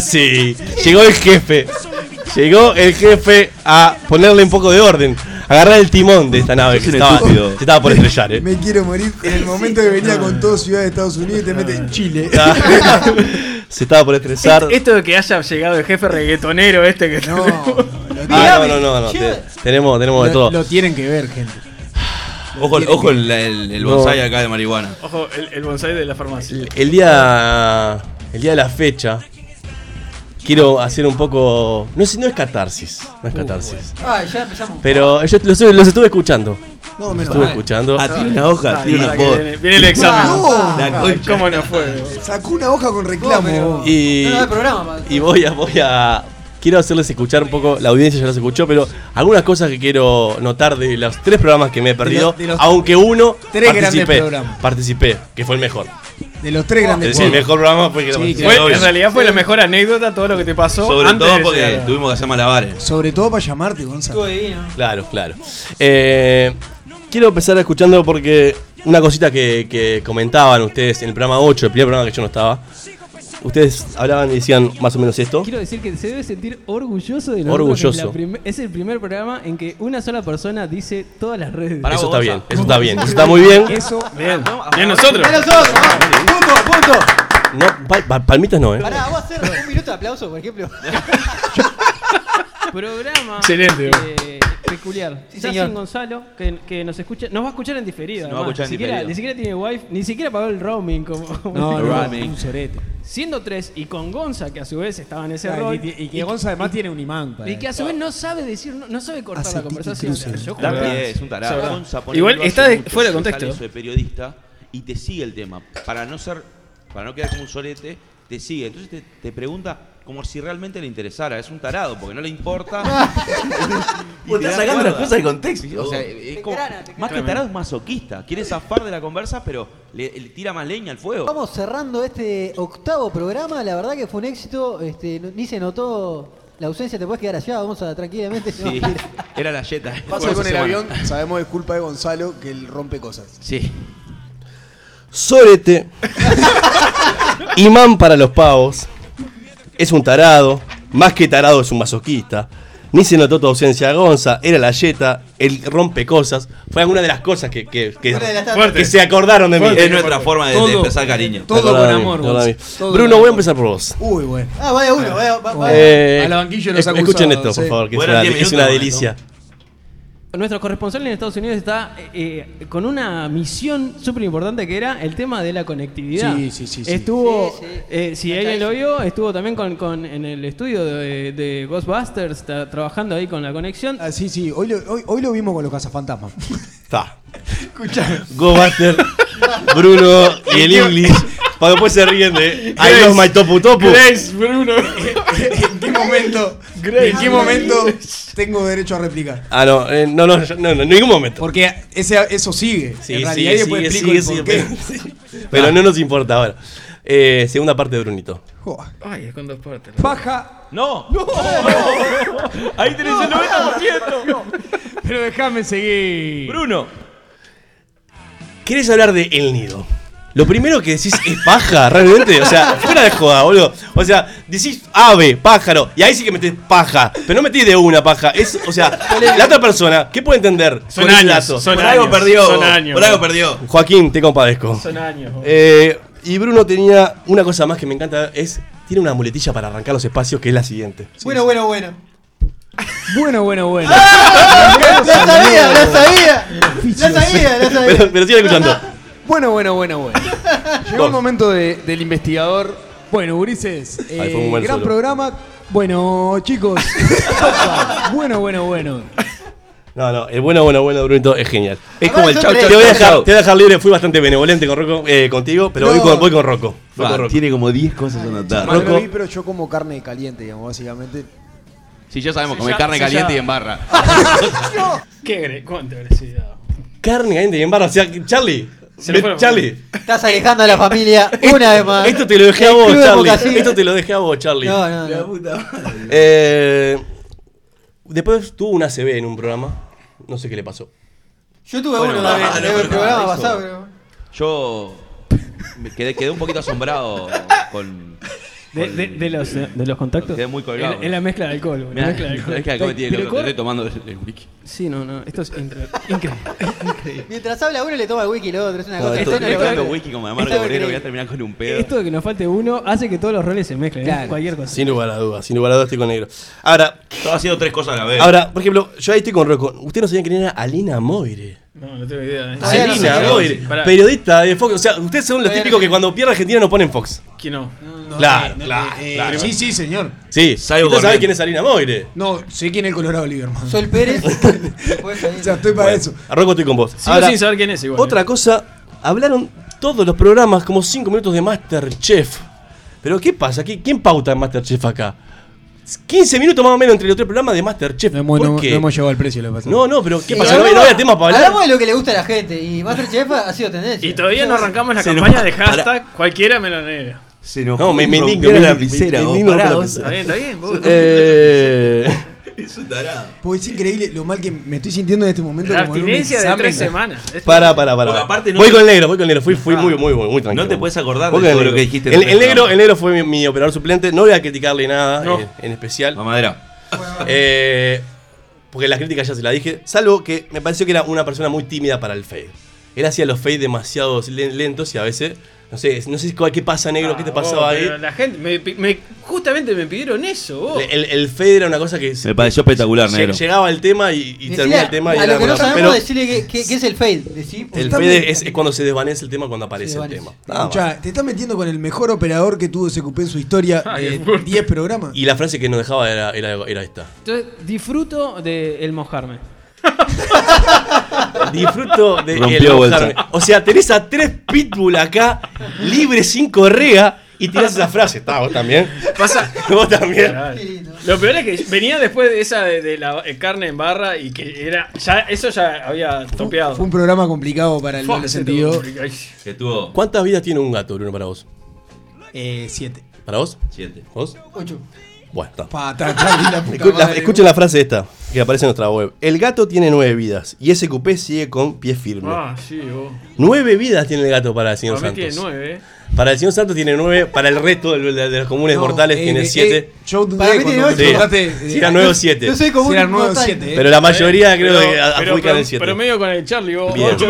Bueno, ahora sí. Llegó el jefe. Llegó el jefe a ponerle un poco de orden. Agarrar el timón de esta nave que estaba, que estaba por estrellar, eh. Me quiero morir. En el momento que venía con todo Ciudad de Estados Unidos y te mete en Chile. Se estaba por estresar. Esto- Esto de que haya llegado el jefe reggaetonero este que No, Ah, no, no, no, no. te- tenemos, tenemos de todo. lo tienen que ver, gente. Ojo, ojo el, el, el No. bonsai acá de marihuana. Ojo, el, el bonsai de la farmacia. El, el día. El día de la fecha. Quiero hacer un poco. No es, no es catarsis. No es catarsis. Ah, ya empezamos. Pero yo los, los estuve escuchando. No, Los menos estuve escuchando. Ah, tiene una hoja, tiene una foto. viene, viene el examen. No. Concha. ¿Cómo no fue? Sacó una hoja con reclamo. Y, No, no hay programa, pa- y voy a, voy a. Quiero hacerles escuchar un poco, la audiencia ya los escuchó, pero algunas cosas que quiero notar de los tres programas que me he perdido, los- de los aunque uno tres grandes participé, programas. participé, que fue el mejor. De los tres Es grandes decir, el mejor programa fue que Sí, que- Fue- en realidad fue la mejor anécdota todo lo que te pasó. Sobre antes todo de porque tuvimos que hacer malabares. Sobre todo para llamarte, Gonzalo. Claro, claro. Eh, quiero empezar escuchando porque una cosita que, que comentaban ustedes en el programa 8, el primer programa que yo no estaba. Ustedes hablaban y decían más o menos esto. Quiero decir que se debe sentir orgulloso de nosotros. Orgulloso. que Es, la prim- es el primer programa en que una sola persona dice todas las redes. Pará, Eso vos, está bien, eso está bien, eso está muy bien. Eso. Bien, bien nosotros. ¡A nosotros! ¡Punto, punto! No, pa- pa- palmitas no, eh. Pará, vamos a hacer un minuto de aplauso, por ejemplo. Programa Excelente, eh, peculiar. Sí, Justin señor. Gonzalo, que, que nos escucha, nos va a escuchar en diferido. Nos va a además. escuchar en ni, siquiera, diferido. ni siquiera tiene wifi, ni siquiera pagó el roaming como. No, no, Ramen. un sorete. Siendo tres y con Gonza, que a su vez estaba en ese Ah, rol. y, y que Gonza además tiene un imán. para- y que a su vez no sabe decir, no, no sabe cortar Hace la conversación. Yo es un tarado. Gonza, por Igual está hace de- mucho fuera de contexto. eso de periodista y te sigue el tema. Para no ser, para no quedar como un solete, te sigue. Entonces te, te pregunta como si realmente le interesara. Es un tarado, porque no le importa. Y te estás sacando las cosas de contexto. O sea, es Te como- engrana, te más que tarado es masoquista. Quiere zafar de la conversa, pero le, le tira más leña al fuego. Vamos cerrando este octavo programa. La verdad que fue un éxito. Este, no- ni se notó la ausencia. Te puedes quedar allá. Vamos a tranquilamente. Sí, era la yeta. Pasa con el avión, sabemos que es culpa de Gonzalo que él rompe cosas. Sí. Sorete. Imán para los pavos. Es un tarado. Más que tarado es un masoquista. Ni se notó tu ausencia, Gonza. Era la yeta. El rompe cosas. Fue alguna de las cosas que, que, que- se acordaron de mí. Es nuestra forma de, de Todo. expresar cariño. Todo con amor, mí. Todo Bruno, voy a empezar por vos. Uy, bueno. Ah, vaya uno. Vaya, va- va- Eh, a la banquilla nos escuchen esto, por sí. favor, que es una, 10 es minutos, una ¿no? Nuestro corresponsal en Estados Unidos está eh, con una misión súper importante que era el tema de la conectividad. Sí, sí, sí, sí. Estuvo, Sí, sí. eh, si alguien lo vio, estuvo también con, con- en el estudio de, de Ghostbusters, está trabajando ahí con la conexión. Ah, sí, sí. Hoy lo, hoy, hoy lo vimos con los cazafantasmas. Está. Go Buster, Bruno y el English. Para después se ríen de I love my topu topu. Grace, Bruno. ¿En qué momento? ¿En qué momento tengo derecho a replicar? Ah, no, eh, no, no, yo- no, no, en ningún momento. Porque ese, eso sigue. Sí, en realidad sigue, y después sigue, explico sigue, el porqué. sigue, sí. Pero no nos importa ahora. Eh, segunda parte de Brunito. Ay, es con dos partes. Paja. ¡No! Ahí tenés el 90%. Pero déjame seguir. ¡Bruno! ¿Querés hablar de El Nido? Lo primero que decís es paja, realmente. O sea, fuera de joda, boludo. O sea, decís ave, pájaro, y ahí sí que metés paja. Pero no metés de una paja. Es, o sea, la otra persona, ¿qué puede entender? Son con años, son Por algo años, perdió. Son años. Por algo perdió. Joaquín, te compadezco. Son años. Eh, y Bruno tenía una cosa más que me encanta, es tiene una muletilla para arrancar los espacios que es la siguiente. Bueno, bueno, bueno. Bueno, bueno, bueno. ¡La sabía! ¡La sabía! ¡La sabía! ¡La sabía! Pero, pero sigue escuchando. Bueno, bueno, bueno, bueno. Llegó el momento de- del investigador. Bueno, Ulises, eh, Ahí fue un buen gran solo. programa. Bueno, chicos. bueno, bueno, bueno. No, no, el bueno, bueno, bueno, Brunito es genial. Es como el chau, Te chau, voy, a chau, dejar, chau. te voy a dejar libre, fui bastante benevolente con Rocco, eh, contigo, pero voy, No. con, voy con Rocco. Voy Ah, con Rocco. tiene como 10 cosas anotadas. No lo Rocco. vi, pero yo como carne caliente, digamos, básicamente. Si ya sabemos, Sí, comer ya- carne sí, caliente ya. y en barra. ¿Qué agre- ¿Cuánta agresividad? Carne caliente y en barra. O sea, Charlie. Se me- la Charlie. Estás alejando a la familia una vez más. Esto te lo dejé a vos, Charlie. Esto te lo dejé a vos, Charlie. No, no, no. Eh, después tuvo una CB en un programa. No sé qué le pasó. Yo tuve Bueno, uno también, no, en no, el programa pasado, pero. Yo me quedé, quedé un poquito asombrado con. De, de- de los, de los contactos. Quedé muy colgado. Es, la mezcla de alcohol. la mezcla de alcohol. es que tiene estoy tomando el, el wiki. Sí, no, no. Esto es incre- increíble. increíble. Mientras habla uno le toma el wiki y el otro, es una No, cosa. esto- Esto no Estoy veo. wiki como amargo Está obrero, voy a terminar con un pedo. Esto de que nos falte uno hace que todos los roles se mezclen. ¿eh? Cualquier cosa. Sin lugar a dudas, sin lugar a dudas estoy con negro. Ahora, Estaba haciendo tres cosas a la vez. ahora, por ejemplo, yo ahí estoy con Rocco. Ustedes no sabían quién era Alina Moire. No, no tengo idea. ¿eh? No Alina. Moire, periodista de Fox. O sea, ustedes son los típicos que cuando pierde Argentina no ponen Fox. ¿Quién no? Claro, no, claro, eh, claro. Sí, sí, señor. Sí, Salgo ¿ustedes saben corriendo. quién es Alina Moire? No, sé quién es el Colorado Lieberman. Sol Pérez. O sea, estoy para eso. A Rocco estoy con vos. Sigo Ahora, sin saber quién es igual. Otra cosa, hablaron todos los programas como 5 minutos de Masterchef. Pero ¿qué pasa? ¿Qui- ¿Quién pauta en Masterchef acá? 15 minutos más o menos entre los tres programas de Masterchef. No hemos, ¿Por no- qué? no hemos llegado al precio, lo que pasa. no, no, pero ¿qué pasa? ¿No, hablamos- no había tema para hablar? Hablamos de lo que le gusta a la gente y Masterchef ha sido tendencia. Y todavía no arrancamos la Se nos- campaña de hashtag cualquiera melonera. Se No, me, me indigno. me- la me- lapicera. me pará, vos. lapicera. Está bien, está bien. vos. Eh, Es un tarado. Pues es increíble lo mal que me estoy sintiendo en este momento. La abstinencia de tres semanas. Esto- para, para, para. Porque aparte no voy te- con el negro, voy con el negro. Fui, fui muy, muy, muy, muy tranquilo. No te puedes acordar de todo lo que dijiste. El, negro, el negro fue mi, mi operador suplente. No voy a criticarle nada No. eh, en especial. Mamadera. Eh, porque la crítica ya se la dije. Salvo que me pareció que era una persona muy tímida para el fade. Él hacía los fades demasiado len- lentos y a veces. No sé, no sé cuál- qué pasa, negro, qué te Ah, pasaba vos, ahí. La gente, me, me- justamente me pidieron eso, vos. El, el fade era una cosa que. Me pareció espectacular, negro. Llegaba el tema y, y terminaba a- el tema y a era lo que no sabemos pero decirle qué, qué- qué es el fade. Decí, el fade es, es cuando se desvanece el tema cuando aparece el tema. Escuchá, te estás metiendo con el mejor operador que tuvo SQP en su historia Ay, de qué fuerte. 10 programas. Y la frase que nos dejaba era, era, era esta. Entonces, disfruto de el mojarme. Disfruto de Rompió bolsa. O sea, tenés a tres pitbull acá, libres sin correa, y tirás esa frase. Está, vos también. Pasa. Vos también. Lo peor es que venía después de esa de, de la eh, carne en barra y que era. Ya, eso ya había topeado. Fue un programa complicado para el Fua, doble se sentido. tuvo- ay, Que tuvo ¿Cuántas vidas tiene un gato, Bruno, para vos? Eh, 7. ¿Para vos? siete. ¿Vos? Ocho. Bueno, está. La Escu- la- escuchen la frase esta, que aparece en nuestra web. El gato tiene nueve vidas y ese cupé sigue con pie firme. Ah, sí, vos. Nueve vidas tiene el gato para el señor Para mí Santos. tiene nueve, eh. Para el señor Santos tiene nueve, para el resto de, de- de los comunes No, mortales eh, tiene eh, siete. eh, yo dudé Para mí cuando tiene me ocho. preguntaste, Si era nueve o siete. Yo soy como Si era un nueve o mortal. siete, eh. Pero la mayoría creo Pero- que adjudican pero- el siete. Pero medio con el Charlie, vos. Bien, ocho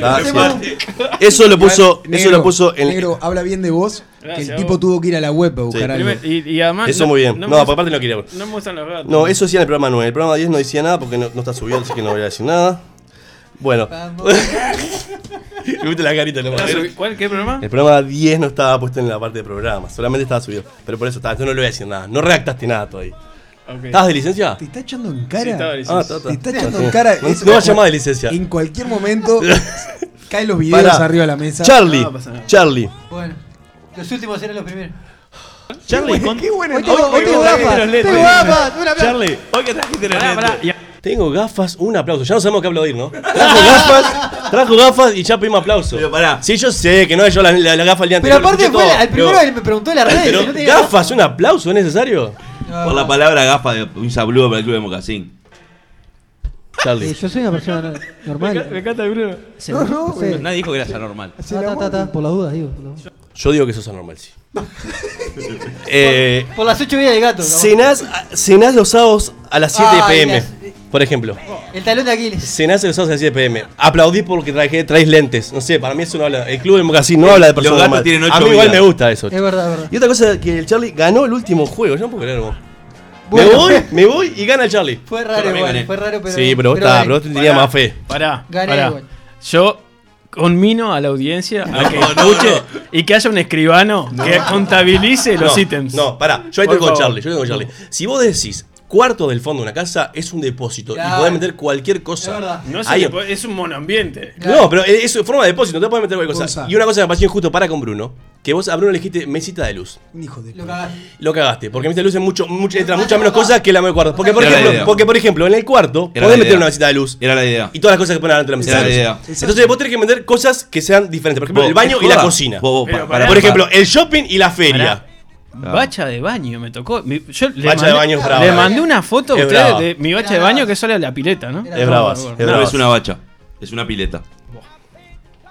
Hacemos- sí. Eso lo puso, Negro, eso lo puso en Negro, habla bien de vos. Que el tipo vos. tuvo que ir a la web a buscar algo. Primer- y, y además. Eso muy bien. No, gustan- por parte no quería. No me gustan los gatos. No, eso decía en el programa 9. El programa 10 no decía nada porque no, no está subido, así que no voy a decir nada. Bueno, me gusta la carita nomás. ¿Está subi- ¿Cuál? ¿Qué programa? El programa 10 no estaba puesto en la parte de programa, solamente estaba subido. Pero por eso estaba, yo no le voy a decir nada. No redactaste nada todavía. Ok. ¿Estabas de licencia? ¿Te está echando en Sí, cara? Ah, licenciado. está, está. Te está echando en cara. No, no va a llamar de licencia. En cualquier momento caen los videos Pará. arriba de la mesa. Charlie, No pasa nada. Charlie. Bueno, los últimos eran los primeros. Charlie, con... Qué bueno. Hoy tengo, hoy tengo gafas. Tengo gafas. Un aplauso. Charlie, hoy que trajiste los lentes. Tengo gafas, un aplauso. Ya no sabemos qué aplaudir, ¿no? Trajo gafas, trajo gafas y ya pedimos aplauso. Pero pará. Sí, yo sé que no es yo la, la, la gafa el día Pero anterior. aparte escuché fue el primero pero- que me preguntó la red. Pero no gafas, un aplauso, ¿es necesario? gafas. Por la palabra gafa de un saludo para el club de Mocasín. Charlie. Eh, yo soy una persona no- Me enca- me normal. encanta el Bruno. No, no, bueno. Nadie dijo que eras anormal. Ta, ta, ta, ta, por las dudas, digo. por las dudas. Yo digo que sos anormal, sí. eh, Por las ocho vidas del gato. capaz. cenás, cenás los sábados a las 7 Ay, pm, las- por ejemplo. El talón de Aquiles. Cenás los sábados a las 7 pm. Aplaudís porque traje, traes lentes. No sé, para mí eso no habla. El club de no habla de personas gatos normales. tienen A ocho mí igual vidas. me gusta eso. Es verdad, es verdad. Y otra cosa que el Charlie ganó el último juego. Yo no puedo creerlo. Bueno, me voy, me voy y gana el Charlie. Fue raro igual, fue raro, pero. sí, pero vos, está, pero vos tendrías Pará, más fe. Pará, Gané pará. igual. Yo conmino a la audiencia a que escuche y que haya un escribano que contabilice los ítems. No, pará, yo ahí estoy con. Charlie, yo estoy con Charlie. Si vos decís cuarto del fondo de una casa es un depósito y podés meter cualquier cosa. Es verdad. No es, Ahí- un es un monoambiente. No, pero es forma de depósito, te puedes meter cualquier cosa. Y una cosa que me pareció injusto para con Bruno, que vos a Bruno le dijiste mesita de luz. Hijo de Lo cagaste. Lo cagaste, porque mesita de luz es mucho, mucho, entra muchas menos cosas que la de cuarto. Porque por, la ejemplo, porque, por ejemplo, en el cuarto Era podés la meter una mesita de luz. Era la idea. Y todas las cosas que ponen adentro de la mesita Era de la luz. idea. Entonces vos tenés que meter cosas que sean diferentes. Por ejemplo, el baño ¿es y la cocina. Por ejemplo, el shopping y la feria. Claro. Bacha de baño me tocó. Mi- Yo le Bacha de baño es brava. Le mandé una foto a Es ustedes brava. de mi bacha de baño brava. que es solo la pileta, ¿no? Es es No, es una bacha. Es una pileta.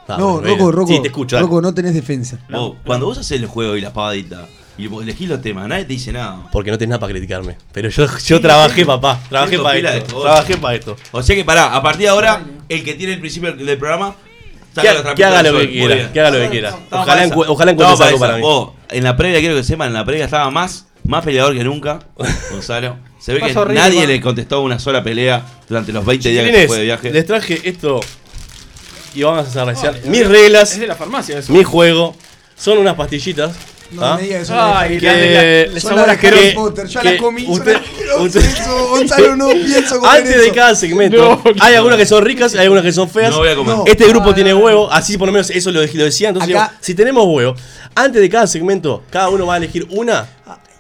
Ah, No, Rocco, Rocco. Sí, te escucho. Rocco, no tenés defensa. Vos, cuando vos haces el juego y la pavadita y vos elegís los temas, nadie te dice nada. Porque no tenés nada para criticarme. Pero yo, yo trabajé, papá. Trabajé para de esto. Trabajé para esto. O sea que pará, a partir de ahora, el que tiene el principio del programa. Que, saca los que haga lo que quiera. bien. Que haga lo que quiera. Estamos Ojalá, encuentres algo para mí. Vos, en la previa, quiero que sepan, en la previa estaba más, más peleador que nunca, Gonzalo. Se ve que horrible, nadie le contestó una sola pelea durante los 20 días que se fue de viaje. les traje esto y vamos a hacer Ay, mis Es reglas, de la farmacia eso. mi juego. Son unas pastillitas. No ¿ah? me digas eso. Ay, la- la- que la-. Harry Potter, que las comí. son usted- asquerosas, usted- eso, Gonzalo, no pienso comer Antes de cada segmento, No, hay algunas que son ricas, hay algunas que son feas. No voy a comer. No. Este grupo tiene huevo, así por lo menos eso lo, lo decía. Entonces, Acá- digo, si tenemos huevo, antes de cada segmento, cada uno va a elegir una,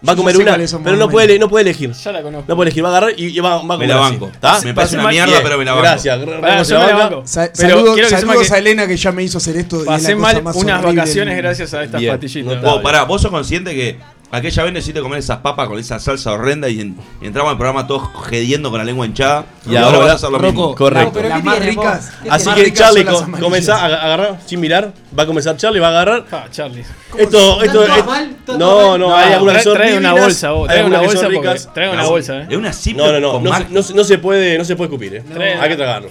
va a comer sé una, pero no puede, no puede elegir. Ya la conozco. No puede elegir, va a agarrar y, y va, va a comer Me la banco. ¿está? Me parece una mierda, Bien, pero me la banco. Gracias. Se yo la me la banca. banco. Sa- Pero saludos quiero que sepan saludos que- a Elena que ya me hizo hacer esto. y es Pasé la cosa mal más unas vacaciones gracias a estas Bien, pastillitas. notable. Vos, pará, vos sos consciente que aquella vez necesito comer esas papas con esa salsa horrenda y, en- y entramos al programa todos gediendo con la lengua hinchada. Y ahora vas a hacer lo mismo. Correcto. pero las ¿qué más ricas. ¿Qué Así más que Charlie comenzá a agarrar sin mirar. Va a comenzar Charlie, va a agarrar. Ah, Charlie. Esto, esto, ¿Están todas esto- mal? ¿Están No, no, No, hay algunas que trae- son trae una bolsa, vos. Trae una bolsa ricas. Trae una bolsa, eh. Es una zip No, no, no, no, se- no, se- no se puede, no se puede escupir, eh. Hay que tragarlo.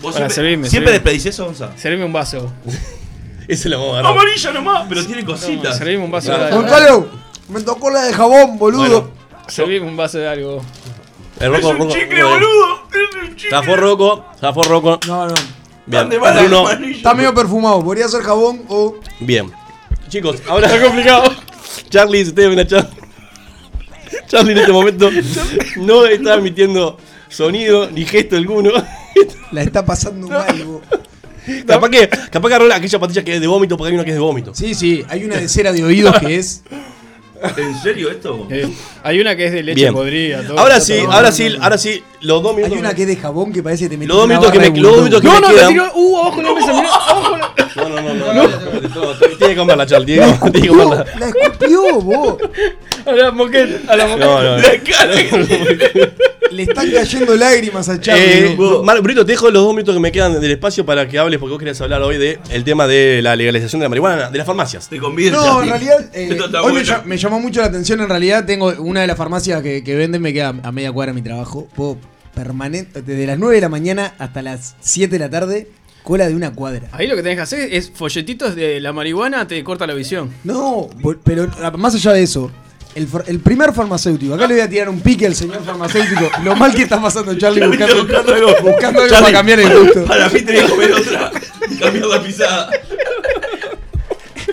¿Vos siempre, siempre despedís eso, Gonzalo? Servime un vaso. Ese lo vamos a agarrar. Amarilla nomás, pero tiene No, cositas. servime un vaso de algo. Gonzalo, me tocó la de jabón, boludo. Bueno. Servime un vaso de algo. El Rocco, Rocco, chicle, Rocco. boludo. Es un chicle. Zafó Rocco, zafó Rocco. No, no. Bien, ¿Dónde va la Bruno, amarilla? Está medio perfumado. Podría ser jabón o. bien. Chicos, ahora Está complicado. Charlie, si ustedes ven a Charlie. Charlie en este momento no está emitiendo sonido ni gesto alguno. La está pasando mal, vos. capaz que, capaz que agarró aquella patilla que es de vómito, porque hay una que es de vómito. Sí, sí. Hay una de cera de oídos que es. ¿En serio esto? Eh, hay una que es de leche Bien. podrida. todo. Ahora sí, todo- ahora sí, ahora sí, los dos Hay minutos. una que es de jabón que parece que te metes Los dos minutos que me, los dos bulldog. minutos que No, me no, me quedan. Uh, abajo la mesa, mirá. Abajo la. No, no, no, no, no, no, no, Tiene que comerla, Charlie, tiene que, comerla. la escupió, vos. A la moqueta. A la moqueta. No, no, no. La cara Le están cayendo lágrimas a Charlie. Eh, ¿no? Mar- Brito, te dejo los dos minutos que me quedan del espacio para que hables, porque vos querías hablar hoy del el tema de la legalización de la marihuana, de las farmacias. te conviene. No, en realidad, eh, Esto está hoy me, bueno. me llamó mucho la atención. En realidad, tengo una de las farmacias que, que venden, me queda a media cuadra de mi trabajo. Puedo permanente, desde las 9 de la mañana hasta las 7 de la tarde, cola de una cuadra. Ahí lo que tenés que hacer es folletitos de la marihuana, te corta la visión. No, pero ah, más allá de eso, el, el primer farmacéutico, acá le voy a tirar un pique al señor farmacéutico. Lo mal que está pasando Charlie Charlie buscando, buscando algo. buscando algo Charlie, para cambiar el gusto. Para mí tenés que comer otra. y Cambiar la pisada.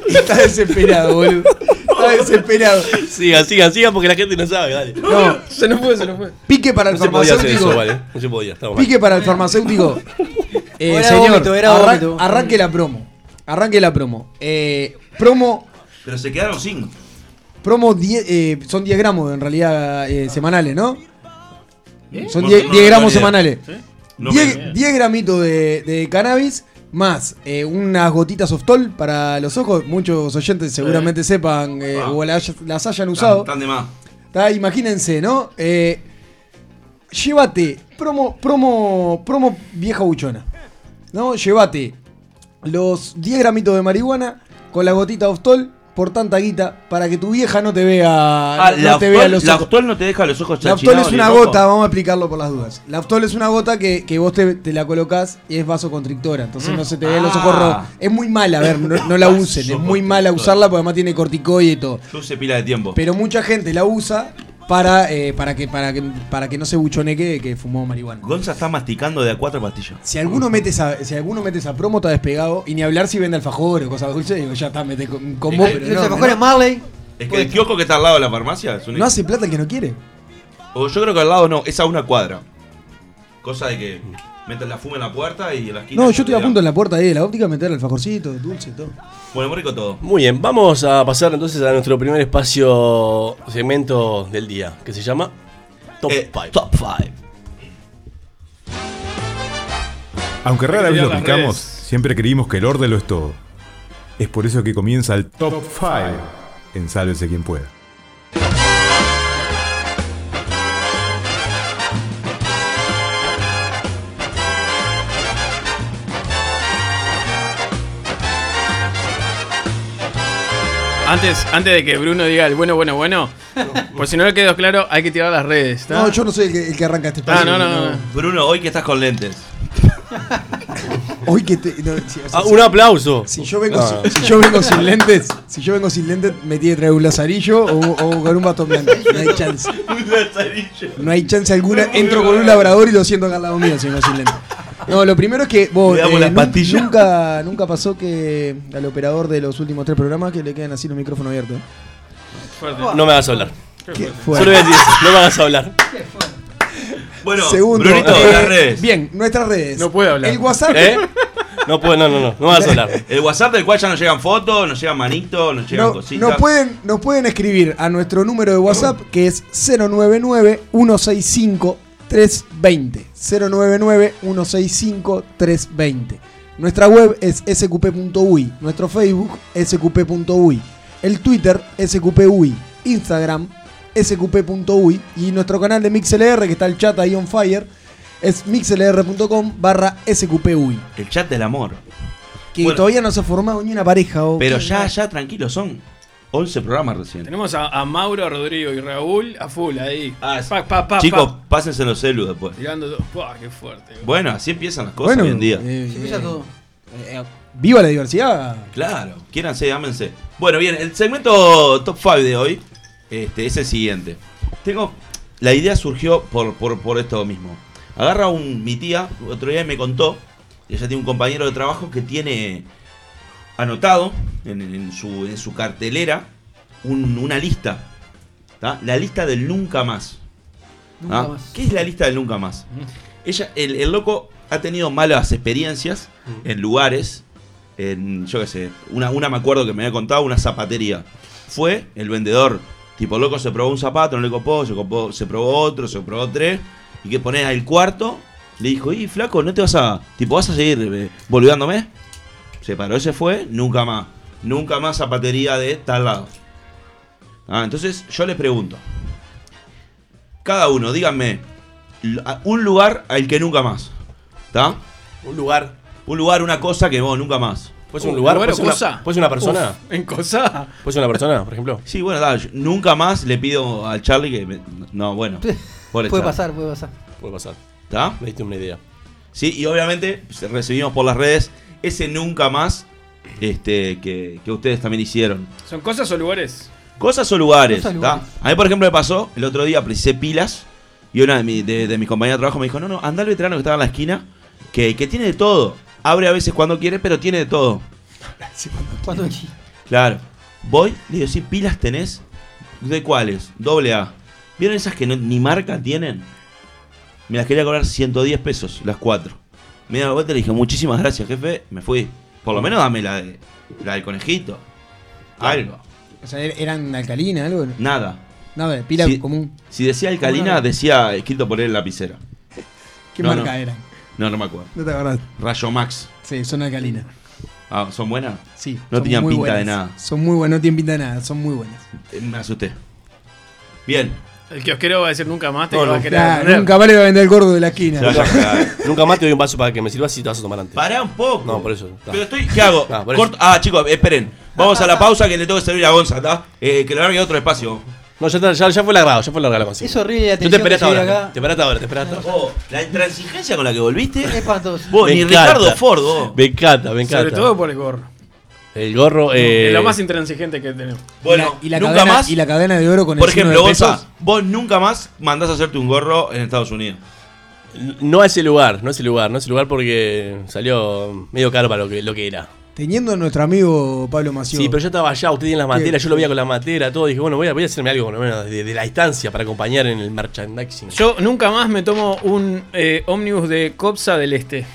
Está desesperado, boludo. Está desesperado. Sigan, sigan, sigan, porque la gente no sabe, dale. No Se nos fue, se nos fue. pique para el se podía hacer farmacéutico. eso, vale. No se podía, estamos mal. Pique para el farmacéutico. Eh, Era señor, vómito, era arran- vómito. arranque la promo. Arranque la promo. Eh, promo. Pero se quedaron sin. Promo 10, eh, son 10 gramos en realidad eh, semanales, ¿no? Son No, 10, no, 10 no, gramos semanales. No 10, me- 10 gramitos de, de cannabis más eh, unas gotitas Softol para los ojos. Muchos oyentes seguramente sepan eh, Ah. o las, las hayan usado. Tan de más. Está, imagínense, ¿no? Eh, llévate, promo, promo, promo vieja buchona. ¿No? Llévate los 10 gramitos de marihuana con la gotita Oftol por tanta guita para que tu vieja no te vea, Ah, no, la, no te vea los la ojos. Aftol no te deja los ojos La chachinados es una gota, vamos a explicarlo por las dudas. La Aftol es una gota que, que vos te, te la colocás y es vasoconstrictora, entonces no se te ven los ojos Ah. rojos. Es muy mala, a ver, no, no la usen, es muy mala usarla porque además tiene corticoide y todo. Yo usé pila de tiempo. Pero mucha gente la usa para, eh, para, que, para, que, para que no se buchone que, que fumó marihuana. Gonza está masticando de a cuatro pastillas. Si alguno mete esa, si alguno mete esa promo, está despegado. Y ni hablar si vende alfajores o cosas dulces, digo, ya está, mete con, con vos, pero no, no, Marley. Es que el kiosco que está al lado de la farmacia es un. no hace plata el que no quiere. O yo creo que al lado no, es a una cuadra. Cosa de que meten la fuma en la puerta y en la esquina. No, yo estoy a punto en la puerta ahí de la óptica meter alfajorcito, dulce, todo. Bueno, muy rico todo. Muy bien, vamos a pasar entonces a nuestro primer espacio, segmento del día, que se llama Top Eh, 5. Top 5. Aunque rara vez lo aplicamos, redes. siempre creímos que el orden lo es todo. Es por eso que comienza el Top 5 en Sálvese quien pueda. Antes, antes de que Bruno diga el bueno, bueno, bueno, por si no le quedó claro, hay que tirar las redes. ¿está? No, yo no soy el que, el que arranca este Ah, espacio. no, no, no. Bruno, hoy que estás con lentes. Hoy que te. no, si, o sea, Ah, si- un aplauso. Si yo, vengo, Ah. si, si yo vengo sin lentes, si yo vengo sin lentes, me tiene que traer un lazarillo o, o con un bastón blanco. No hay chance. No hay chance alguna. Entro con un labrador y lo siento acá al lado mío si vengo sin lentes. No, lo primero es que vos, nun- pastillas. nunca, nunca pasó que al operador de los últimos tres programas que le queden así los micrófonos abiertos. Fuerte. No me hagas hablar. Qué Solo voy a decir eso, no me hagas hablar. Bueno, Segundo, Brunito, eh, las redes. Bien, nuestras redes. No puede hablar. El WhatsApp. ¿Eh? No puedo, no, no, no, no me hagas hablar. El WhatsApp del cual ya nos llegan fotos, nos llegan manitos, nos llegan No, cositas. nos, pueden, nos pueden escribir a nuestro número de WhatsApp que es 099-165-320. 099-165-320. Nuestra web es sqp.uy. Nuestro Facebook sqp.uy. El Twitter sqp.uy. Instagram sqp.uy. Y nuestro canal de MixLR que está el chat ahí on fire es mixlr.com barra sqp.uy. El chat del amor. Que Bueno. todavía no se ha formado ni una pareja. o Pero qué- ya, ya, tranquilo, son 11 programas recién. Tenemos a, a Mauro, a Rodrigo y Raúl a full ahí. Ah, es- Pa, pa, pa, Chicos, pa. pásense los celus después. Tirando todo. Buah, qué fuerte. Bueno, así empiezan las cosas Bueno, hoy en día. eh, Se empieza eh, todo. eh, viva la diversidad. Claro, quiéranse, ámense. Bueno, bien, el segmento top 5 de hoy este, es el siguiente. Tengo. La idea surgió por, por, por esto mismo. Agarra un. Mi tía, otro día me contó. Ella tiene un compañero de trabajo que tiene anotado en, en su, en su cartelera un- una lista. ¿tá? La lista del nunca más. Nunca ¿Ah? más. ¿Qué es la lista del nunca más? Ella, el, el loco ha tenido malas experiencias en lugares. En, yo qué sé, una, una me acuerdo que me había contado, una zapatería. Fue el vendedor, tipo loco se probó un zapato, no le copó, se, copó, se probó otro, se probó tres. Y que ponés al cuarto, le dijo, y flaco, ¿no te vas a. Tipo, vas a seguir eh, boludeándome? Se paró, ese fue, nunca más. Nunca más zapatería de tal lado. Ah, entonces yo le pregunto. Cada uno, díganme un lugar al que nunca más. ¿Está? Un lugar. Un lugar, una cosa que vos nunca más. ¿Puede ser un lugar? lugar ¿Puede o ser una, cosa? puede ser una persona? Uf, en cosa. ¿Puede ser una persona, por ejemplo? Sí, bueno, da, nunca más le pido al Charlie que. me- no, bueno. Puede Charlie. pasar, puede pasar. Puede pasar. ¿Está? Me diste una idea. Sí, y obviamente pues, recibimos por las redes ese nunca más este, que, que ustedes también hicieron. ¿Son cosas o lugares? Cosas o lugares. A mí, por ejemplo, me pasó, el otro día precisé pilas y una de, mi- de- de mis compañeras de trabajo me dijo, no, no, anda al veterano que estaba en la esquina, que, que tiene de todo. Abre a veces cuando quiere, pero tiene de todo. Cuando Claro. Voy, le digo, sí, pilas tenés. ¿De cuáles? Doble A. ¿Vieron esas que no- ni marca tienen? Me las quería cobrar 110 pesos, las cuatro. Me di la vuelta y le dije, muchísimas gracias, jefe. Me fui. Por lo menos dame la, de, la del conejito. Algo. O sea, er- eran alcalina, algo. Nada. Nada, pila común. Si decía alcalina, decía escrito por él en lapicera. ¿Qué No, marca no. eran? No, no me acuerdo. No te acordás. Rayo Max. Sí, son alcalinas. Ah, ¿Son buenas? Sí. No tenían pinta de nada. Son muy buenas, no tienen pinta de nada, son muy buenas. Eh, Me asusté. Bien. El kiosquero va a decir nunca más, te No, va a querer vender. nunca más le va a vender el gordo de la esquina. Se vaya. Nunca más te doy un vaso para que me sirvas y te vas a tomar antes. Pará un poco. No, por eso. Pero estoy. ¿Qué hago? Ah. Corto- Ah, chicos, esperen. Vamos a la pausa que le tengo que servir a Gonza, ¿está? Eh, que le largue otro espacio. No, ya, está, ya, ya fue largado, ya fue largado la consigna. Es horrible la Tú te esperaste que ahora, acá. te esperaste ahora, te esperaste ahora. Oh, la intransigencia con la que volviste. Es espantoso. Vos, Me ni encanta. Ricardo Ford, vos. Me encanta, me encanta. Sobre todo por el gorro. El gorro. Eh, Es lo más intransigente que tenemos. Bueno, y la nunca cadena- más. y la cadena de oro con el Por signo ejemplo, de pesos. vos nunca más mandás a hacerte un gorro en Estados Unidos. No a ese lugar, no a ese lugar, no a ese lugar porque salió medio caro para lo que, lo que era. Teniendo a nuestro amigo Pablo Mació. Sí, pero yo estaba allá, usted tiene las materas, yo lo veía con la matera, todo. Dije, bueno, voy a, voy a hacerme algo por lo menos de, de la distancia para acompañar en el merchandising. Yo nunca más me tomo un eh, ómnibus de Copsa del Este.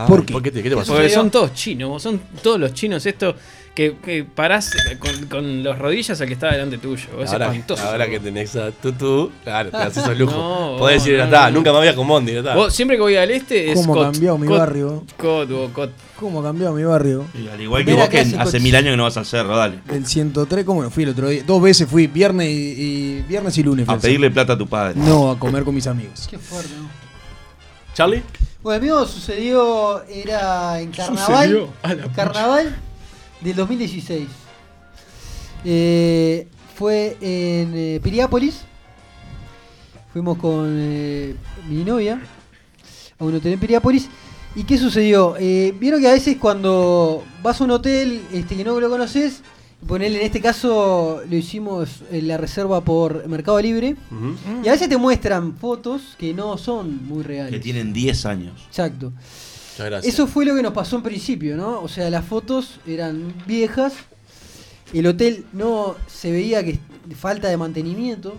Ah, ¿Por qué? ¿Por qué te, qué te pasó? Porque son todos chinos, son todos los chinos estos que, que parás con, con los rodillas al que está delante tuyo. Es Ahora, espantoso. ahora que tenés a Tutu, claro, te haces esos lujos. No, Podés decir, no, está, nunca me había con Bondi, ya está. Vos, siempre que voy al este es ¿Cómo ha Cot, cambiado mi Cot, barrio? Cot Cot. ¿Cómo ha cambiado mi barrio? Y al igual que Mira vos, que hace mil años que no vas al cerro, dale. El 103, ¿cómo no fui el otro día? Dos veces fui, viernes y, y- viernes y lunes. A pedirle plata a tu padre. No, a comer con mis amigos. Qué fuerte, ¿no? ¿Charlie? Bueno, mío sucedió, era en carnaval. A Carnaval del 2016. Eh, fue en eh, Piriápolis. Fuimos con eh, mi novia a un hotel en Piriápolis. ¿Y qué sucedió? Eh, Vieron que a veces cuando vas a un hotel este, que no lo conoces, ponele, en este caso lo hicimos en la reserva por Mercado Libre. Y a veces te muestran fotos que no son muy reales. Que tienen 10 años. Exacto. Muchas gracias. Eso fue lo que nos pasó en principio, ¿no? O sea, las fotos eran viejas, el hotel no se veía que falta de mantenimiento.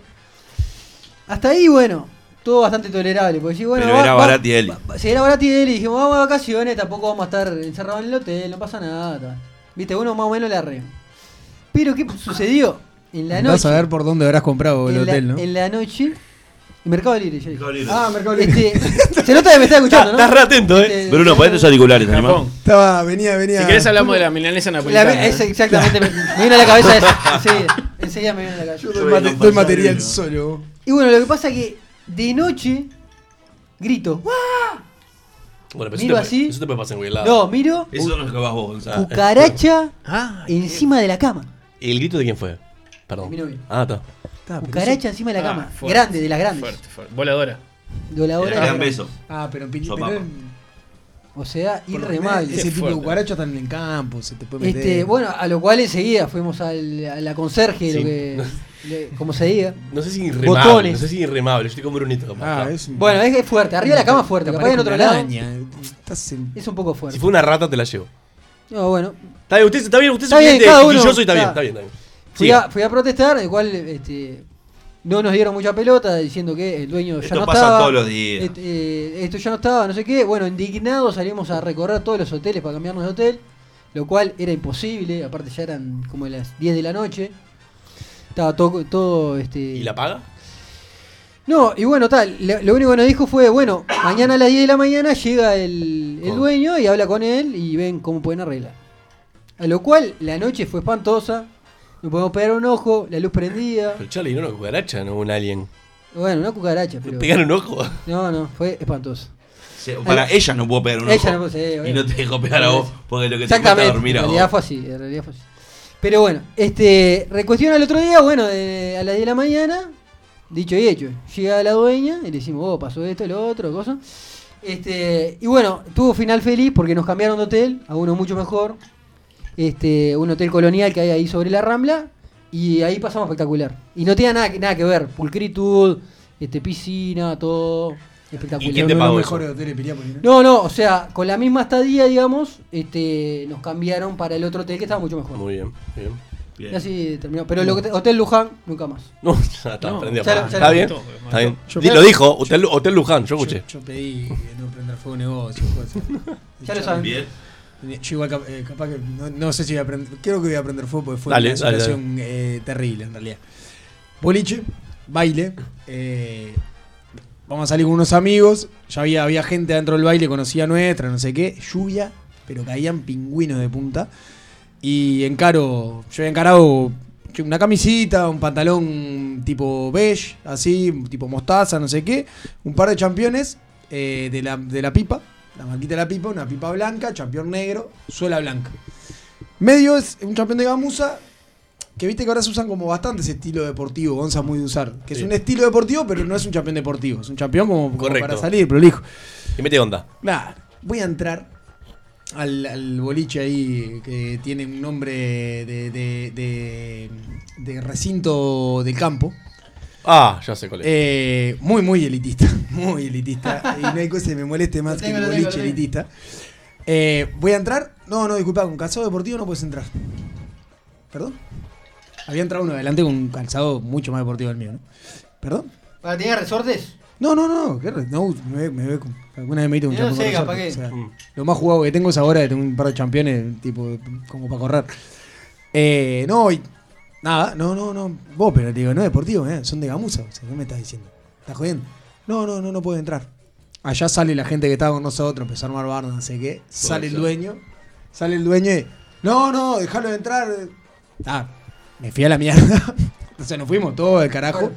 Hasta ahí, bueno, todo bastante tolerable. Porque sí, bueno, Pero va- era Baratielli. Sí, era Baratielli dijimos, vamos de vacaciones, tampoco vamos a estar encerrados en el hotel, no pasa nada. Viste, uno más o menos la re. Pero, ¿qué sucedió? En la noche. a ver por dónde habrás comprado el en, la, hotel, ¿no? en la noche. Mercado Libre, ya dije. Ah, Mercado Libre. Este, se nota que me está escuchando, ¿no? Estás re atento, eh. Este, Bruno, ponete tus auriculares, ¿te animás? Japón. Estaba, venía, venía. Si querés hablamos de la milanesa La- napolitana. es ¿eh? exactamente, me, me vino a la cabeza eso. Enseguida, enseguida me vino a la cabeza. Doy, mate- doy material solo. Y bueno, lo que pasa es que de noche grito. ¡Guau! Bueno, pero Miro eso, te, así. eso te puede pasar en cualquier lado. No, miro Eso no es lo que vas vos, Gonzalo. cucaracha Ah, encima de la cama. ¿El grito de quién fue? Perdón. Mi novia. Ah, está. Está, pero Cucaracha encima de la Ah, cama. fuerte, Grande, de las grandes. fuerte, fuerte. Voladora. De la hora Era de gran las beso. grandes. eso- Ah, pero en Pili- Sopapa. pero en- O sea, por lo irremable. Ese tipo de fuerte. cucarachas están en el campo, se te puede meter. Este, bueno, a lo cual enseguida fuimos al, a la conserje, Sí. lo que, le- como se diga. No sé si irremable. Botones. No sé si irremable. Yo estoy con Brunito. capaz. Ah, es un- Bueno, es que es fuerte. Arriba de la cama es fuerte. te Capaz en aparece otro una lado araña. Estás en- es un poco fuerte. Si fue una rata, te la llevo. No, bueno. Está bien, usted está bien, usted es Está un bien, cliente cada uno, quisquilloso y está bien, está. está bien, está bien. Fui a, fui a protestar, el cual este, no nos dieron mucha pelota diciendo que el dueño ya Esto no pasa estaba. todos los días. et- eh, esto ya no estaba, no sé qué. Bueno, indignados salimos a recorrer todos los hoteles para cambiarnos de hotel, lo cual era imposible, aparte ya eran como las 10 de la noche. Estaba todo, todo este. ¿Y la paga? No, y bueno, tal, lo, único que nos dijo fue, bueno, mañana a las 10 de la mañana llega el, el dueño y habla con él y ven cómo pueden arreglar. A lo cual la noche fue espantosa, nos podemos pegar un ojo, la luz prendida. Pero Charlie, no una cucaracha, no un alien. Bueno, una cucaracha, pero... ¿Pegar un ojo? No, no, fue espantoso. Se- Para ella no puedo pegar un Ella ojo. no puede- sí, Y no te dejo pegar a vos, porque lo que te cuesta Exactamente, dormir en a realidad vos. fue así, en realidad fue así. Pero bueno, este, recuestión al otro día, bueno, de- a las 10 de la mañana, dicho y hecho, llega la dueña y le decimos, oh, pasó esto, lo otro, cosa. Este, y bueno, tuvo final feliz porque nos cambiaron de hotel a uno mucho mejor. Este, un hotel colonial que hay ahí sobre la Rambla. Y ahí pasamos espectacular. Y no tenía nada, que- nada que ver. Pulcritud, este, piscina, todo espectacular. ¿Y quién te pagó mejores eso? Piriápolis, ¿no? No, no, o sea, con la misma estadía, digamos, este, nos cambiaron para el otro hotel que estaba mucho mejor. Muy bien, bien. Y así terminó. Pero el hotel- Hotel Luján, nunca más. No, ya está, No, prendió. ya lo- apagado. ya Está lo bien, está bien. Yo- Di- Lo dijo, Hotel, Hotel Luján, yo escuché. Yo, yo pedí que no prender fuego negocio. cosas. Ya lo saben. Bien. Yo igual cap- eh, capaz que no, no sé si voy a prender. Creo que voy a prender fuego porque fue Dale, una dale, situación eh, terrible en realidad. Boliche, baile. eh, vamos a salir con unos amigos. Ya había, había gente dentro del baile, conocía nuestra, no sé qué. Lluvia, pero caían pingüinos de punta. Y encaro, yo había encarado una camisita, un pantalón tipo beige, así, tipo mostaza, no sé qué. Un par de championes eh, de, la, de la pipa, la marquita de la pipa, una pipa blanca, champión negro, suela blanca. Medio es un champión de gamuza, que viste que ahora se usan como bastante ese estilo deportivo, Gonza muy de usar. Que es un estilo deportivo, pero no es un champión deportivo. Es un champión como, para salir, prolijo. Y mete onda. Claro, voy a entrar al, al boliche ahí que tiene un nombre de, de, de- de recinto del campo. Ah, ya sé cuál es. Eh, muy, muy elitista. Muy elitista. y no hay cosa que me moleste más que tengo, boliche tengo. elitista. Eh, ¿Voy a entrar? No, no, disculpa, con calzado deportivo no puedes entrar. ¿Perdón? Había entrado uno adelante con un calzado mucho más deportivo que el mío, ¿no? ¿Perdón? ¿Para tener resortes? No, no, no, ¿qué re- no me, ve- me ve con- alguna vez me hice un no sé, capaz que- o sea, Mm. Lo más jugado que tengo es ahora, que tengo un par de championes, tipo, como para correr. Eh, no, y- nada, no, no, no. Vos, pero te digo, no es deportivo, eh, son de gamuza. O sea, ¿qué me estás diciendo? ¿Estás jodiendo? No, no, no, no puede entrar. Allá sale la gente que estaba con nosotros, empezó a armar no sé qué. Sale el dueño, sale el dueño y. No, no, déjalo de entrar. Ah, me fui a la mierda. o sea, nos fuimos todos del carajo.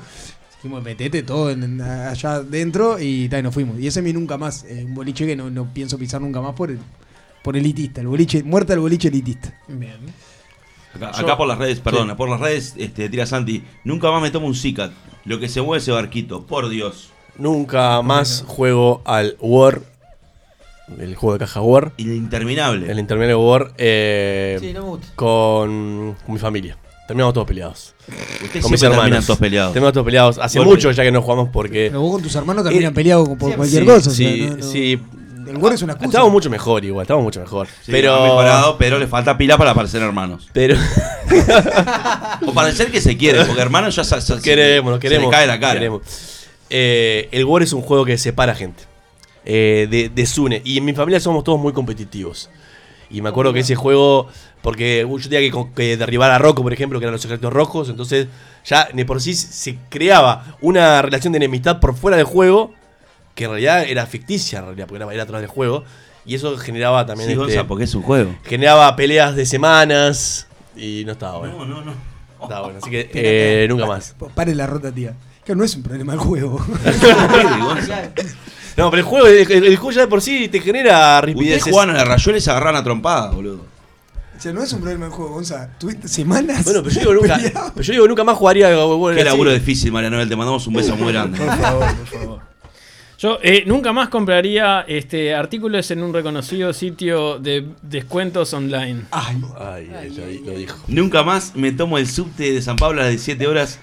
Dijimos, metete todo en- en- allá adentro y, nos fuimos. Y ese mi nunca más, eh, un boliche que no, no pienso pisar nunca más por el, por elitista. El boliche, muerta el boliche elitista. Bien. Acá, Yo- acá por las redes, perdón, Sí. por las redes, este, tira Santi, nunca más me tomo un Cicat. Lo que se mueve ese barquito, por Dios. Nunca más juego al War. El juego de caja War. El interminable. El interminable War. eh, Sí, no me gusta. con, con mi familia. Terminamos todos peleados. Ustedes con mis terminan hermanos. todos peleados. Terminamos todos peleados. Hace mucho ya que no jugamos porque. Pero vos con tus hermanos terminan Eh, peleados por sí, cualquier sí, cosa. o sea, Sí, no- no- sí. El War es una excusa. Estábamos mucho mejor igual, estábamos mucho mejor. Sí, pero. mejorado, pero le falta pila para parecer hermanos. Pero. O parecer que se quieren, porque hermanos ya se, se- queremos, nos se queremos. le cae la cara. queremos. Eh, el War es un juego que separa gente. Eh, de, desune. Y en mi familia somos todos muy competitivos. Y me acuerdo que ese juego. Porque yo tenía que, que derribar a Rocco, por ejemplo, que eran los ejércitos rojos. Entonces, ya de por sí se creaba una relación de enemistad por fuera del juego. Que en realidad era ficticia, en realidad, porque era, era atrás del juego. Y eso generaba también. Sí, este, Gonza, porque es un juego. generaba peleas de semanas. Y no estaba bueno. No, no, no. No estaba bueno. Así que eh, nunca más. Pare la rota, tía. Que no es un problema el juego. No, pero el juego, el, juego ya de por sí te genera Ustedes ripideces. jugaban a la rayuela y se agarran a trompadas, boludo. o sea, no es un problema el juego, Gonza. Tuviste semanas. Bueno, pero yo digo nunca, peleado. pero yo digo nunca más jugaría Qué así. laburo difícil, María Noel. Te mandamos un beso muy grande. Yo eh, nunca más compraría este artículos en un reconocido sitio de descuentos online. Ay, Ay, ella lo dijo. Nunca más me tomo el subte de San Pablo a las 17 horas.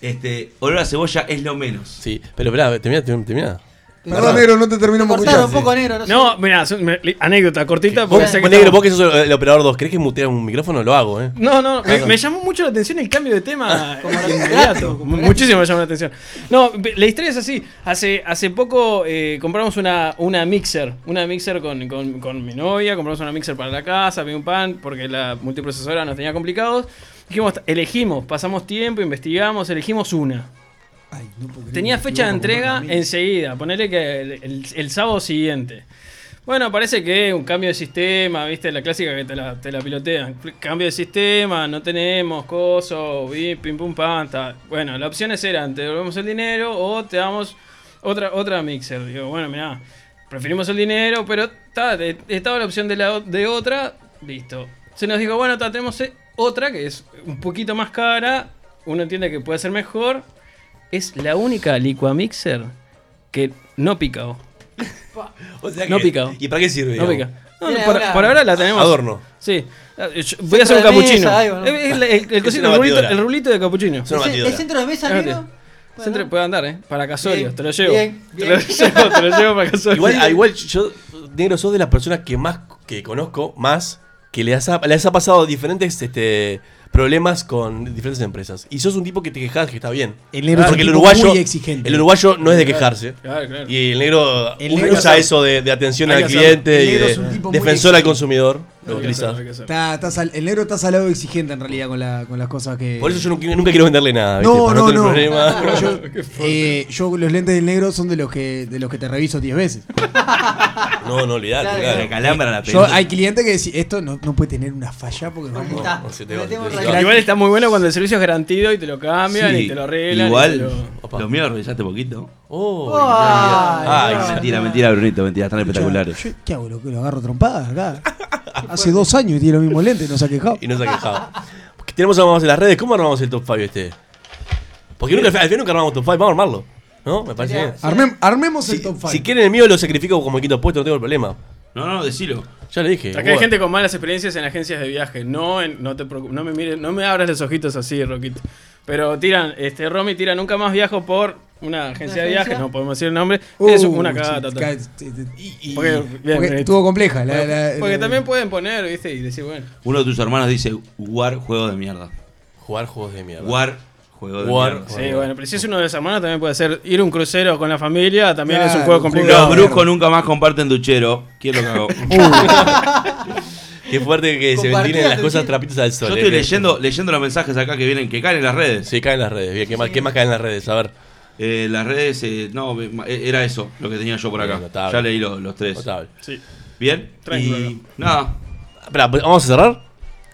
Este, olor a cebolla es lo menos. Sí, pero esperá, termina, termina. Perdón, negro, no te terminamos un poco negro, no. No, me- anécdota cortita. Vos, sé que negro, estamos- vos que sos el, operador 2, ¿crees que mutea un micrófono? Lo hago, ¿eh? No, no, me, no. me llamó mucho la atención el cambio de tema Como inmediato. Muchísimo me llamó la atención. No, la historia es así. Hace, hace poco eh, compramos una, una mixer. Una mixer con, con- con mi novia. Compramos una mixer para la casa, un pan, porque la multiprocesora nos tenía complicados. Dijimos, elegimos, pasamos tiempo, investigamos, elegimos una. Ay, no Tenía fecha de entrega enseguida. Ponele que el, el- el sábado siguiente. Bueno, parece que un cambio de sistema, viste, la clásica que te la, te la pilotean. Cambio de sistema, no tenemos coso, pim pum pam, ta. Bueno, las opciones eran, te devolvemos el dinero o te damos otra, otra mixer. Digo, bueno, mirá, preferimos el dinero, pero ta, estaba la opción de, la, o- de otra, listo. Se nos dijo, bueno, ta, tenemos eh, otra que es un poquito más cara, uno entiende que puede ser mejor. Es la única licuamixer que no pica. O sea No pica. ¿Y para qué sirve? No digamos? pica. No, Tiene por, ahora la tenemos. Adorno. Sí. Eh, yo Voy a hacer un capuchino. mesa, algo, ¿no? El, el cosito, una el, rulito, batidora. el rulito de capuchino. ¿El, centro de mesa negro? Centro- puede andar, ¿eh? Para Casorios, Bien, te lo llevo. bien, Te lo llevo, te lo llevo para Casorios. Igual, ah, igual yo, negro, sos de las personas que más que conozco, más que les ha, les ha pasado diferentes este, problemas con diferentes empresas. Y sos un tipo que te quejas que está bien. El negro es Porque un el uruguayo, muy exigente. el uruguayo no es de quejarse. Claro, claro. Y el negro El usa sabe- eso de, de atención al cliente y de defensor al consumidor. Lo. Está, está sal- el negro está salado exigente en realidad con, la, con las cosas que. Por eso yo nunca, nunca quiero venderle nada. ¿viste? No, Para no, tener no. Yo, eh, yo los lentes del negro son de los que de los que te reviso 10 veces. No, no, olvidate. Claro, claro. Calambra la Yo, hay clientes que decís, esto no, no puede tener una falla porque vamos. está. no te va, va. Igual está muy bueno cuando el servicio es garantido y te lo cambian Sí, y te lo arreglan. Igual, lo- los míos los revisaste poquito. Oh, Ay, ay, no. ay, mentira, mentira, Brunito, mentira, están espectaculares. yo- ¿Qué hago? ¿Lo, lo agarro trompadas acá? Hace dos años y tiene los mismos lentes, no se ha quejado. Y no se ha quejado. Porque tenemos armados en las redes. ¿Cómo armamos el top 5 este? Porque nunca, al final nunca armamos top 5. Vamos a armarlo. ¿No? Me parece bien. Armem- armemos el top 5. si quieren el mío, lo sacrifico como quinto puesto, no tengo problema. No, no, decilo. Ya le dije. Acá hay bueno. gente con malas experiencias en agencias de viaje. No, en- no te preocupes, no me mires, no me abras los ojitos así, Roquito. Pero tiran, este, Romy tira nunca más viajo por una agencia de agencia? viaje, no podemos decir el nombre. Uh, es una cagada total. sí. Porque, bien, Porque eh, estuvo compleja. la- la- porque la- también pueden poner, ¿viste? Y decir, bueno. Uno de tus hermanos dice War, juego de mierda. Jugar juegos de mierda. War, juego de War. mierda. Sí, bueno, pero si es uno de los hermanos, también puede ser ir a un crucero con la familia, también es un juego complicado. Los brujos nunca más comparten duchero. ¿Quién lo cagó? Qué fuerte que se ventilen las cosas trapitos al sol. Yo eh, estoy que- leyendo, leyendo los mensajes acá que vienen, que caen en las redes. Sí, caen las redes. Bien, ¿qué más, qué más caen en las redes? A ver. Eh, las redes, eh, no, eh, era eso lo que tenía yo por acá. Notable. Ya leí lo- los tres. Notable. Sí. Bien. Tranquilo. Y nada. Espera, pues, ¿vamos a cerrar?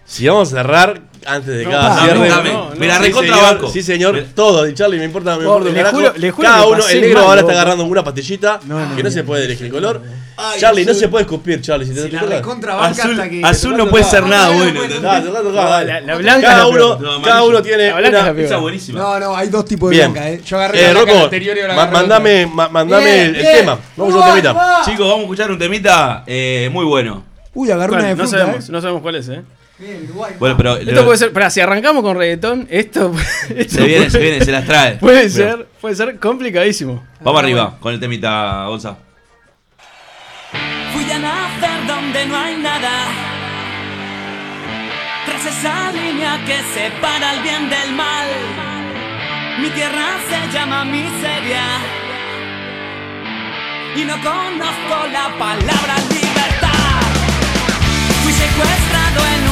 Si vamos a cerrar antes de No, cada cierre. dame. No, no. Me la Sí, recontra señor, banco. Sí, señor. Me- Todo, Charlie, me importa, me importa le juro- le juro Cada que uno, el negro mal, ahora está agarrando una pastillita No, no, que no no. se puede elegir el color. Ay, Charlie, no se puede escupir, Charlie. Si te Si la Azul, hasta que. azul no puede ser nada no, bueno. no. La- la blanca cada la uno. No, cada uno tiene La blanca una- es la buenísima. No, no, hay dos tipos de Bien. blanca, eh. Yo agarré Eh, la blanca Rocco, anterior y ahora ma- agarré la mandame, ma- mandame Bien, el, bien. tema. Vamos a un temita. va. Chicos, vamos a escuchar un temita eh, muy bueno. Uy, agarré una de No fruta. sabemos, eh. no sabemos cuál es, ¿eh? Bien, Uruguay. Bueno, pero Esto lo- puede ser, pero si arrancamos con reggaetón, esto, esto se viene, puede, se viene, se las trae. puede ser, puede ser complicadísimo. Vamos arriba con el temita, Gonza. No hay nada. Tras esa línea que separa el bien del mal. Mi tierra se llama miseria. Y no conozco la palabra libertad. Fui secuestrado en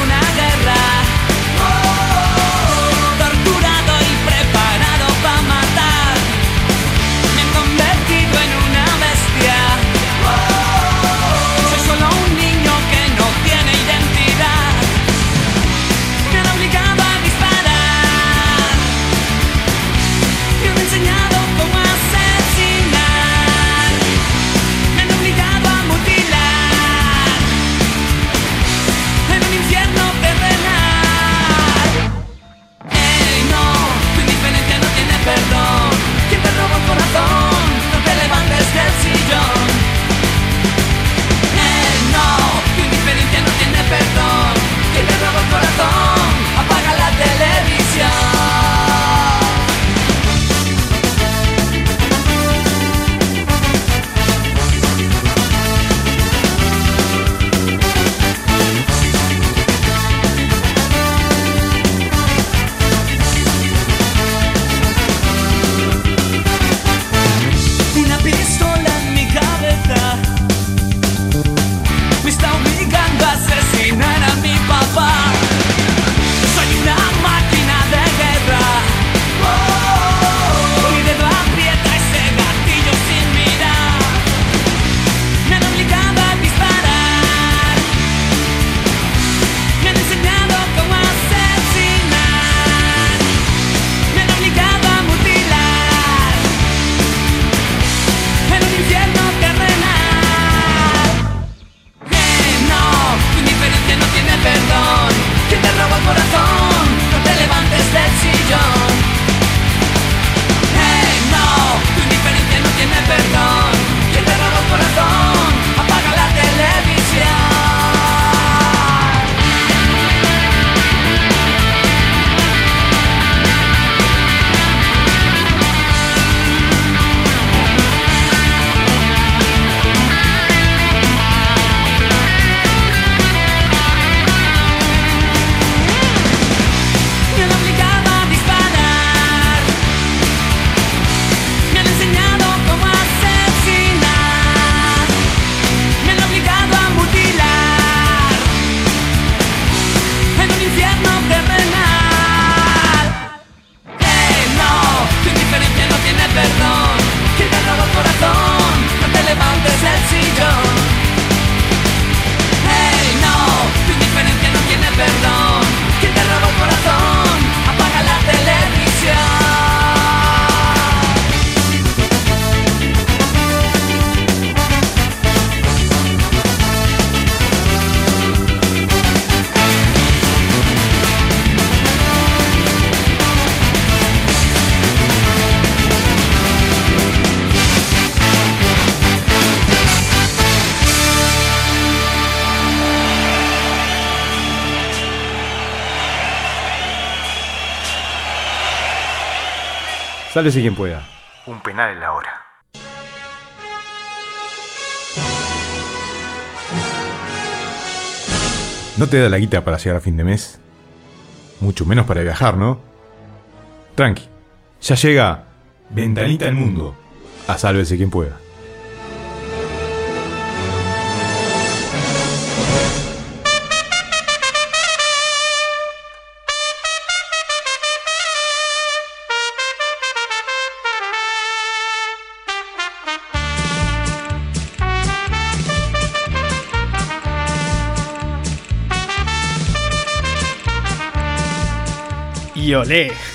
Sálvese quien pueda. Un penal en la hora. ¿No te da la guita para llegar a fin de mes? Mucho menos para viajar, ¿no? Tranqui. Ya llega Ventanita al Mundo. A sálvese quien pueda.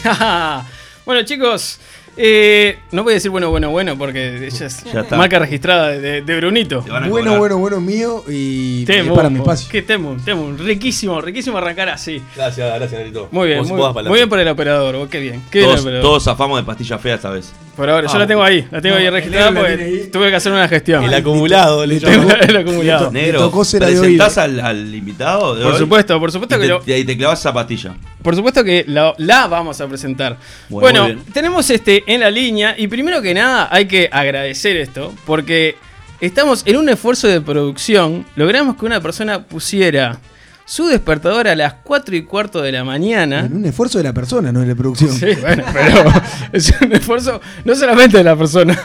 bueno, chicos, eh, no voy a decir bueno, bueno, bueno, porque ella es Ya está. marca registrada de, de Brunito. Bueno, bueno, bueno mío y para mi espacio. Qué temo, temo. Riquísimo, riquísimo arrancar así. Gracias, gracias, Nerito. Muy bien, Vos- muy, vos muy bien por el operador, vos, qué bien. Qué bien el Todos, operador. todos zafamos de pastilla fea esta vez. Por ahora, yo la tengo ahí, la tengo no, ahí el registrada negro la porque ahí. tuve que hacer una gestión. El acumulado, le Tengo el acumulado. Negro, ¿presentás al, al invitado de Por hoy? supuesto, por supuesto Y que te, lo- y ahí te clavas esa pastilla. Por supuesto que la, la vamos a presentar. Bueno, Bueno, muy bien. tenemos este en la línea y primero que nada hay que agradecer esto porque estamos en un esfuerzo de producción. Logramos que una persona pusiera su despertador a las 4 y cuarto de la mañana. En un esfuerzo de la persona, no de la producción. Sí, bueno, pero es un esfuerzo no solamente de la persona.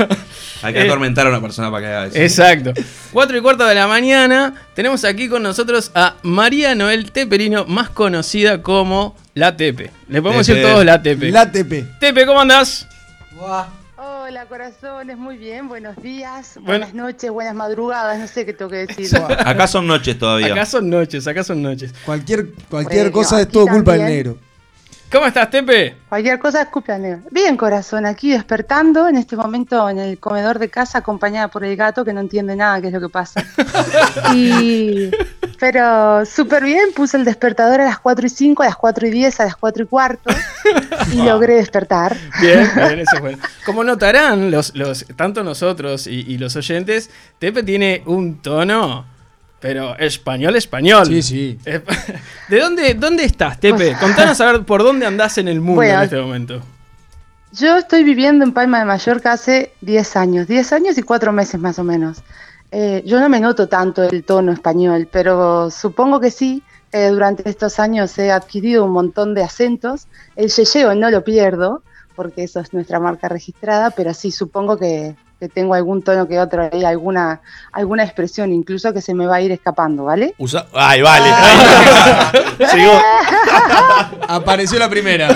Hay que Eh, atormentar a una persona para que haga eso. Exacto. 4 y cuarto de la mañana. Tenemos aquí con nosotros a María Noel Teperino, más conocida como La Tepe. Le podemos Tepe. decir todos La Tepe. La TP. Tepe, ¿cómo andás? Hola corazones, muy bien, buenos días, Bueno. buenas noches, buenas madrugadas, no sé qué tengo que decir. Acá son noches todavía. Acá son noches, acá son noches. Cualquier, cualquier Bueno, cosa es todo culpa del negro. ¿Cómo estás, Tepe? Cualquier cosa negro. Bien corazón, aquí despertando en este momento en el comedor de casa acompañada por el gato que no entiende nada qué es lo que pasa. Y, pero súper bien, puse el despertador a las 4 y 5, a las 4 y 10, a las 4 y cuarto y logré despertar. Bien, bien, eso es bueno. Como notarán, los, los, tanto nosotros y, y los oyentes, Tepe tiene un tono, pero español, español. Sí, sí. ¿De dónde, dónde estás, Tepe? Contanos a ver por dónde andás en el mundo Bueno, en este momento. Yo estoy viviendo en Palma de Mallorca hace 10 años, 10 años y 4 meses más o menos. Eh, yo no me noto tanto el tono español, pero supongo que sí. eh, durante estos años he adquirido un montón de acentos. El yeyeo no lo pierdo, porque eso es nuestra marca registrada, pero sí supongo que, que tengo algún tono que otro ahí, alguna, alguna expresión incluso que se me va a ir escapando, ¿vale? Usa... Ay, vale. Llegó. Apareció la primera.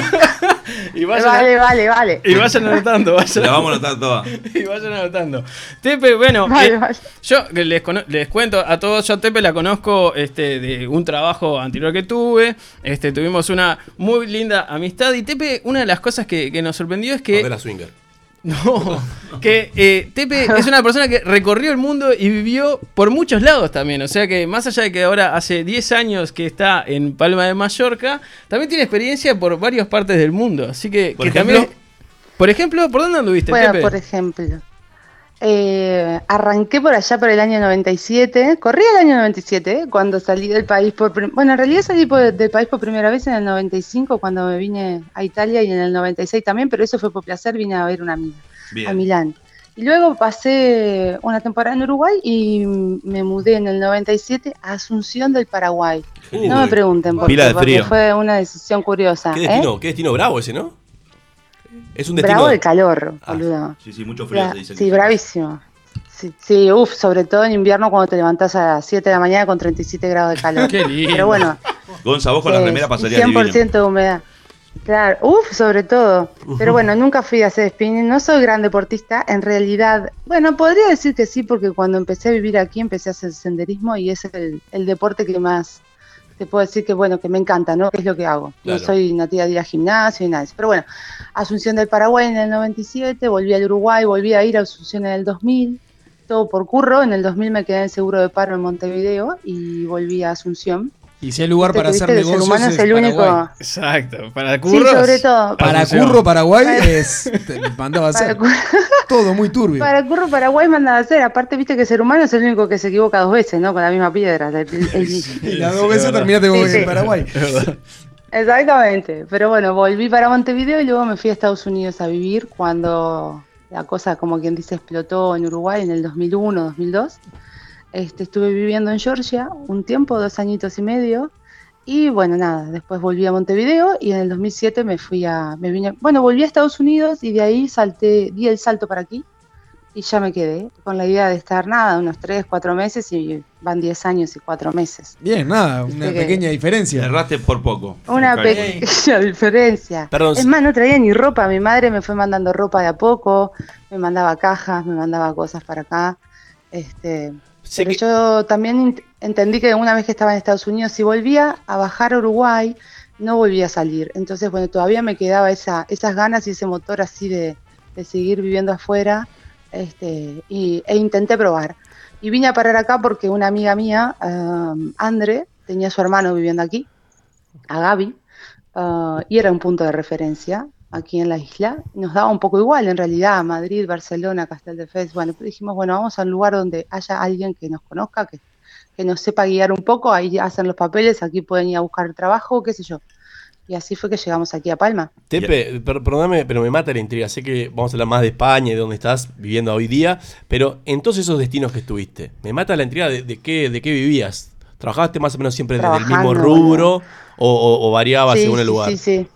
Y vayan, Vale, vale, vale. y vayan anotando, vayan, La vamos a notar toda. y vayan anotando. Tepe, bueno, Vale, eh, vale. yo les, cono- les cuento a todos, yo a Tepe la conozco este, de un trabajo anterior que tuve, este, tuvimos una muy linda amistad y Tepe, una de las cosas que, que nos sorprendió es que... Swinger. No, que eh, Tepe es una persona que recorrió el mundo y vivió por muchos lados también. O sea que más allá de que ahora hace 10 años que está en Palma de Mallorca, también tiene experiencia por varias partes del mundo. Así que, ¿Por que ejemplo? también... Por ejemplo, ¿por dónde anduviste, Bueno, Tepe? por ejemplo, eh, arranqué por allá por el año 97, corrí el año 97 eh, cuando salí del país por bueno, en realidad salí por- del país por primera vez en el 95 cuando me vine a Italia y en el 96 también, pero eso fue por placer, vine a ver una amiga a. Milán. Y luego pasé una temporada en Uruguay y me mudé en el 97 a Asunción del Paraguay. Uy, no me pregunten por qué, porque fue una decisión curiosa. ¿Qué ¿eh? destino, qué destino bravo ese, ¿no? Es un destino. Bravo de calor, Ah, boludo. Sí, sí, mucho frío Bra- se dice. sí, bravísimo. Sí, sí, uff, sobre todo en invierno cuando te levantás a las 7 de la mañana con 37 grados de calor. Qué lindo. Pero bueno, Gonza, vos con la remera pasarías divino. 100% de humedad. Claro, uff, sobre todo. Pero bueno, nunca fui a hacer spinning, no soy gran deportista, en realidad, bueno, podría decir que sí, porque cuando empecé a vivir aquí empecé a hacer senderismo y es el, el deporte que más te puedo decir que bueno, que me encanta, ¿no? Es lo que hago. Claro. No soy nativa de ir al gimnasio y nada. de eso. Pero bueno, Asunción del Paraguay en el 97, volví al Uruguay, volví a ir a Asunción en el 2000, todo por curro. En el 2000 me quedé en seguro de paro en Montevideo y volví a Asunción. Y si hay lugar para hacer el negocios humano es es el único- Paraguay. Exacto, para Sí, curros. sobre todo. Para Asunción. Curro Paraguay es te mandaba a hacer todo muy turbio. para Curro Paraguay mandaba a hacer. Aparte, viste que el ser humano es el único que se equivoca dos veces, ¿no? Con la misma piedra. el- el- el- Y las dos veces terminaste con Sí, sí. en Paraguay. Exactamente. Pero bueno, volví para Montevideo y luego me fui a Estados Unidos a vivir cuando la cosa, como quien dice, explotó en Uruguay en el 2001, 2002. Este, estuve viviendo en Georgia un tiempo, dos añitos y medio. Y bueno, nada, después volví a Montevideo y en el 2007 me fui a, me vine, bueno, volví a Estados Unidos y de ahí salté, di el salto para aquí y ya me quedé con la idea de estar nada, unos 3, 4 meses y van 10 años y 4 meses. Bien, nada, una que- pequeña diferencia. Erraste por poco. Una pequeña diferencia. Perdón. Es más, no traía ni ropa. Mi madre me fue mandando ropa de a poco, me mandaba cajas, me mandaba cosas para acá. Este, Pero que- yo también ent- entendí que una vez que estaba en Estados Unidos, si volvía a bajar a Uruguay, no volvía a salir. Entonces, bueno, todavía me quedaba esa, esas ganas y ese motor así de, de seguir viviendo afuera. Este, y, e intenté probar. Y vine a parar acá porque una amiga mía, um, Andre, tenía a su hermano viviendo aquí, a Gaby, ah, y era un punto de referencia aquí en la isla. Nos daba un poco igual, en realidad, Madrid, Barcelona, Casteldefels. Bueno, pero dijimos, bueno, vamos a un lugar donde haya alguien que nos conozca, que, que nos sepa guiar un poco, ahí hacen los papeles, aquí pueden ir a buscar trabajo, qué sé yo. Y así fue que llegamos aquí a Palma. Tepe, per- perdóname, pero me mata la intriga. Sé que vamos a hablar más de España y de dónde estás viviendo hoy día, pero en todos esos destinos que estuviste, me mata la intriga de, de qué, de qué vivías. ¿Trabajaste más o menos siempre desde el mismo rubro o, o- o variaba Sí, según el lugar? Sí, sí.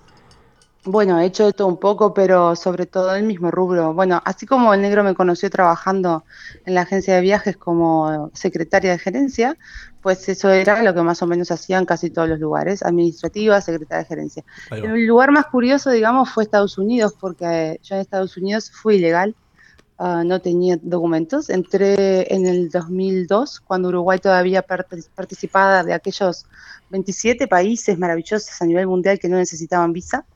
Bueno, he hecho de todo un poco, pero sobre todo el mismo rubro. Bueno, así como el negro me conoció trabajando en la agencia de viajes como secretaria de gerencia, pues eso era lo que más o menos hacían casi todos los lugares, administrativa, secretaria de gerencia. El lugar más curioso, digamos, fue Estados Unidos, porque yo en Estados Unidos fui ilegal, ah, no tenía documentos. Entré en el 2002, cuando Uruguay todavía part- participaba de aquellos 27 países maravillosos a nivel mundial que no necesitaban visa.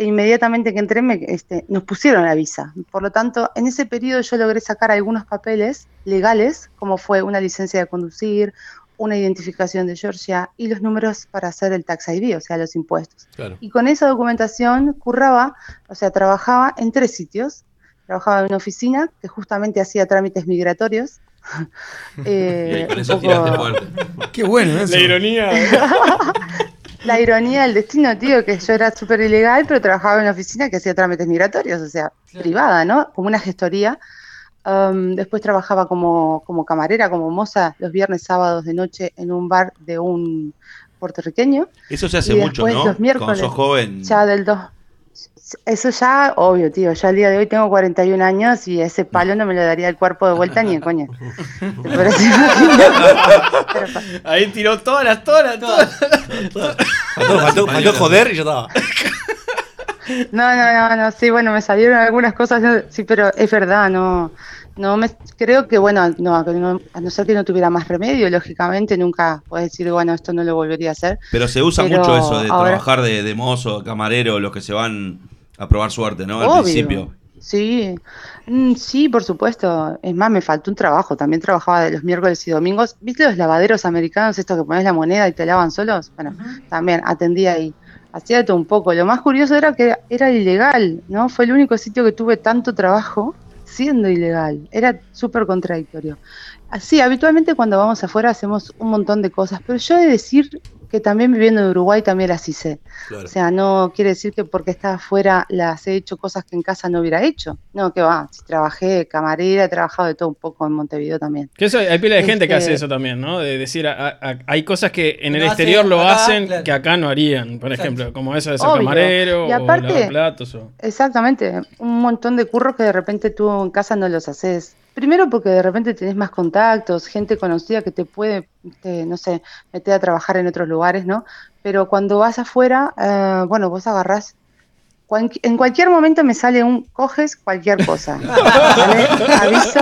E inmediatamente que entré me, este, nos pusieron la visa. Por lo tanto, en ese periodo yo logré sacar algunos papeles legales, como fue una licencia de conducir, una identificación de Georgia y los números para hacer el tax ID, o sea, los impuestos. Claro. Y con esa documentación curraba, o sea, trabajaba en tres sitios. Trabajaba en una oficina que justamente hacía trámites migratorios. Eh, Y ahí con un eso poco- tiraste fuerte. Qué bueno eso. La ironía. La ironía del destino, tío, que yo era súper ilegal, pero trabajaba en una oficina que hacía trámites migratorios, o sea, privada, ¿no? Como una gestoría. Um, después trabajaba como, como camarera, como moza, los viernes, sábados de noche en un bar de un puertorriqueño. Eso se hace Y mucho, después ¿no? los Cuando miércoles, sos joven. Ya del 2. Eso ya, obvio, tío. Yo al día de hoy tengo 41 años y ese palo no me lo daría el cuerpo de vuelta ni de coña. Ahí tiró todas las, todas las, todas. Faltó, faltó- faltó joder y yo estaba. No, no, no, no, sí, bueno, me salieron algunas cosas, sí, pero es verdad, no, no me, creo que, bueno, no, a no ser que no tuviera más remedio, lógicamente, nunca puedes decir, bueno, esto no lo volvería a hacer. Pero se usa Pero mucho eso de ahora- trabajar de, de mozo, camarero, los que se van a probar suerte, ¿no? Al Obvio. principio. Sí, Mm, sí, por supuesto. Es más, me faltó un trabajo. También trabajaba de los miércoles y domingos. ¿Viste los lavaderos americanos, estos que pones la moneda y te lavan solos? Bueno, también atendía ahí. Hacía de todo un poco. Lo más curioso era que era ilegal, ¿no? Fue el único sitio que tuve tanto trabajo siendo ilegal. Era súper contradictorio. Así, habitualmente cuando vamos afuera hacemos un montón de cosas, pero yo he de decir que también viviendo en Uruguay también las hice. Claro. O sea, no quiere decir que porque estaba afuera las he hecho cosas que en casa no hubiera hecho. No, que va. Si trabajé camarera, he trabajado de todo un poco en Montevideo también. Que eso, hay pila de gente que Este- hace eso también, ¿no? De decir, a- a- hay cosas que en el exterior hacen lo acá, hacen claro. que acá no harían, por Exacto. ejemplo, como eso de ser Obvio. camarero Y o aparte- lavar platos. O... Exactamente, un montón de curros que de repente tú en casa no los haces. Primero porque de repente tenés más contactos, gente conocida que te puede, te, no sé, meter a trabajar en otros lugares, ¿no? Pero cuando vas afuera, eh, bueno, vos agarrás, en cualquier momento me sale un, coges cualquier cosa. ¿vale? Aviso.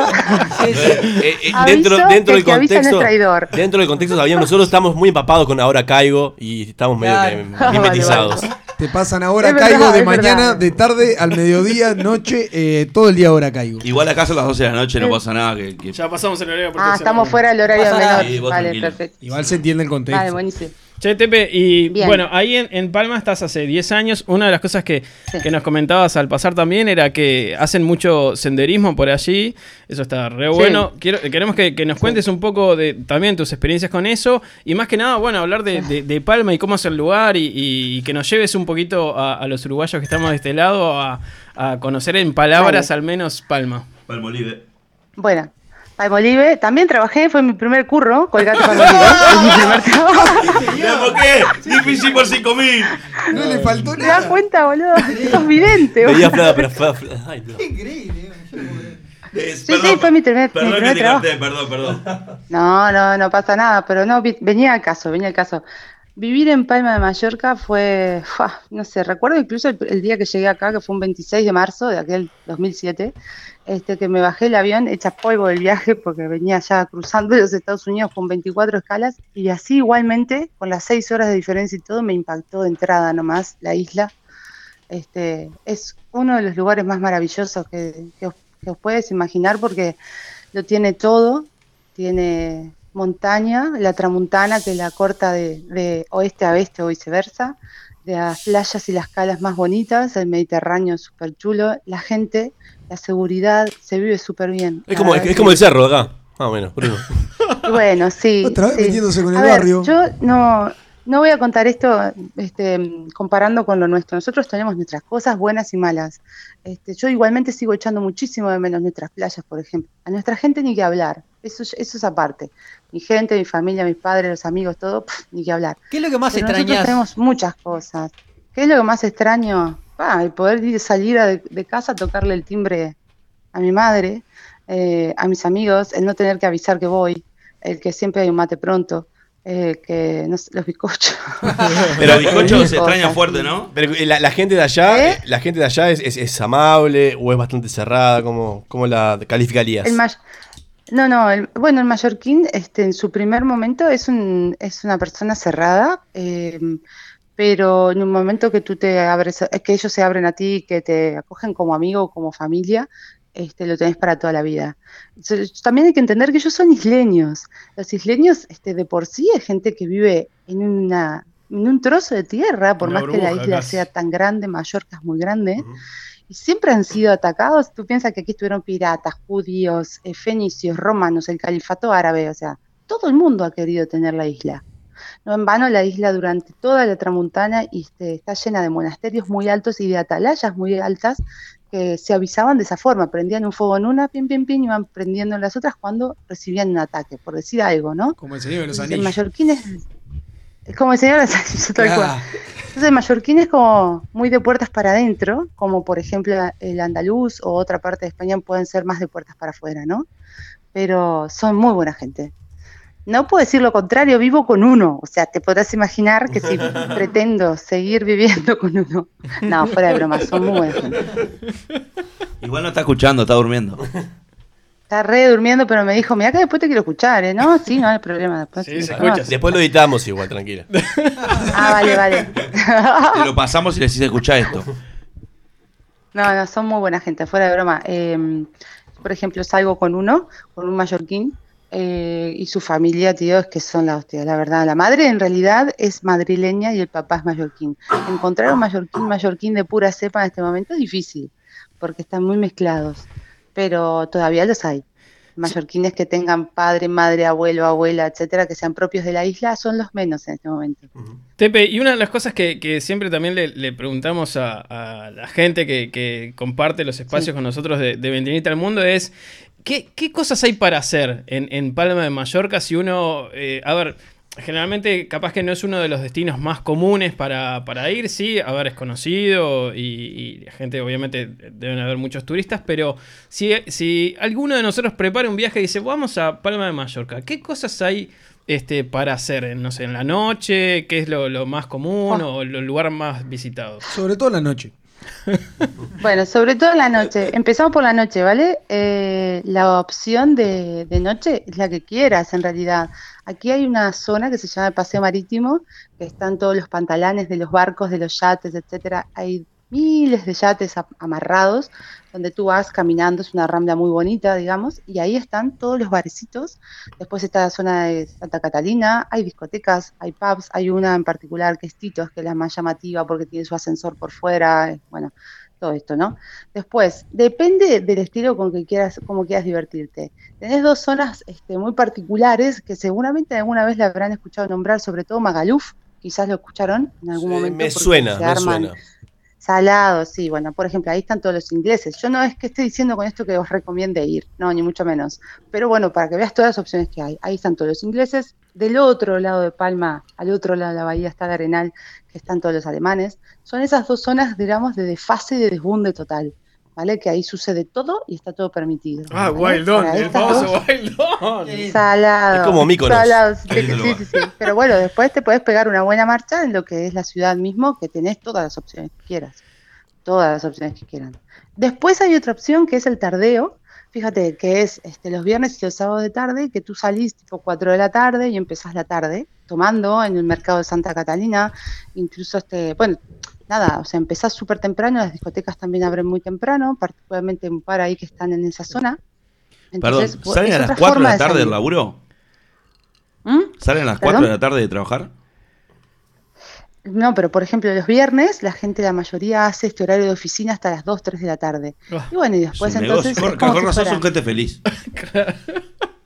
Eh, eh, Aviso dentro, dentro del contexto, traidor. dentro del contexto sabíamos, nosotros estamos muy empapados con ahora caigo y estamos medio Claro. Vale, mimetizados. vale. Te pasan ahora verdad, caigo de mañana, verdad. de tarde, al mediodía, noche, eh, todo el día ahora caigo. Igual acá son las 12 de la noche, no pasa nada. Que, que- Ya pasamos el horario Ah, estamos fuera del horario menor. Sí, vale, tranquilo. perfecto. Igual se entiende el contexto. Vale, buenísimo. Che, Tepe, y Bien. bueno, ahí en, en Palma estás hace 10 años. Una de las cosas que, que nos comentabas al pasar también era que hacen mucho senderismo por allí. Eso está re Sí. bueno. Quiero, queremos que, que nos cuentes un poco de también tus experiencias con eso. Y más que nada, bueno, hablar de, de- de Palma y cómo es el lugar y, y que nos lleves un poquito a, a los uruguayos que estamos de este lado a, a conocer en palabras al menos Palma. Palmolive. Bueno, Palmolive, también trabajé, fue mi primer curro, colgate Palmolive. es mi primer trabajo. ¿Por qué? Difícil por 5 mil. No le faltó ¿Te das cuenta, boludo? Sos vidente, Veía boludo. Flada, pero Flada- Flada- ay, no. Es- Sí, sí, fue mi primer, mi Perdón que te trabajo. corté, perdón, perdón. No, no, no pasa nada, pero no, venía al caso, venía al caso. Vivir en Palma de Mallorca fue, no sé, recuerdo incluso el, día que llegué acá, que fue un 26 de marzo de aquel 2007, este, que me bajé el avión hecha polvo del viaje porque venía ya cruzando los Estados Unidos con 24 escalas y así igualmente, con las 6 horas de diferencia y todo, me impactó de entrada nomás la isla. Este, es uno de los lugares más maravillosos que, que os, que os puedes imaginar porque lo tiene todo, tiene montaña, la tramuntana que la corta de, de oeste a oeste o viceversa, de las playas y las calas más bonitas, el Mediterráneo súper chulo, la gente, la seguridad, se vive súper bien. Es como, es como el cerro de acá. Más o menos, Bruno. bueno, sí. Otra vez sí. metiéndose con el A ver, barrio. Yo no, no voy a contar esto este, comparando con lo nuestro. Nosotros tenemos nuestras cosas buenas y malas. Este, yo igualmente sigo echando muchísimo de menos nuestras playas, por ejemplo. A nuestra gente ni que hablar. Eso, eso es aparte. Mi gente, mi familia, mis padres, los amigos, todo, ni que hablar. ¿Qué es lo que más Pero nosotros tenemos muchas cosas. ¿Qué es lo que más extraño? Ah, el poder ir, salir a- de, de casa a tocarle el timbre a mi madre, eh, a mis amigos, el no tener que avisar que voy, el que siempre hay un mate pronto, eh, que no sé, los bizcochos. Pero el bizcocho Mil se extraña cosas. fuerte, ¿no? Pero eh, la, la gente de allá, ¿Eh? eh, la gente de allá es, es, es amable o es bastante cerrada, ¿cómo, cómo la calificarías? El may- no, no, el- bueno, el mallorquín este, en su primer momento es, un, es una persona cerrada, eh, pero en un momento que tú te abres, eh, que ellos se abren a ti, que te acogen como amigo o como familia, este, lo tenés para toda la vida. También hay que entender que ellos son isleños. Los isleños este, de por sí es gente que vive en, una, en un trozo de tierra, por Una más que la isla casi. sea tan grande, Mallorca es muy grande y siempre han sido atacados. Tú piensas que aquí estuvieron piratas, judíos, eh, fenicios, romanos, el califato árabe, o sea, todo el mundo ha querido tener la isla. No en vano la isla durante toda la tramuntana y, este, está llena de monasterios muy altos y de atalayas muy altas que se avisaban de esa forma, prendían un fuego en una, pim, pim, pim, y iban prendiendo en las otras cuando recibían un ataque, por decir algo, ¿no? Como el Señor de los Anillos. mallorquín es, es como el señor de Anillos, tal cual. Ah, Entonces el mallorquín es como muy de puertas para adentro, como por ejemplo el andaluz o otra parte de España pueden ser más de puertas para afuera, ¿no? Pero son muy buena gente. No puedo decir lo contrario, vivo con uno. O sea, te podrás imaginar que si pretendo seguir viviendo con uno. No, fuera de broma, son muy buena gente. Igual no está escuchando, está durmiendo. Está re durmiendo, pero me dijo, mira que después te quiero escuchar, ¿eh? No, sí, no hay problema. Después Sí, se escucha. Después lo editamos igual, tranquila. Ah, vale, vale. Te lo pasamos y le decís escuchá esto. No, no, son muy buena gente, fuera de broma. Eh, por ejemplo, salgo con uno, con un mallorquín, eh, y su familia, tío, es que son la hostia, la verdad. La madre en realidad es madrileña y el papá es mallorquín. Encontrar un mallorquín, mallorquín de pura cepa en este momento es difícil, porque están muy mezclados, pero todavía los hay. Mallorquines que tengan padre, madre, abuelo, abuela, etcétera, que sean propios de la isla, son los menos en este momento. Tepe, y una de las cosas que, que siempre también le, le preguntamos a, a la gente que, que comparte los espacios con nosotros de, de Ventanita al Mundo es, ¿qué, qué cosas hay para hacer en, en Palma de Mallorca si uno, eh, a ver, generalmente capaz que no es uno de los destinos más comunes para, para ir, sí, a ver, es conocido y, y la gente obviamente deben haber muchos turistas, pero si, si alguno de nosotros prepara un viaje y dice, vamos a Palma de Mallorca, ¿qué cosas hay este, para hacer, en, no sé, en la noche? ¿Qué es lo, lo más común o el lugar más visitado? sobre todo la noche. Bueno, sobre todo en la noche. Empezamos por la noche, ¿vale? Eh, la opción de, de noche es la que quieras, en realidad. Aquí hay una zona que se llama el Paseo Marítimo, que están todos los pantalanes de los barcos, de los yates, etcétera. Hay miles de yates amarrados, donde tú vas caminando, es una rambla muy bonita, digamos, y ahí están todos los barecitos. Después está la zona de Santa Catalina, hay discotecas, hay pubs, hay una en particular que es Titos, que es la más llamativa porque tiene su ascensor por fuera, eh, bueno, todo esto, ¿no? Después, depende del estilo con que quieras, cómo quieras divertirte. Tenés dos zonas este, muy particulares que seguramente alguna vez la habrán escuchado nombrar, sobre todo Magaluf, quizás lo escucharon en algún momento. Me suena, me arman suena. Salados, sí, bueno, por ejemplo, ahí están todos los ingleses. Yo no es que esté diciendo con esto que os recomiende ir, no, ni mucho menos. Pero bueno, para que veas todas las opciones que hay. Ahí están todos los ingleses. Del otro lado de Palma, al otro lado de la bahía está de Arenal, que están todos los alemanes. Son esas dos zonas, digamos, de desfase y de desbunde total. ¿Vale? Que ahí sucede todo y está todo permitido. Ah, ¿vale? Wildon, Para el famoso dos- Wildon. Salado. Es como Mykonos. salado, sí, sí, sí, sí. Pero bueno, después te puedes pegar una buena marcha en lo que es la ciudad mismo, que tenés todas las opciones que quieras. Todas las opciones que quieran. Después hay otra opción que es el tardeo. Fíjate que es este, los viernes y los sábados de tarde, que tú salís tipo 4 de la tarde y empezás la tarde tomando en el mercado de Santa Catalina. Incluso, este, bueno, nada, o sea, empezás súper temprano, las discotecas también abren muy temprano, particularmente un par ahí que están en esa zona. Entonces, Perdón, vo- ¿salen es a las otra 4 de la tarde del laburo? ¿Mm? ¿Salen a las ¿Perdón? 4 de la tarde de trabajar? No, pero por ejemplo, los viernes la gente, la mayoría hace este horario de oficina hasta las 2, 3 de la tarde. Y bueno, y Es después un entonces. negocio. es como si fuera- son gente feliz.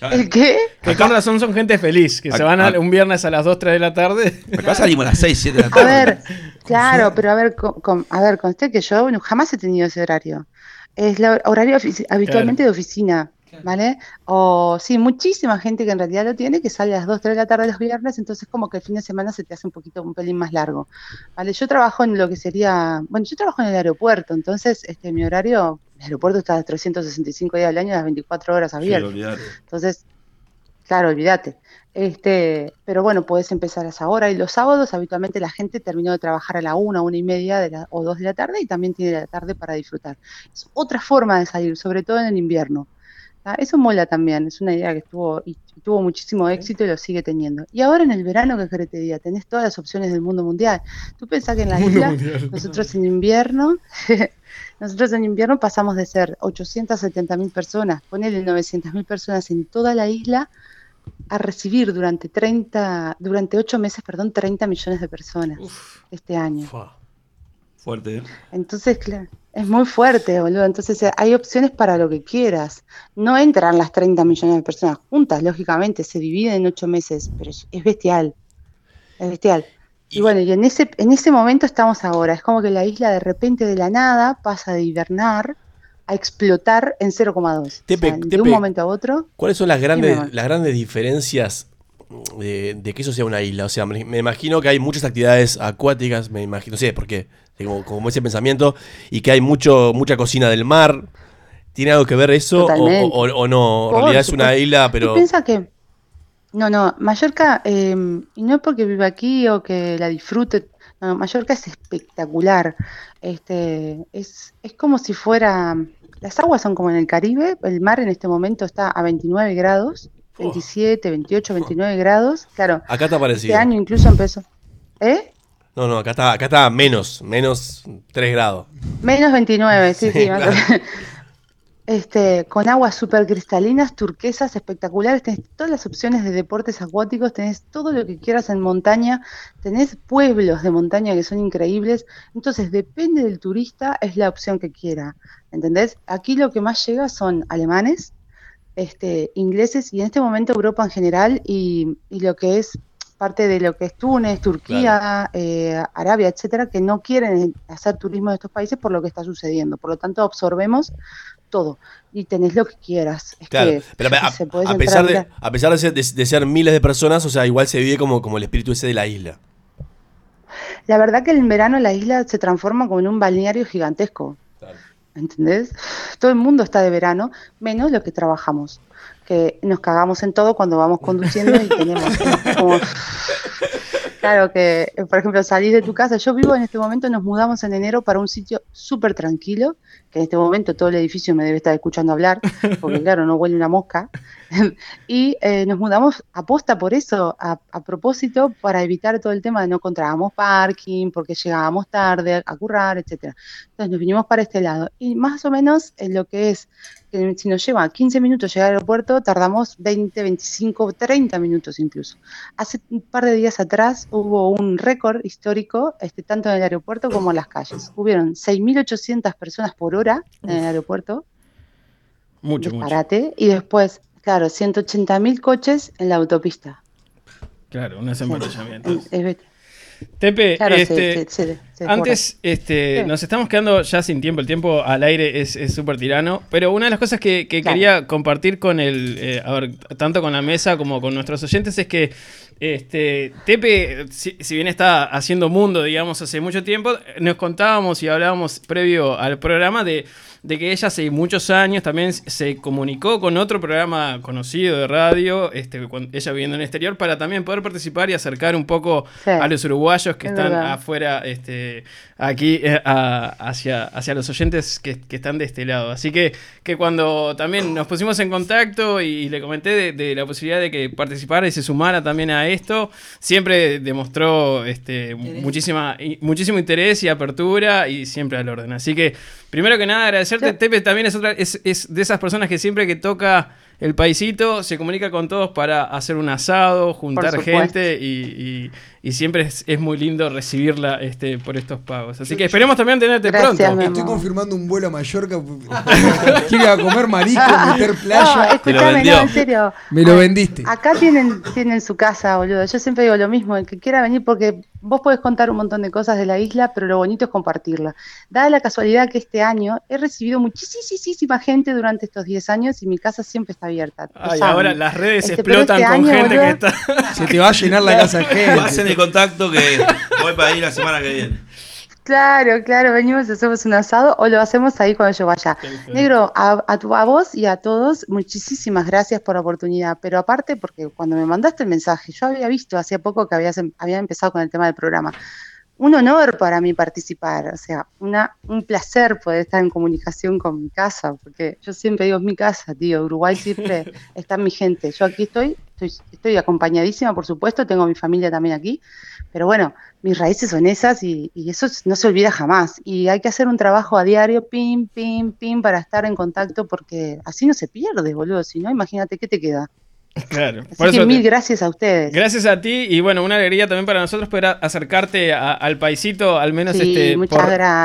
¿El qué? Que con razón son gente feliz, que se van a- un viernes a las 2, 3 de la tarde. Acá salimos a las 6, 7 de la A tarde. ver, claro, pero a ver, con, con- a ver, conste que yo no- jamás he tenido ese horario. Es el horario habitualmente de oficina, ¿vale? O sí, muchísima gente que en realidad lo tiene, que sale a las 2, 3 de la tarde los viernes, entonces como que el fin de semana se te hace un poquito, un pelín más largo, ¿vale? Yo trabajo en lo que sería, bueno, yo trabajo en el aeropuerto, entonces este mi horario, el aeropuerto está 365 días al año, las 24 horas Sí, abierto. olvidate. Entonces, claro, olvídate. Este, pero bueno, puedes empezar a esa hora. Y los sábados, habitualmente la gente terminó de trabajar a la una, una y media de la- o dos de la tarde y también tiene la tarde para disfrutar. Es otra forma de salir, sobre todo en el invierno. ¿Tá? Eso mola también, es una idea que estuvo, y tuvo muchísimo éxito y lo sigue teniendo. Y ahora en el verano, ¿qué querés te diga? Tenés todas las opciones del mundo mundial. Tú pensás que en la isla, mundial. nosotros en invierno, nosotros en invierno pasamos de ser 870 mil personas, ponele 900 mil personas en toda la isla, a recibir durante 30, durante 8 meses, perdón, 30 millones de personas este año. Fuerte, ¿eh? Entonces, claro, es muy fuerte, boludo. Entonces, eh, hay opciones para lo que quieras. No entran las 30 millones de personas juntas, lógicamente, se dividen en 8 meses, pero es, es bestial. Es bestial. Y bueno, y en ese, en ese momento estamos ahora. Es como que la isla de repente de la nada pasa de hibernar a explotar en 0,2. O sea, Tepe, de un momento a otro. ¿Cuáles son las grandes, las grandes diferencias de, de que eso sea una isla? O sea, me, me imagino que hay muchas actividades acuáticas, me imagino, no sé, porque como, como ese pensamiento, y que hay mucho mucha cocina del mar. ¿Tiene algo que ver eso o, Totalmente. o- o no? En Por realidad es una isla, pero... piensa que. No, no, Mallorca, eh, y no es porque viva aquí o que la disfrute, no, Mallorca es espectacular. Este, es, es como si fuera. Las aguas son como en el Caribe, el mar en este momento está a 29 grados, 27, 28, 29 grados. Claro, Acá está este parecido. año incluso empezó. ¿Eh? No, no, acá está, acá está menos, menos 3 grados. Menos 29, sí, sí. Claro. Este, con aguas súper cristalinas, turquesas, espectaculares. Tenés todas las opciones de deportes acuáticos, tenés todo lo que quieras en montaña, tenés pueblos de montaña que son increíbles. Entonces, depende del turista, es la opción que quiera. ¿Entendés? Aquí lo que más llega son alemanes, este, ingleses y en este momento Europa en general y, y lo que es parte de lo que es Túnez, Turquía, eh, Arabia, etcétera, que no quieren hacer turismo de estos países por lo que está sucediendo. Por lo tanto, absorbemos todo y tenés lo que quieras. Es Claro, que, pero a, podés a pesar de, mirar- a pesar de ser, de- de ser miles de personas, o sea, igual se vive como, como el espíritu ese de la isla. La verdad que en verano la isla se transforma como en un balneario gigantesco. ¿Entendés? Todo el mundo está de verano, menos los que trabajamos. Que nos cagamos en todo cuando vamos conduciendo y tenemos como- Claro que, por ejemplo, salís de tu casa. Yo vivo en este momento, nos mudamos en enero para un sitio súper tranquilo, que en este momento todo el edificio me debe estar escuchando hablar, porque claro, no huele una mosca. y eh, nos mudamos aposta por eso, a, a propósito, para evitar todo el tema de no encontrábamos parking, porque llegábamos tarde a currar, etcétera. Entonces nos vinimos para este lado. Y más o menos en lo que es, que si nos lleva 15 minutos llegar al aeropuerto, tardamos 20, 25, 30 minutos incluso. Hace un par de días atrás hubo un récord histórico, este, tanto en el aeropuerto como en las calles. Hubieron 6.800 personas por hora en el aeropuerto, Mucho, mucho. y después, claro, 180.000 coches en la autopista. Claro, unos embotellamientos. Es- es- Tepe, Claro, este, se- se- se antes este, Sí. nos estamos quedando ya sin tiempo. El tiempo al aire es súper tirano. Pero una de las cosas que, que Claro. quería compartir con el, eh, a ver, tanto con la mesa como con nuestros oyentes es que este, Tepe, si, si bien está haciendo mundo, digamos, hace mucho tiempo, nos contábamos y hablábamos previo al programa de, de que ella hace muchos años también se comunicó con otro programa conocido de radio, este, cuando ella viviendo en el exterior, para también poder participar y acercar un poco Sí. a los uruguayos que Es están verdad. afuera, este, aquí eh, a- hacia, hacia los oyentes que, que están de este lado. Así que, que cuando también nos pusimos en contacto y, le comenté de, de la posibilidad de que participara y se sumara también a esto, siempre demostró este, muchísima, muchísimo interés y apertura y siempre al orden. Así que, primero que nada, agradecerte. Tepe también es, otra, es, es de esas personas que siempre que toca el paisito se comunica con todos para hacer un asado, juntar gente y, y- y siempre es, es muy lindo recibirla este, por estos pagos. Así que esperemos también tenerte Gracias, pronto. Estoy confirmando un vuelo a Mallorca. Quiero ir a comer marisco, meter No, playa. escúchame, vendió. no, en serio. Me lo Ah, vendiste. Acá tienen, tienen su casa, boludo. Yo siempre digo lo mismo, el que quiera venir, porque vos podés contar un montón de cosas de la isla, pero lo bonito es compartirla. Dada la casualidad que este año he recibido muchísima gente durante estos 10 años y mi casa siempre está abierta. Ay, ahora las redes Este, explotan este con año, gente que está. Se te va a llenar la casa gente. El contacto que voy para ahí la semana que viene. Claro, claro, venimos y hacemos un asado o lo hacemos ahí cuando yo vaya. Negro, a, a, tu, a vos y a todos, muchísimas gracias por la oportunidad. Pero aparte, porque cuando me mandaste el mensaje, yo había visto hace poco que habías, em- había empezado con el tema del programa. Un honor para mí participar, o sea, una, un placer poder estar en comunicación con mi casa, porque yo siempre digo, es mi casa, tío, Uruguay siempre está mi gente. Yo aquí estoy, estoy, estoy acompañadísima, por supuesto, tengo mi familia también aquí, pero bueno, mis raíces son esas y, y eso no se olvida jamás. Y hay que hacer un trabajo a diario, pim, pim, pim, para estar en contacto, porque así no se pierde, boludo. Si no, imagínate qué te queda. Claro. Así Por que eso te- mil gracias a ustedes. Gracias a ti y bueno, una alegría también para nosotros poder acercarte a- al paisito, al menos Sí, este,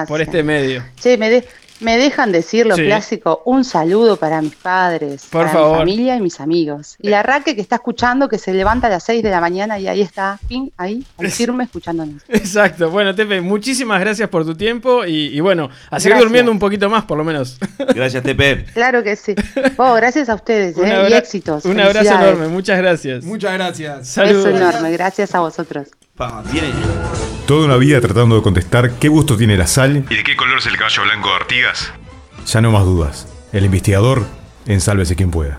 por, este medio. Che, me, de- me dejan decir lo Sí. clásico, un saludo para mis padres, Por para favor. mi familia y mis amigos. Y la Raque que está escuchando, que se levanta a las 6 de la mañana y ahí está, ping, ahí, al firme, escuchándonos. Exacto. Bueno, Tepe, muchísimas gracias por tu tiempo y, y bueno, a seguir Gracias. durmiendo un poquito más por lo menos. Gracias, Tepe. Claro que sí. Oh, gracias a ustedes, eh, y éxitos. Un abrazo enorme, muchas gracias. Muchas gracias. Beso Saludos. enorme, gracias a vosotros. Pa. Toda una vida tratando de contestar qué gusto tiene la sal y de qué color es el caballo blanco de Artigas. Ya no más dudas. El investigador en Sálvese quien pueda.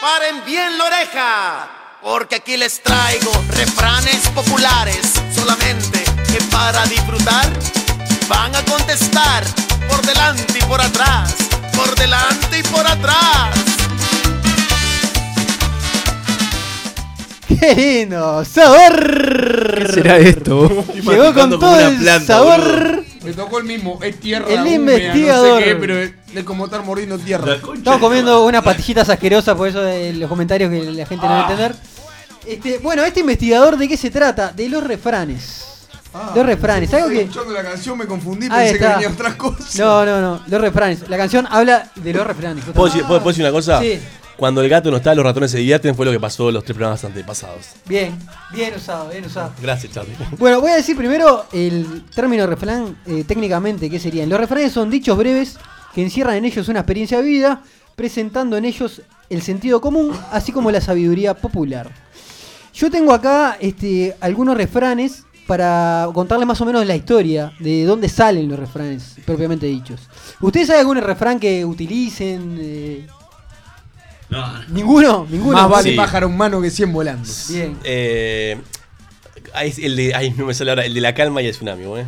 Paren bien la oreja, porque aquí les traigo refranes populares solamente que para disfrutar van a contestar por delante y por atrás, por delante y por atrás. ¡Qué lindo! ¡Sabor! ¿Qué será esto? Llegó con todo el planta, sabor. boludo. Me tocó el mismo. Es tierra. El húmeda, investigador. No sé qué, pero es es como estar mordiendo tierra. Estamos comiendo unas patillitas asquerosas, por eso de los comentarios que la gente no Ah. va a entender. Este, bueno, este investigador, ¿de qué se trata? De los refranes. Los refranes, algo Estoy que. escuchando la canción, me confundí, Ahí pensé que está. venía otras cosas. No, no, no, los refranes. La canción habla de los refranes. ¿Puedo decir, puedo- puedo decir una cosa? Sí. Cuando el gato no está, los ratones se divierten, fue lo que pasó los tres programas antepasados. Bien, bien usado, bien usado. Gracias, Charlie. Bueno, voy a decir primero el término refrán eh, técnicamente, ¿qué serían? Los refranes son dichos breves que encierran en ellos una experiencia de vida, presentando en ellos el sentido común, así como la sabiduría popular. Yo tengo acá este, algunos refranes para contarles más o menos la historia de dónde salen los refranes propiamente dichos. ¿Ustedes saben algún refrán que utilicen? eh, ¿Ninguno? ¿Ninguno? Más vale Sí. pájaro humano que 100 volando. Bien. Eh, el de, ay, no me sale ahora, el de la calma y el tsunami, ¿eh?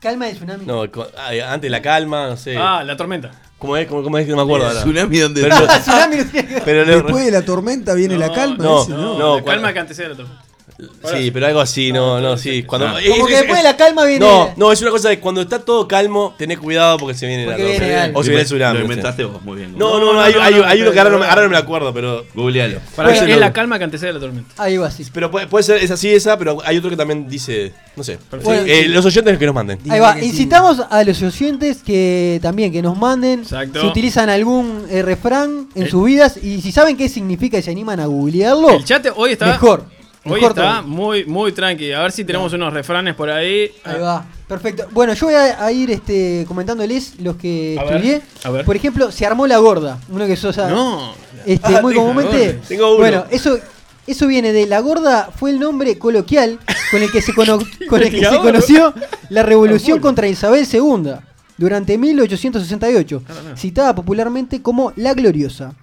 Calma de tsunami. No, antes de la calma, no sé. Ah, la tormenta. ¿Cómo es? ¿Cómo, cómo es que no me acuerdo ahora? ¿Tsunami dónde Pero, está? Tsunami no tiene que ver. pero no- Después de la tormenta viene la calma. no, ese, no, la calma que antecede a la tormenta. Sí, pero algo así, no, no, sí. Cuando, es- Como que es- después es- de la calma viene. No, no, es una cosa de cuando está todo calmo, tenés cuidado porque se viene Porque la viene algo. O se viene tsunami. Lo inventaste vos, muy bien. No, no, no, No, hay, no, hay, no, hay uno que ahora no, me- ahora no me acuerdo, pero. Googlealo. Para Bueno, es la calma que antecede la tormenta. Ahí va, sí. Pero puede, puede ser, es así esa, pero hay otro que también dice. No sé. Bueno, Eh, los oyentes que nos manden. Ahí va, incitamos a los oyentes que también que nos manden Exacto. si utilizan algún eh, refrán en El- sus vidas y si saben qué significa y se animan a googlearlo, El chat hoy está. mejor. Hoy está muy, muy tranqui. A ver si tenemos unos refranes por ahí. Ahí va, perfecto. Bueno, yo voy a, a ir este, comentándoles los que A ver, estudié. a ver. Por ejemplo, se armó la gorda, uno que sos No. este, Ah, muy tengo- comúnmente. tengo uno. Bueno, eso, eso viene de la gorda, fue el nombre coloquial con el que se, cono- con el que se conoció la revolución contra Isabel II durante 1868, citada popularmente como la Gloriosa.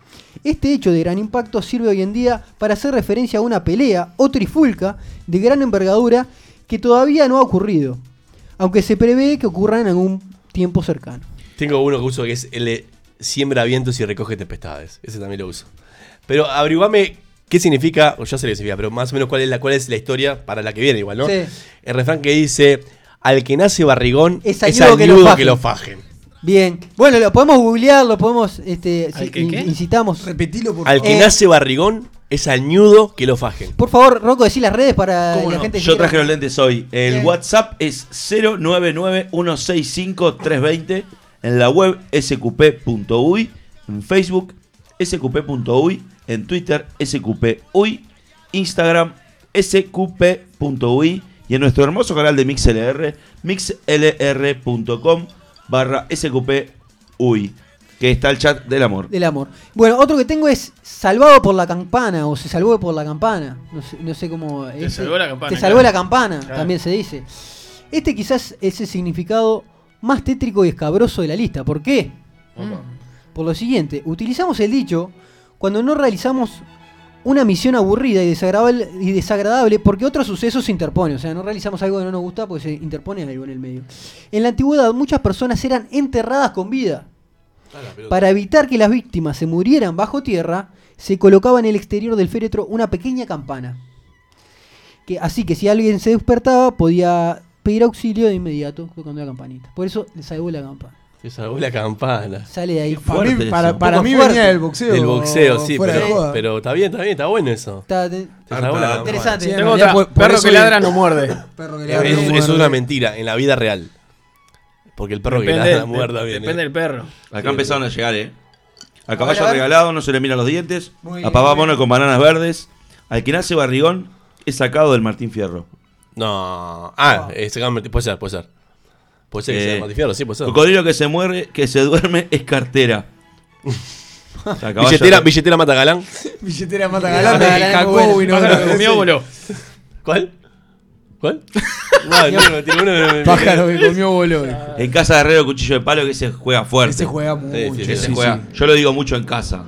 Este hecho de gran impacto sirve hoy en día para hacer referencia a una pelea o trifulca de gran envergadura que todavía no ha ocurrido, aunque se prevé que ocurra en algún tiempo cercano. Tengo uno que uso que es el de siembra vientos y recoge tempestades. Ese también lo uso. Pero averiguame qué significa, o ya sé lo significa, pero más o menos cuál es la, cuál es la historia para la que viene igual, ¿no? Sí. El refrán que dice, al que nace barrigón Es es, al que lo fajen". que lo fajen. Bien, bueno, lo podemos googlear, lo podemos, este, ¿Al si- que in- qué? incitamos. Repetilo por Al que Eh. nace barrigón es al nudo que lo fajen. Por favor, Rocco, decí las redes para ¿Cómo la no? gente que Yo quiera- traje los lentes hoy. El Bien. WhatsApp es 099165320. En la web sqp.uy. En Facebook sqp.uy. En Twitter sqp.uy. Instagram sqp.uy. Y en nuestro hermoso canal de MixLR, mixlr.com barra sqp.uy. Que está el chat del amor. Del amor. Bueno, otro que tengo es salvado por la campana o se salvó por la campana. No sé, no sé cómo. Te salvó la campana, Te salvó claro. la campana, Claro. también se dice. Este quizás es el significado más tétrico y escabroso de la lista. ¿Por qué? Por lo siguiente, utilizamos el dicho cuando no realizamos una misión aburrida y desagradable, y desagradable porque otro suceso se interpone. O sea, no realizamos algo que no nos gusta porque se interpone algo en el medio. En la antigüedad muchas personas eran enterradas con vida. Para evitar que las víctimas se murieran bajo tierra, se colocaba en el exterior del féretro una pequeña campana. Que, así que si alguien se despertaba, podía pedir auxilio de inmediato tocando la campanita. Por eso le salvó la campana. Se salvó la campana. Sale de ahí. Para mí, Fuerte para, para mí venía del boxeo. Del boxeo, sí, pero, está bien, está bien, está bueno eso. Está salvó la campana. interesante. Sí, en Tengo realidad, otra. por- por perro que ladra no muerde. Perro que Es, una muerde. mentira, en la vida real. Porque el perro que Depende, ladra muerda de- bien. depende eh. del perro. Acá empezaron a llegar, ¿eh? A A caballo regalado no se le miran los dientes. Muy a papá mono con bananas verdes. Al que nace barrigón es sacado del Martín Fierro. No. Ah, ese cambio- puede ser, puede ser. Puede ser que Eh, sea Fierro, sí, puede ser. Cocodrilo que se muere, que se duerme es cartera. O sea, caballo- Billetera, billetera mata galán. Billetera mata galán de galán, Jacobo y no Pájaro que no- comió, voló. ¿Cuál? ¿Cuál? No, no, no, no, no, Pájaro que comió voló. En casa de Herrero, cuchillo de palo que se juega fuerte. Ese juega mucho. Sí, sí, sí, juega- Yo lo digo mucho en casa.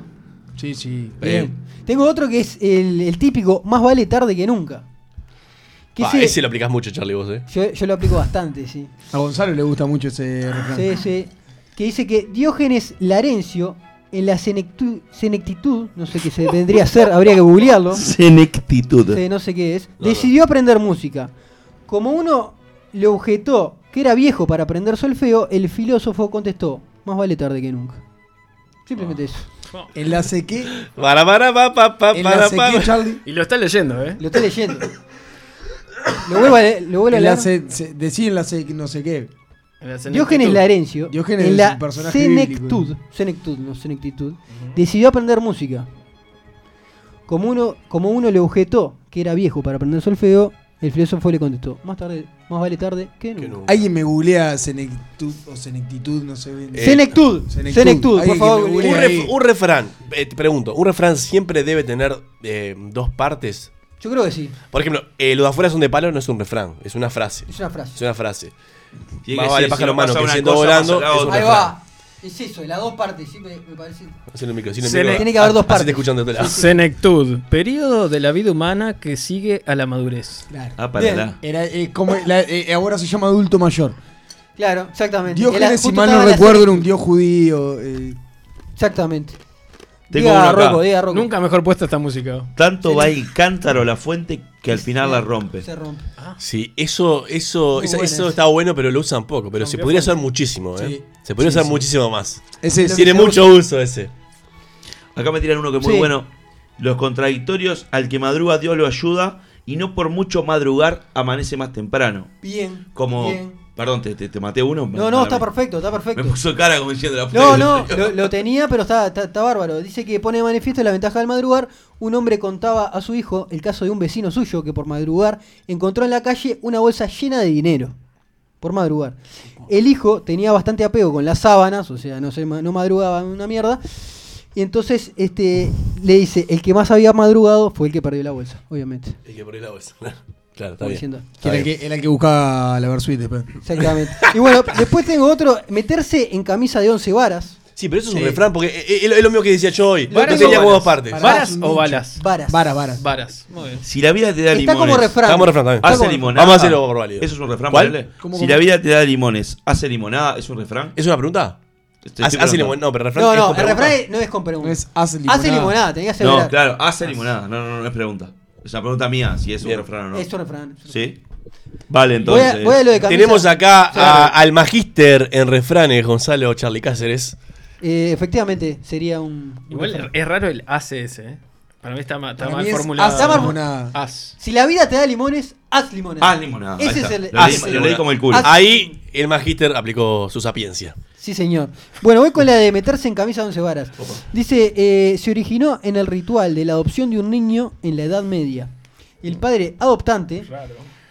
Sí, sí. Bien. Tengo otro que es el, el típico, más vale tarde que nunca. Ah, ese- lo aplicás mucho, Charlie, vos, eh. yo, yo lo aplico bastante, sí. A Gonzalo le gusta mucho ese refrán. Sí, sí. Que dice que Diógenes Larencio, en la senectu- senectitud, no sé qué se vendría a ser, habría que googlearlo. Senectitud. Sí, no sé qué es. No, decidió aprender música. Como uno le objetó que era viejo para aprender solfeo, el filósofo contestó, más vale tarde que nunca. Simplemente eso. Enlace qué. Para, para, pa, pa, pa, para, Enlace pa. qué, Charlie. Y lo está leyendo, ¿eh? Lo estoy leyendo. Lo vuelvo a leer. Lo vuelvo a leer. Enlace, se- decí enlace no sé qué. En la Diógenes. Larencio, Diógenes en la senectud, bíblico. senectud, no senectitud, decidió aprender música. Como uno, como uno le objetó que era viejo para aprender solfeo, el filósofo le contestó, más tarde, más vale tarde que nunca. nunca. Alguien me googlea senectud o senectitud, no sé bien. Eh, senectud, senectud. senectud, por favor. Un, ref- un refrán, eh, te pregunto, ¿un refrán siempre debe tener eh, dos partes? Yo creo que sí, Por ejemplo, eh, lo de afuera son de palo no es un refrán, es una frase. es una frase. Es una frase. Tiene Más que vale pájaro si no mano pasa que siendo volando, es un. Ahí refrán. va. Es eso, las dos partes, sí me, me parece. El micro, el micro. Tiene que haber dos Así partes. te escuchan de otro lado. Senectud, periodo de la vida humana que sigue a la madurez. Claro. Ah, para Bien. la. Era, eh, como la- eh, ahora se llama adulto mayor. Claro, exactamente. Diógenes, si mal no recuerdo, era un dios judío. eh, Exactamente. Tengo diga uno acá. Rocco, diga Rocco. Nunca mejor puesta esta música. Tanto va el cántaro a la fuente que al final la rompe. Se rompe. Sí, eso, eso, esa- eso está bueno, pero lo usan poco. Pero se podría usar muchísimo, ¿eh? Sí. Se podría Sí, usar sí. muchísimo más. ese es- Tiene mucho uso ese. Acá me tiran uno que es muy Sí. bueno. Los contradictorios, al que madruga Dios lo ayuda y no por mucho madrugar amanece más temprano. Bien. Como... bien. Perdón, te, te- te maté uno. No, no, está perfecto, está perfecto. Me puso cara como diciendo la No, no, lo, lo tenía, pero está, está, está bárbaro. Dice que pone de manifiesto la ventaja del madrugar. Un hombre contaba a su hijo el caso de un vecino suyo que por madrugar encontró en la calle una bolsa llena de dinero. Por madrugar. El hijo tenía bastante apego con las sábanas, o sea, no, se, no madrugaba una mierda. Y entonces este, le dice, el que más había madrugado fue el que perdió la bolsa, obviamente. Hay que poner la bolsa. Claro, está Como bien. diciendo. que era, el que, era el que buscaba la Versuit después. Exactamente. Y bueno, después tengo otro, meterse en camisa de 11 varas. Sí, pero eso es un Sí. refrán, porque es, es- es lo mismo que decía yo hoy. ¿Varas Yo tenía o como balas? dos partes. ¿Varas o balas? Varas. Varas, varas. Varas. Muy bien. Si la vida te da Está limones... como refrán. Estamos refrán también. Hace limonada. Vamos a hacerlo por válido. Eso es un refrán, ¿Cuál? ¿Cómo, Si cómo? la vida te da limones, hace limonada, es un refrán. ¿Es una pregunta? Hace, hace preguntando. limon- No, pero refrán No, no, el refrán no es con pregunta. No es hace limonada. Hace limonada, tenía que No, asegurar. claro, hace limonada. No, no, no, no es pregunta. Es una pregunta mía, si es un Bien. refrán o no. Es un refrán. ¿Sí? Vale, Voy a, entonces. voy a lo de camisa. Tenemos acá a- al magíster en refranes, Gonzalo Charlie Cáceres. Eh, efectivamente, sería un. un Igual refrán. es raro el ACS, ¿eh? Para mí está, ma- está Para mal mí es formulado. Limonada. As. Si la vida te da limones, haz limonada. Haz limonada. Ese es el. Lo leí, haz lo leí como el culo. Haz- Ahí el magíster aplicó su sapiencia. Sí, señor. Bueno, voy con la de meterse en camisa de once varas. Dice, eh, se originó en el ritual de la adopción de un niño en la Edad Media. El padre adoptante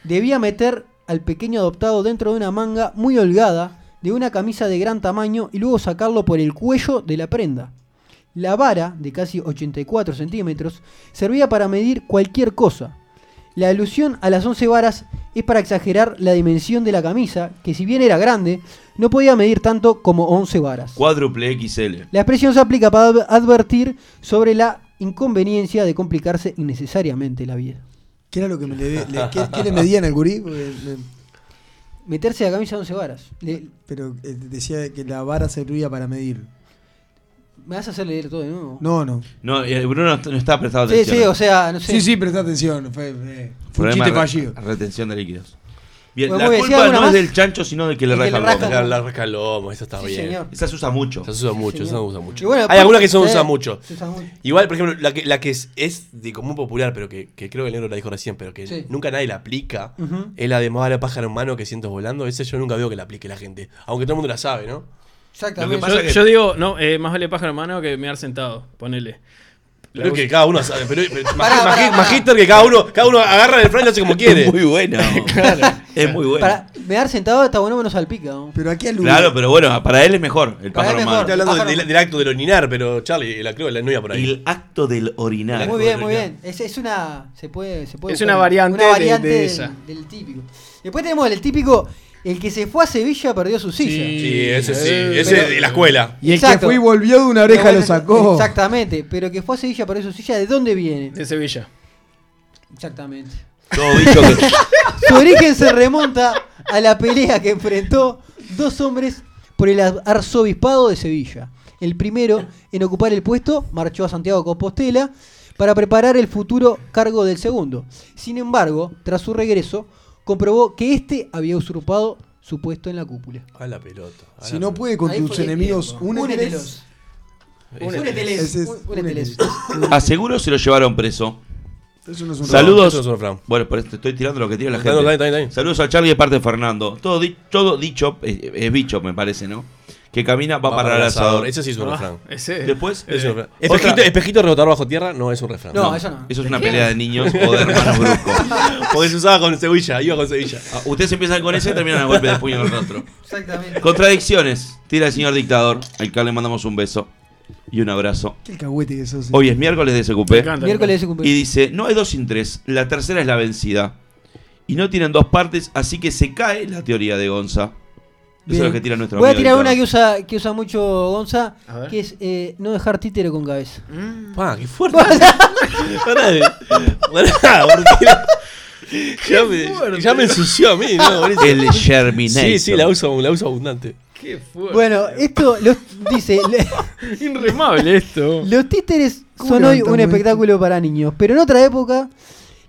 debía meter al pequeño adoptado dentro de una manga muy holgada de una camisa de gran tamaño y luego sacarlo por el cuello de la prenda. La vara, de casi 84 centímetros, servía para medir cualquier cosa. La alusión a las 11 varas es para exagerar la dimensión de la camisa, que si bien era grande, no podía medir tanto como 11 varas. Cuádruple XL. La expresión se aplica para adv- advertir sobre la inconveniencia de complicarse innecesariamente la vida. ¿Qué era lo que me le, le- qué, qué le medían al gurí? Meterse la camisa de 11 varas. Le- pero eh, decía que la vara servía para medir. ¿Me vas a hacer leer todo de nuevo? No, no. No, eh, Bruno no está prestado Sí, atención. sí, o sea, no sé. Sí, sí, presta atención. Fue, fue un Problema chiste de fallido. re- retención de líquidos. Bien, Bueno, la muy bien, ¿sí, culpa alguna no más? es del chancho, sino del que le El que raja le el raja lomo. La, la rasca el lomo, eso está Sí, bien. señor. Esa se usa mucho. Esa se usa mucho, esa se usa mucho. Y bueno, Hay algunas que se usan mucho. se usa mucho. Igual, por ejemplo, la que, la que es, es de común popular, pero que, que creo que el negro la dijo recién, pero que Sí. nunca nadie la aplica, Ujú. es la de más vale pájaro en mano que cientos volando. Ese yo nunca veo que la aplique la gente. Aunque todo el mundo la sabe, ¿no? Exactamente. pasa Yo, que- yo digo, no, eh, más vale pájaro en mano que mear sentado. Ponele. Pero es que cada uno sabe. Pero, magi- que cada uno, cada uno agarra el freno y hace como quiere. Es muy buena. Es muy buena. Para me dar sentado está bueno, menos salpica. ¿no? Pero aquí al Claro, pero bueno, para él es mejor el pájaro mejor. Estoy hablando Pájaro. del, del acto del orinar, pero Charlie, la creo la no iba por ahí. El acto del orinar. Muy bien, muy bien. Es, es una. Se puede, se puede Es una variante una variante de del, esa. del típico. Después tenemos el típico. El que se fue a Sevilla perdió su silla. Sí, ese sí, Eh, ese pero- de la escuela. Y el Exacto. que fue y volvió de una oreja lo sacó. Exactamente. Pero que fue a Sevilla perdió su silla. ¿De dónde viene? De Sevilla. Exactamente. Todo dicho que. Su origen se remonta a la pelea que enfrentó dos hombres por el ar- arzobispado de Sevilla. El primero en ocupar el puesto marchó a Santiago de Compostela para preparar el futuro cargo del segundo. Sin embargo, tras su regreso, comprobó que éste había usurpado su puesto en la cúpula. A la pelota. a Si la no puede con Ahí tus enemigos. Únetelos. pelota. Úneteles. Ese es- Úneteles. A seguro se lo llevaron preso. Eso no es un Saludos. eso no es un. Bueno, por esto estoy tirando lo que tira la gente. Saludos a Charlie de parte de Fernando. Todo, di- todo dicho, es bicho, me parece, ¿no? Que camina, va, para el asador. Ese sí es un Ah, refrán. ese. Después, Ese es un refrán. Otra- Espejito, espejito rebotador bajo tierra no es un refrán. No, eso no. Eso es una pelea de niños o de hermanos bruscos. Porque se usaba con Sevilla, iba con Sevilla. Ah, Ustedes empiezan con ese y terminan a golpe de puño en el rostro. Exactamente. Contradicciones. Tira el señor dictador, al que le mandamos un beso y un abrazo. Qué alcahuete que sos. Hoy es miércoles de SQP. Encanta. Miércoles de su Y dice, no hay dos sin tres, la tercera es la vencida. Y no tienen dos partes, así que se cae la teoría de Gonza. Eso es lo que tira nuestro Voy a tirar una que usa, que usa mucho Gonza, que es eh, no dejar títere con cabeza. Pa, qué fuerte. Pará, pará, porque ya me, ya me ensució a mí, ¿no? El Germinator. Sí, sí, la uso, la uso abundante. Qué fuerte. Bueno, esto los, dice, le- Inremable esto. los títeres ¿Cómo son hoy un espectáculo para niños, pero en otra época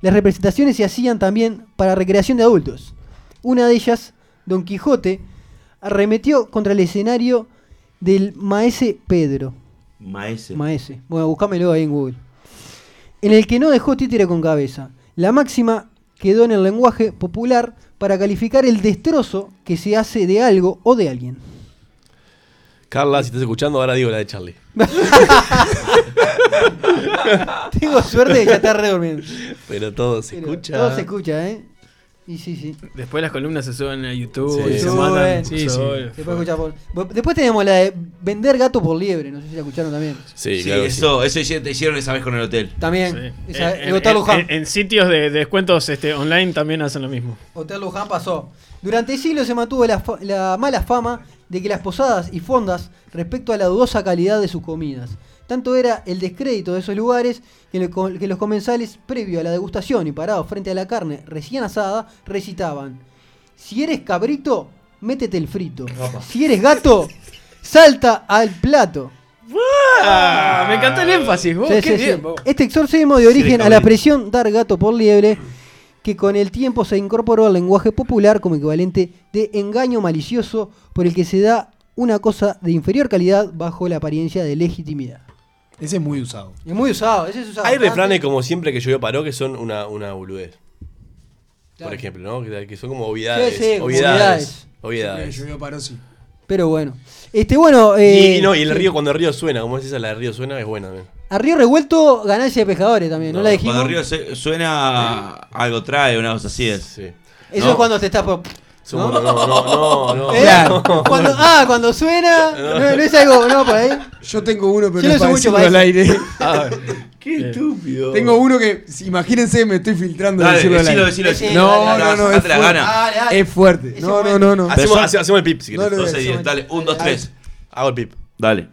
las representaciones se hacían también para recreación de adultos. Una de ellas, Don Quijote, arremetió contra el escenario del Maese Pedro. Maese. Maese. Bueno, buscámelo ahí en Google. En el que no dejó títere con cabeza. La máxima quedó en el lenguaje popular para calificar el destrozo que se hace de algo o de alguien. Carla, si estás escuchando, ahora digo la de Charlie. Tengo suerte de que ya está re durmiendo. Pero todo se Pero escucha. Todo se escucha, ¿eh? Y sí, sí. Después las columnas se suben a YouTube Sí, y se. Sí, sí. Se puede escuchar por- Después tenemos la de vender gato por liebre. No sé si la escucharon también. Sí, Sí, claro que sí. eso, eso hicieron, hicieron esa vez con el hotel. También. Sí. Esa- En- el Hotel Luján. en- en sitios de, de descuentos este, online también hacen lo mismo. Hotel Luján pasó. Durante siglos se mantuvo la, fa- la mala fama de que las posadas y fondas respecto a la dudosa calidad de sus comidas. Tanto era el descrédito de esos lugares que, lo- que los comensales, previo a la degustación y parados frente a la carne recién asada, recitaban: Si eres cabrito, métete el frito. Si eres gato, salta al plato. Ah, me encantó el énfasis, vos. Sí, qué sí, bien, sí. vos. Este exorcismo de Sí, origen a la expresión dar gato por liebre, que con el tiempo se incorporó al lenguaje popular como equivalente de engaño malicioso por el que se da una cosa de inferior calidad bajo la apariencia de legitimidad. Ese es muy usado. Es muy usado, ese es usado. Hay bastante. refranes como siempre que llovió paró que son una, una boludez. Claro. Por ejemplo, ¿no? Que, que son como obviedades. Sí, sí, obviedades. Llovió paró, sí. Pero bueno. Este, bueno. Y, Eh, y no, y el sí. río, cuando el río suena, como es esa, la de río suena, es buena también. A Río Revuelto, ganancia de pescadores también, ¿no, la dijimos? Cuando Río se- suena algo trae, una cosa así es. Sí. Eso No. es cuando te estás por. Somos- no, no, no, no. ¿Eh? Claro. Cuando, ah, cuando suena. No, no es algo, no, por ahí. Yo tengo uno, pero Yo no no es para mucho para al aire. Ah, Qué estúpido. tengo uno que, imagínense, me estoy filtrando Dale, decirlo al decilo, aire. decilo, decilo. No, no, no, es fuerte. gana. Dale, dale. Es fuerte. No, no, no, no. hacemos, hacemos el pip, si No, querés. no, no. 12, 10, dale, 1, 2, 3. Hago el pip. Dale.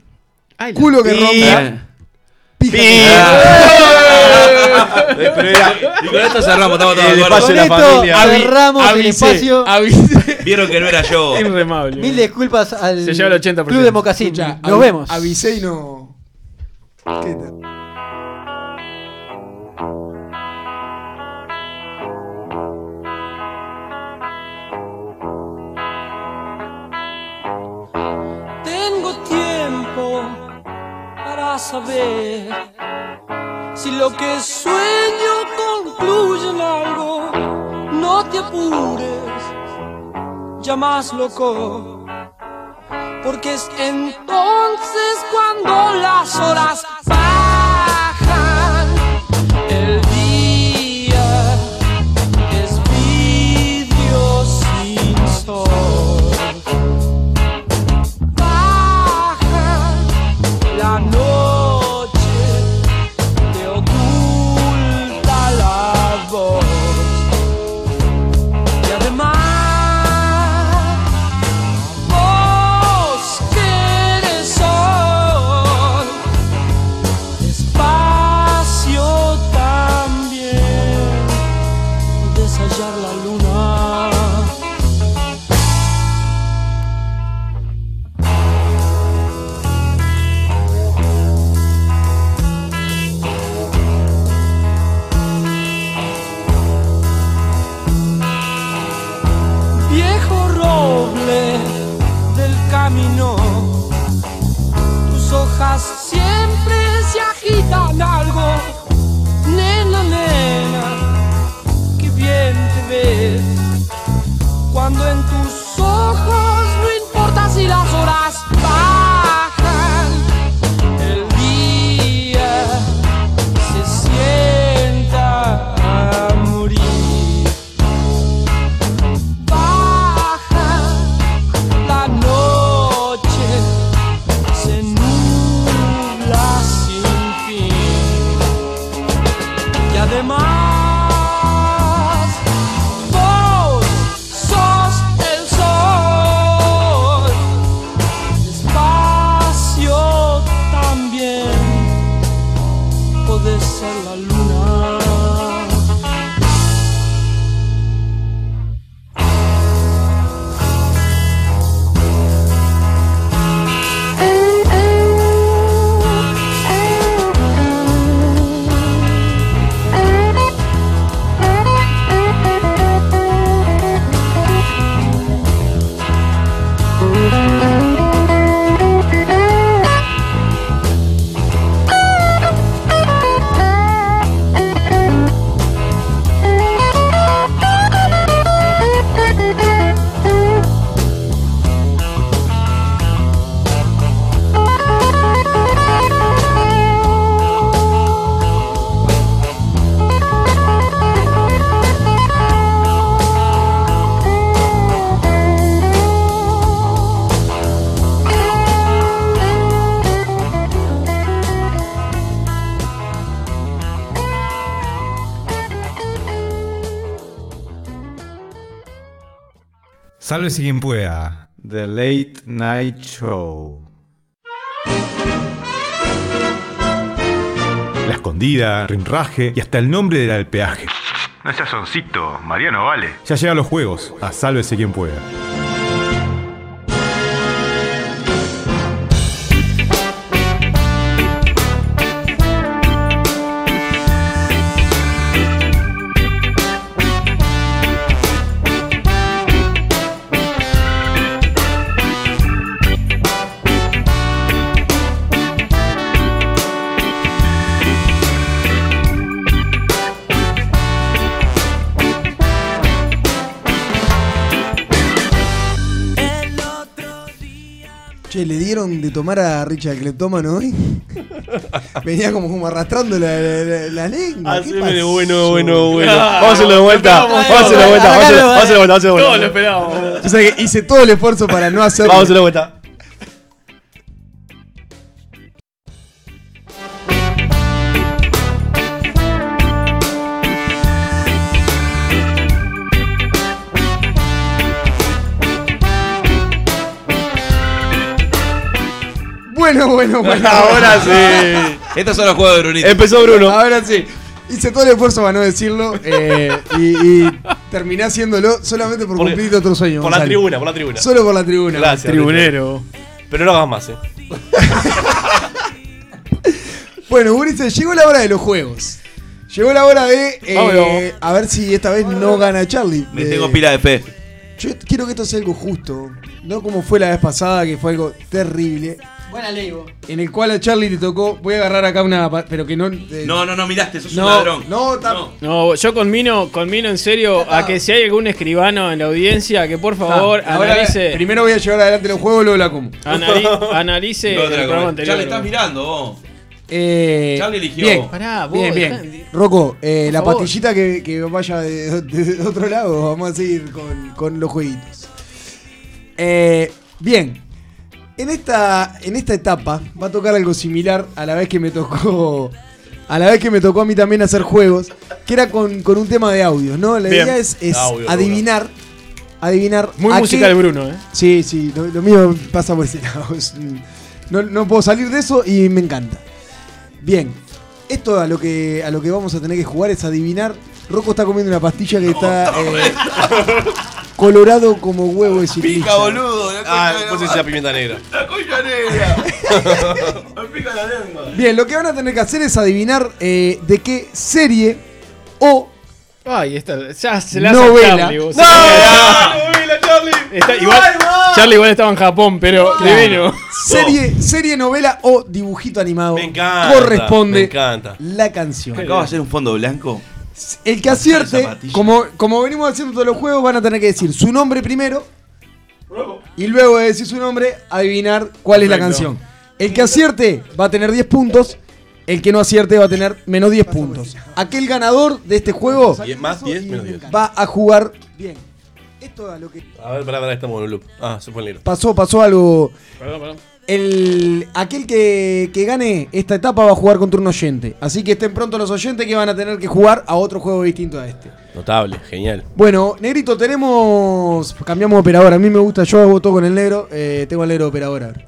Culo que rompe. Eh. Pija. Y con esto cerramos, estamos todos de acuerdo. la Con esto familia. cerramos el Avisé, espacio. avisé. Vieron que no era yo. Inremable. Mil disculpas al Se lleva el 80%. Club de Mocasín. Nos avi- vemos. Avisé y no. ¿Qué tal? Tengo tiempo para saber si lo que sueño concluye en algo. No te apures, ya más loco. Porque es entonces cuando las horas. Bien Sálvese quien pueda. The Late Night Show. La escondida, rinraje y hasta el nombre del alpeaje. No seas soncito, Mariano vale. Ya llegan los juegos. A sálvese quien pueda. Dieron de tomar a Richard Cleptómano hoy? Venía como, como arrastrando la, la, la- la lengua. Bueno, bueno, bueno. Ah, Vamos a hacerlo de vuelta. Vamos a hacerlo de vuelta. Vamos a hacerlo- de vuelta. Todos lo esperábamos. O sea que hice todo el esfuerzo para no hacerlo. Vamos a hacerlo de vuelta. Bueno, bueno, bueno. Ahora sí. Estos son los juegos de Brunito. Empezó Bruno. Ahora sí. Hice todo el esfuerzo para no decirlo eh, y, y terminé haciéndolo solamente por, Por- cumplir otro sueño. Por la tribuna, por la tribuna. Solo por la tribuna. Gracias. Tribunero. Pero no hagas más, eh. Bueno, Ulises, llegó la hora de los juegos. Llegó la hora de. eh, a ver si esta vez no gana Charlie. Me Eh, tengo pila de fe. Yo quiero que esto sea algo justo. No como fue la vez pasada, que fue algo terrible. Buena ley, vos. En el cual a Charlie le tocó. Voy a agarrar acá una. pa- Pero que no. eh, No, no, no miraste, sos no, un ladrón. No, tam- No, yo conmino, conmino en serio a que si hay algún escribano en la audiencia, que por favor Ah, ahora, analice, primero voy a llevar adelante los juegos, luego la como. anali- analice No el te la programa comes. anterior. Ya le estás mirando vos. Eh, Charlie eligió. Bien, Pará, vos, bien, bien. Rocco, eh, Por la favor. pastillita que, que vaya de, de otro lado. Vamos a seguir con, con los jueguitos. Eh, bien. En esta, en esta etapa va a tocar algo similar a la vez que me tocó. A la vez que me tocó a mí también hacer juegos. Que era con, con un tema de audios, ¿no? La Bien. idea es, es Audio, adivinar. Adivinar. Muy musical qué- Bruno, ¿eh? Sí, sí, lo, lo mío pasa por ese lado. No, no puedo salir de eso y me encanta. Bien, esto a lo que a lo que vamos a tener que jugar es adivinar. Rocco está comiendo una pastilla que está eh, colorado como huevo de ciclista. Pica, boludo. La Ah, concha de pues la pimienta negra. La concha negra. Me pica la lengua. Bien, lo que van a tener que hacer es adivinar eh, de qué serie o Ay, esta, ya se la Novela. hace Charlie, vos. ¡No! Está- igual, Charlie igual estaba en Japón, pero divino. serie, serie, novela o dibujito animado Me encanta. corresponde Me encanta. la canción. Acabo de hacer un fondo blanco. El que acierte, como, como venimos haciendo todos los juegos, van a tener que decir su nombre primero. Y luego de decir su nombre, adivinar cuál es la canción. El que acierte va a tener 10 puntos. El que no acierte va a tener menos 10 puntos. Aquel ganador de este juego Die- Más 10, menos 10. va a jugar bien. Esto es lo que A ver, pará, pará, estamos en un loop. Ah, se fue el negro. pasó, pasó algo. Perdón, perdón. El, aquel que, que gane esta etapa va a jugar contra un oyente. Así que estén prontos los oyentes que van a tener que jugar a otro juego distinto a este. Notable, genial. Bueno, Negrito, tenemos. Cambiamos de operador. A mí me gusta, yo voto con el negro. eh, tengo al negro de operador. ahora.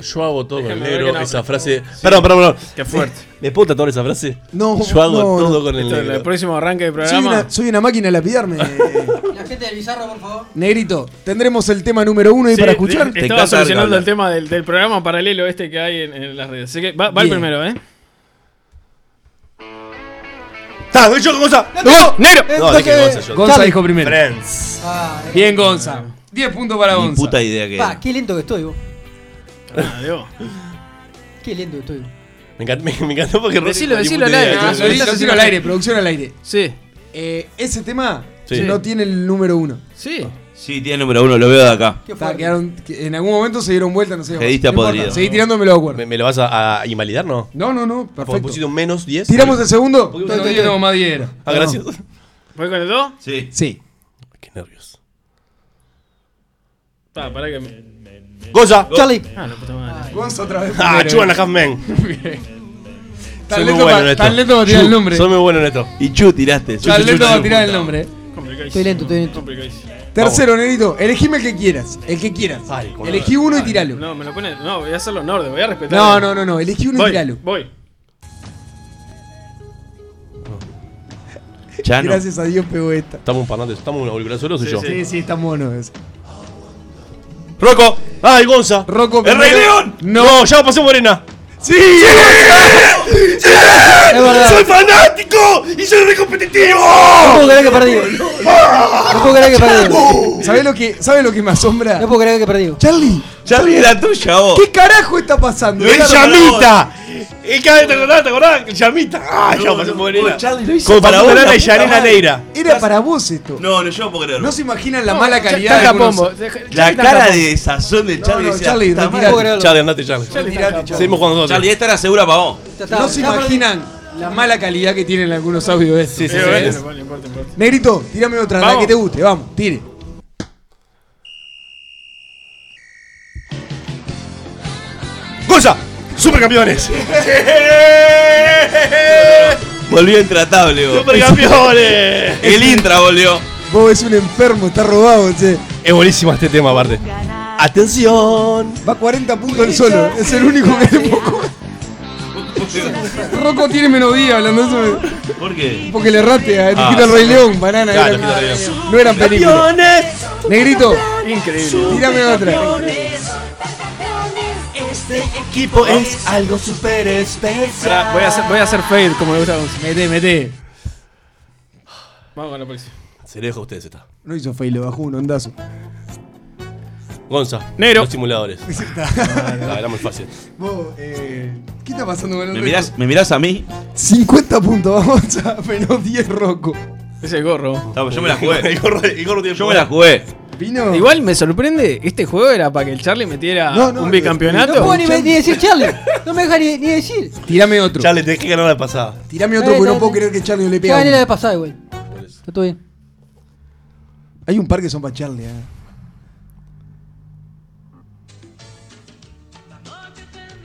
Yo hago todo con el negro. no- esa frase. Sí. Perdón, perdón, perdón. Qué fuerte. ¿Me puedo tatuar esa frase? No, Yo hago no, todo no. con el negro. el próximo arranque del Soy programa. una, soy una máquina de lapidarme. Del bizarro, por favor. Negrito, tendremos el tema número uno ahí Sí, para escuchar. de- Estaba solucionando el tema del, del programa paralelo este que hay en, en las redes. Así que va, va el primero, ¿eh? ¡Está! ¡Voy yo, Gonza! ¡No! ¡Negro! No, dije Gonza yo. Gonza dijo primero. Friends. Ah, Bien, Gonza. 10 puntos para Ni Gonza. puta idea que Pa, qué lento que estoy, vos. Ah, Dios. Qué lento que estoy. vos. Me encantó, me, me encantó porque Decilo, ni decilo al aire. Ah, lo di- lo tiro al aire, producción al aire. Sí. Eh, ese tema Sí. no tiene el número uno. Sí. Sí, tiene el número uno, lo veo de acá. Qué quedaron, que en algún momento se dieron vuelta, no sé. Quediste no podrido. Seguí tirándomelo de acuerdo. ¿Me, me lo vas a, a invalidar, no? No, no, no, Porque perfecto. pusiste un menos 10. ¿Tiramos el segundo? Porque- No, no, no, más 10 era. Ah, gracias. ¿Voy con el 2? Sí. Sí. Qué nervios. Pa, pará que me. ¡Gonza! Charlie. Ah, la puta madre. Gonza otra vez. ¡Ah. Chuan a Half Men! Tan lento para tirar el nombre. Soy muy bueno en esto. Y Chu tiraste. Tan lento para tirar el nombre. Estoy lento, estoy lento. Tercero, Negrito, elegime el que quieras. El que quieras. Elegí uno y tiralo. No, me lo pone. No, voy a hacerlo en orden, voy a respetar. No, no, no, no. Elegí uno y tiralo. voy. Chano. Gracias a Dios pegó esta. ¿Estamos un parlante? ¿Estamos un auricular solo soy Sí, yo? sí. Sí, sí, está mono ese. ¡Rocco! ¡Ay, Gonza! Rocco ¡El Rey. León! No, ya pasé Morena. ¡Sí! Verdad. ¡Soy fanático! ¡Y soy re competitivo! No puedo creer que perdí. No puedo creer que perdí. ¿Sabes lo que, ¿sabe lo que me asombra? No puedo creer que perdí. Charlie, Charlie era tuya, vos. ¿qué carajo está pasando? ¡El Era- Llamita! ¡El que te acordás, te acordás! ¡El Llamita! ¡Ah, ya Morena! vos, Charlie, lo hizo para vos, y Yanina madre. Neira. Era para vos esto. No, no, yo no puedo creerlo. No se imaginan la No, mala calidad de algunos- La cara de sazón de Charlie. Charlie, "Puta retirate". madre". puedo creerlo. Charlie, andate, Charlie. Seguimos jugando nosotros. Charlie, esta era segura para vos. No se imaginan la mala calidad que tienen algunos audios de estos. Sí, sí, Eh, sí. bueno, importa, importa. Negrito, tírame otra, la Vamos. que te guste, vamos, tire. ¡Gonza! ¡Supercampeones! Volvió intratable, vos. ¡Supercampeones! El Intra volvió. Vos es un enfermo, está robado, che. Es buenísimo este tema, aparte. ¡Atención! Va 40 puntos el solo, es el único que te poco. Rocco tiene menos día hablando de eso. ¿Por qué? Porque le erraste a Ah, Etiqueta el Rey León, banana. Claro, era- Etiqueta el Rey León. no eran películas. Negrito, Increíble. tírame otra. Este equipo es algo súper especial. Voy a hacer, voy a hacer fade como me gusta. Mete, mete. Vamos con la próxima. Se le dejo a ustedes esta. No hizo fail, lo bajó un ondazo. Gonza. Negro. Los simuladores. Ah, era muy fácil. Vos, eh, ¿qué está pasando con el ¿Me mirás, ¿Me mirás a mí? 50 puntos, vamos a menos 10 Rocco. Ese gorro. No, yo me la jugué. El gorro, el gorro tiene Yo me la jugué. Vino. Igual me sorprende, este juego era para que el Charlie metiera No, no, un bicampeonato. No puedo ni, ni decir Charlie. No me deja ni, ni decir. Tirame otro. Charlie, tenés que ganar la pasada. Tirame otro porque no puedo creer que Charlie no le Ya pega. gané la pasada igual. Está todo bien. Hay un par que son para Charlie. eh.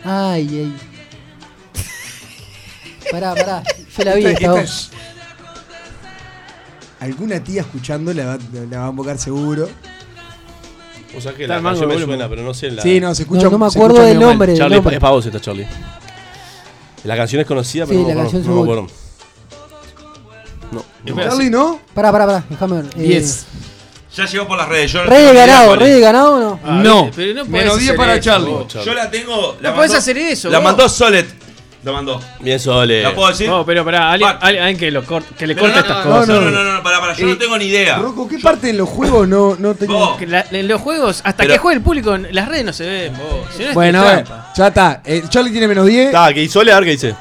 Ay, ay. Pará, pará. Yo la vi Esta- voz. Alguna tía escuchando la va, la va a invocar seguro. O sea que Está la el mango, canción me suena, pero no sé la. Sí, no, se escucha No, no me se acuerdo escucha del medio mal. nombre. del Charlie, nombre. es para vos esta, Charlie. La canción es conocida, pero Sí, no, me la acuerdo, canción no me acuerdo. No. Charlie, ¿no? Pará, pará, pará. Déjame ver. Eh, 10. Ya llegó por las redes. Yo ¿Rey de no ganado? ¿Rey de ganado o no? Ah, No. pero no Menos 10 hacer para eso, Charlie. vos. Yo la tengo. La No podés mandó- hacer eso, La vos. mandó Solet. La mandó. Bien, Sole. ¿La puedo decir? No, pero pará, alguien, alguien- que, lo cort- que le Pero corte no, estas no, cosas. No, no, no, no, para, para. Yo Eh, no tengo ni idea. Rocco, ¿qué parte en los juegos no, no tengo? La- en los juegos, hasta Pero- que juegue el público, en las redes no se ven, vos. Si Bueno, a ver, ya está. Eh, Charlie tiene menos 10. Está, que Sole, a ver qué dice.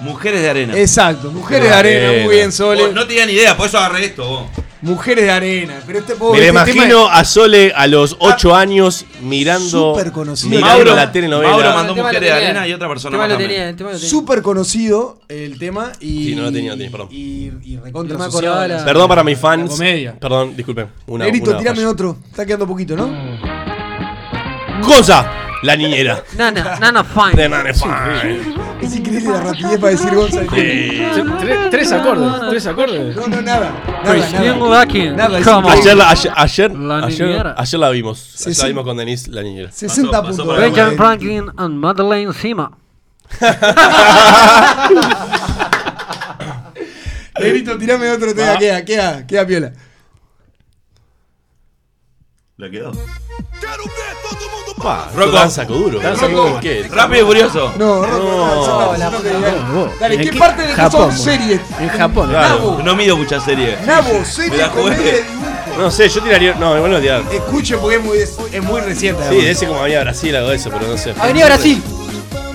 Mujeres de arena. Exacto, mujeres de arena, muy bien, Sole. No tenía ni idea, por eso agarré esto, vos. Mujeres de arena. Pero este Me pobre. la este tema imagino a Sole a los 8 años mirando. Súper conocido. Mirando Mauro- la telenovela. Mauro mandó El tema Mujeres de arena y otra persona más tenía, es súper conocido el tema y. Sí, no lo tenía, no tenía, perdón. Y, y recontra me la- Perdón para mis fans. comedia. Perdón, disculpen. Una, Negrito, una tirame falla. otro. Está quedando poquito, ¿no? Gonza, la niñera. Nana, Nana Fine. De Nana Fine. Es increíble la rapidez para decir Gonzalo. Tres, tres acordes, tres acordes. No, no, nada. Nada. Lucky. Nada, es on. Ayer la, ayer, ayer, La ayer, ayer la vimos. Ayer la vimos con Denise, la niñera. 60 puntos. Benjamin. Franklin and Madeleine Sima. Negrito, tirame otro tema. Queda, queda, queda piola. ¿La quedó? Pa, Rocco. Dan saco duro. Dan saco duro. ¿Qué? Rápido y furioso. No, Rocco, no, Dale, ¿En ¿qué qué? parte de Japón, son series? En Japón. Claro. No mido muchas series. Nabo, Me serie, la jugué. comedia, dibujo. No sé, yo tiraría. No, igual no tirar. Escuche porque es muy, es, es muy reciente. Sí, ese como Avenida Brasil, algo de eso, pero no sé. Avenida Brasil.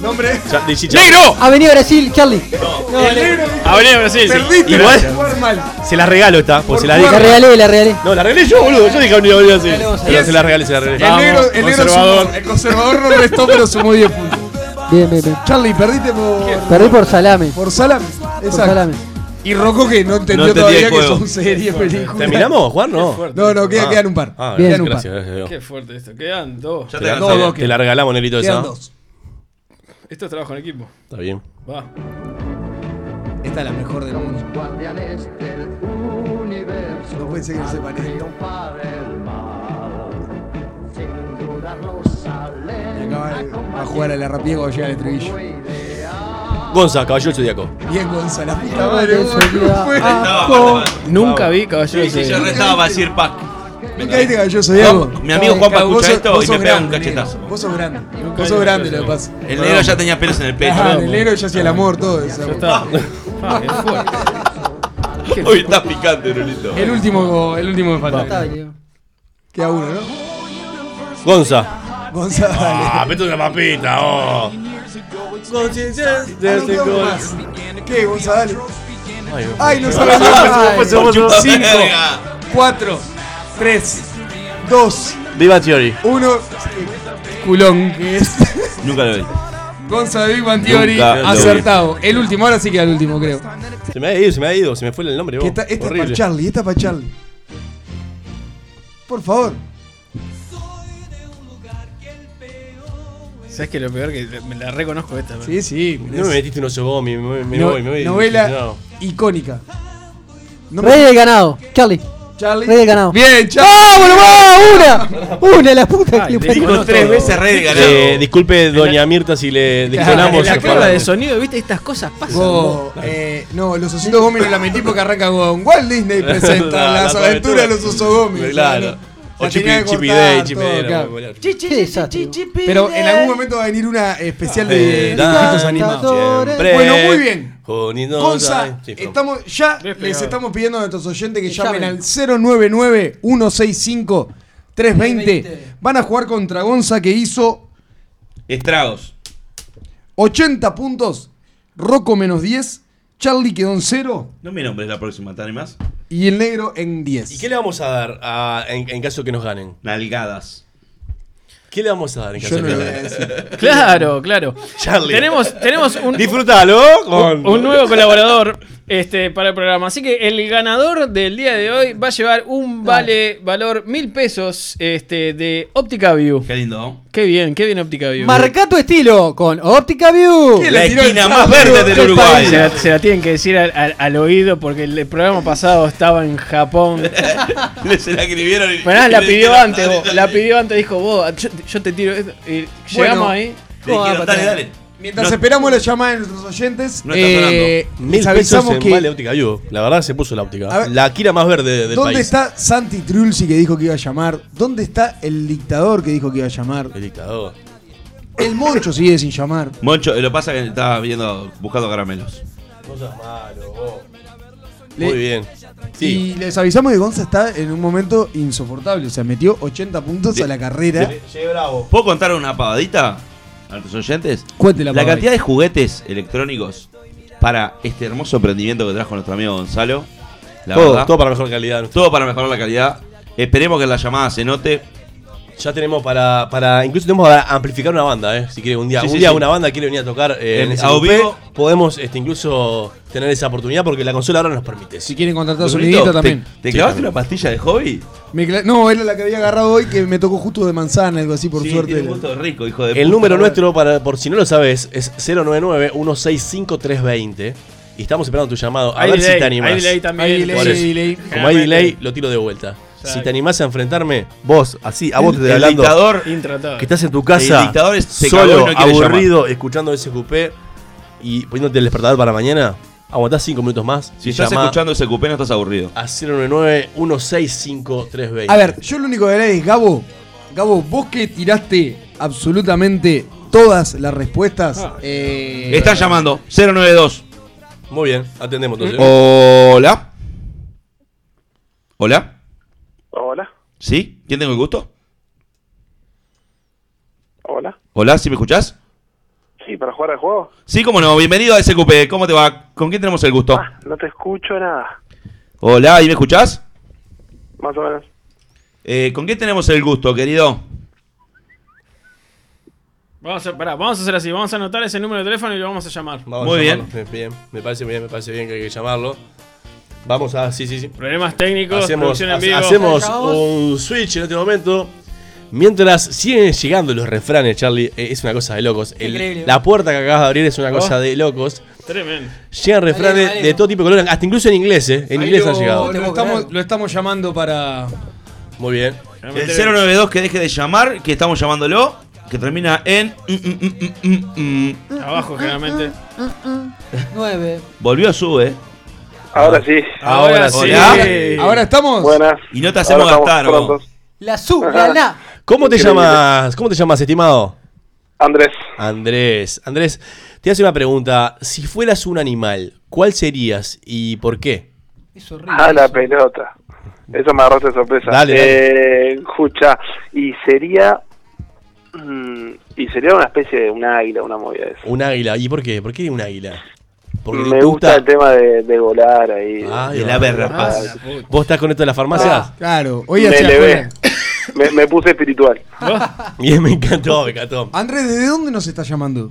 Nombre. Ya, dicí, ya. ¡Negro! Avenida Brasil, Charlie. El negro. Avenida Brasil, sí. Perdiste Igual- por jugar mal. Se la regalo esta, porque Por se la jugar dije. La regalé, la regalé. No, la regalé yo, boludo. Yo dije Avenida Brasil. Vamos a Pero se la regalé, se la regalé. El Vamos, negro, el negro conservador. sumó- el conservador no restó, pero sumó 10 puntos. Bien, bien, bien. Charlie, perdiste por. Perdí por salame. Por salame. Por Exacto. salame. Y Rocco que no entendió No entendía todavía el que juego. son series, películas. ¿Terminamos, Juan? No. No, no, queda- Ah. quedan un par. Ah, Bien. gracias, un par. gracias, gracias. Qué fuerte esto. Quedan dos. Ya Te la, No, te- no, te la regalamos, Nelito, Quedan esa. dos. Esto es trabajo en equipo. Está bien. Va. Esta es la mejor del mundo. No puede ser que no sepan esto. Y acá va, va a jugar a la rapidez cuando llega el estribillo. Gonza, caballero zodíaco. Bien, Gonzalo. La puta madre. No. Estaba. Nunca vi Caballero Sí, sí, yo restaba para decir pack. Nunca viste cabello zodiaco. Mi amigo Juanpa Vos escucha esto y me pega un cachetazo. negro. Vos sos grande. Vos sos grande, lo que pasa. El negro ya tenía pelos en el pecho. Ah, el negro ya hacía el amor, todo eso. Ah, Hoy está picante, Nolito. El último, el último me falta. Queda uno, ¿no? Gonza. Gonzalo. Ah, vete una papita, oh. ¿Qué, Gonzalo? Ay, Ay, no Por chupa 5, verga. 4, 3, 2, Viva Theory. 1. Culón que es. Nunca lo vi. Gonzalo Big Bang Theory, Nunca lo vi. acertado. El último, ahora sí queda el último, creo. Se me ha ido, se me ha ido, se me fue el nombre. Que vos. esta, esta es para Horrible. Charlie, esta es para Charlie. Por favor. ¿Sabes que lo peor que me la reconozco esta? Sí, sí. No me metiste un oso gomi, me, me No- voy, me voy. novela No. icónica. No me- Rey del ganado. Charlie. Charlie. Rey del ganado. Bien, Charlie. ¡Ah, bueno, va! ¡Una! ¡Una, la puta Ay, que le dijo! Tres veces rey ganado. Eh, disculpe, doña Mirta, si le discriminamos. En la fue. de sonido, viste, estas cosas pasan. Go- eh, no, los ositos Gómez no la metí porque arranca con Walt Disney presenta La- las la aventuras de los osos Gómez. Claro. O boludo. Qué desastre. Pero en algún momento va a venir una especial de Eh, dibujitos animados. Bueno, muy bien. Gonza, estamos, ya les estamos pidiendo a nuestros oyentes que llamen al 099-165-320. Van a jugar contra Gonza que hizo Estragos. 80 puntos, Rocco menos 10, Charlie quedó en 0 No me nombres la próxima, ¿te animás? Y el negro en 10. ¿Y qué le vamos a dar a- en, en caso que nos ganen? Nalgadas. ¿Qué le vamos a dar en caso Yo no que nos ganen? Claro, claro. Charlie. Tenemos, tenemos un, Disfrútalo con. un nuevo colaborador este, para el programa. Así que el ganador del día de hoy va a llevar un vale valor mil pesos este, de Óptica View. Qué lindo. Qué bien, qué bien Óptica View. Marca tu estilo con Óptica View. ¿Qué La esquina más verde del Se Uruguay. la, se la tienen que decir al, al- al oído porque el, el programa pasado estaba en Japón. Le se la escribieron y. La pidió dijeron, antes, dale, vos, dale. la pidió antes, dijo, vos, yo, yo te tiro esto. Y llegamos Bueno, ahí. Dijeron, dale, dale. Mientras No- esperamos la llamada de nuestros oyentes, No está eh, Mil les pesos avisamos en que Vale Óptica Vivo. La verdad se puso la óptica. ver, La Kira más verde del ¿dónde país. está Santi Triulsi que dijo que iba a llamar? ¿Dónde está el dictador que dijo que iba a llamar? El dictador. El Moncho sigue sin llamar. Moncho, lo pasa que estaba viendo, buscando caramelos. No seas malo, vos. Muy bien. Sí. Y les avisamos que Gonza está en un momento insoportable. O sea, metió 80 puntos a la carrera. Llegué bravo. ¿Puedo contar una pavadita a nuestros oyentes? Cuéntela, La cantidad de juguetes electrónicos para este hermoso emprendimiento que trajo nuestro amigo Gonzalo. La Todo, verdad, todo para mejor calidad. todo para mejorar la calidad. Esperemos que en la llamada se note. Ya tenemos para, para. Incluso tenemos para amplificar una banda, ¿eh? Si quiere un día. Sí, un sí, día sí. una banda quiere venir a tocar eh, en En- ese a vivo. Podemos este, incluso tener esa oportunidad porque la consola ahora nos permite. Si quieren contratar sonidito ¿te- también. ¿Te, Sí, clavaste también. una pastilla de hobby? Me no, era la que había agarrado hoy que me tocó justo de manzana, algo así, por Sí, suerte. tiene un gusto rico, hijo de El puta. número nuestro, para, por si no lo sabes, es 099-165-320. Y estamos esperando tu llamado. A Hay ver si delay, te animás. hay delay también. Hay delay, hay delay. Como hay delay, lo tiro de vuelta. Si te animás a enfrentarme, vos, así, a vos te estoy El hablando. dictador Intratable. Que estás en tu casa, El dictador es- solo, no aburrido, escuchando ese coupé y poniéndote el despertador para mañana. Aguantás 5 minutos más. Si estás llama escuchando ese cupé no estás aburrido. a 099-165-320. A ver, yo lo único que haré es, Gabo, Gabo, vos que tiraste absolutamente todas las respuestas. Ah. eh, Están llamando 092. Muy bien, atendemos entonces. Hola. Hola. Hola, ¿Sí? ¿Quién tengo el gusto? hola. Hola, ¿sí me escuchás? Sí, para jugar al juego. Sí, cómo no. Bienvenido a SQP. ¿Cómo te va? ¿Con quién tenemos el gusto? Ah, no te escucho nada. Hola, ¿y me escuchás? Más o menos. Eh, ¿Con quién tenemos el gusto, querido? Vamos a, pará, vamos a hacer así, vamos a anotar ese número de teléfono y lo vamos a llamar. Vamos Muy a bien. bien. Me parece bien, me parece bien que hay que llamarlo. Vamos a. Sí, sí, sí. Problemas técnicos, Hacemos, en vivo. hacemos un switch en este momento. Mientras siguen llegando los refranes, Charlie, eh, es una cosa de locos. El- Increíble. la puerta que acabas de abrir es una Oh. cosa de locos. Tremendo. Llegan refranes de todo tipo de colores, hasta incluso en inglés, ¿eh? En ahí inglés lo, han llegado. Lo estamos, lo estamos llamando para. Muy bien. El 092 que deje de llamar, que estamos llamándolo, que termina en... mm, mm, mm. Abajo, generalmente. 9. Volvió, sube. Ahora sí. Ahora sí. Hola. Ahora estamos. Buenas. Y no te hacemos gastar, prontos. La su, la la. ¿Cómo te llamas? ¿Cómo te llamas, estimado? Andrés, Andrés. Andrés, te hace una pregunta. Si fueras un animal, ¿cuál serías y por qué? Es horrible. a la eso. pelota. Eso me agarraste de sorpresa. Dale, Eh, escucha, y sería. mm, y sería una especie de un águila, una movida de eso. Un águila. ¿Y por qué? ¿Por qué un águila? Porque Me gusta el tema de, de volar ahí. De va. la berra, Ah. ¿Vos estás con esto de las farmacias? Ah. Claro, hoy me fuera. me, me puse espiritual. Bien, me encantó, me encantó. Andrés, ¿desde dónde nos está llamando?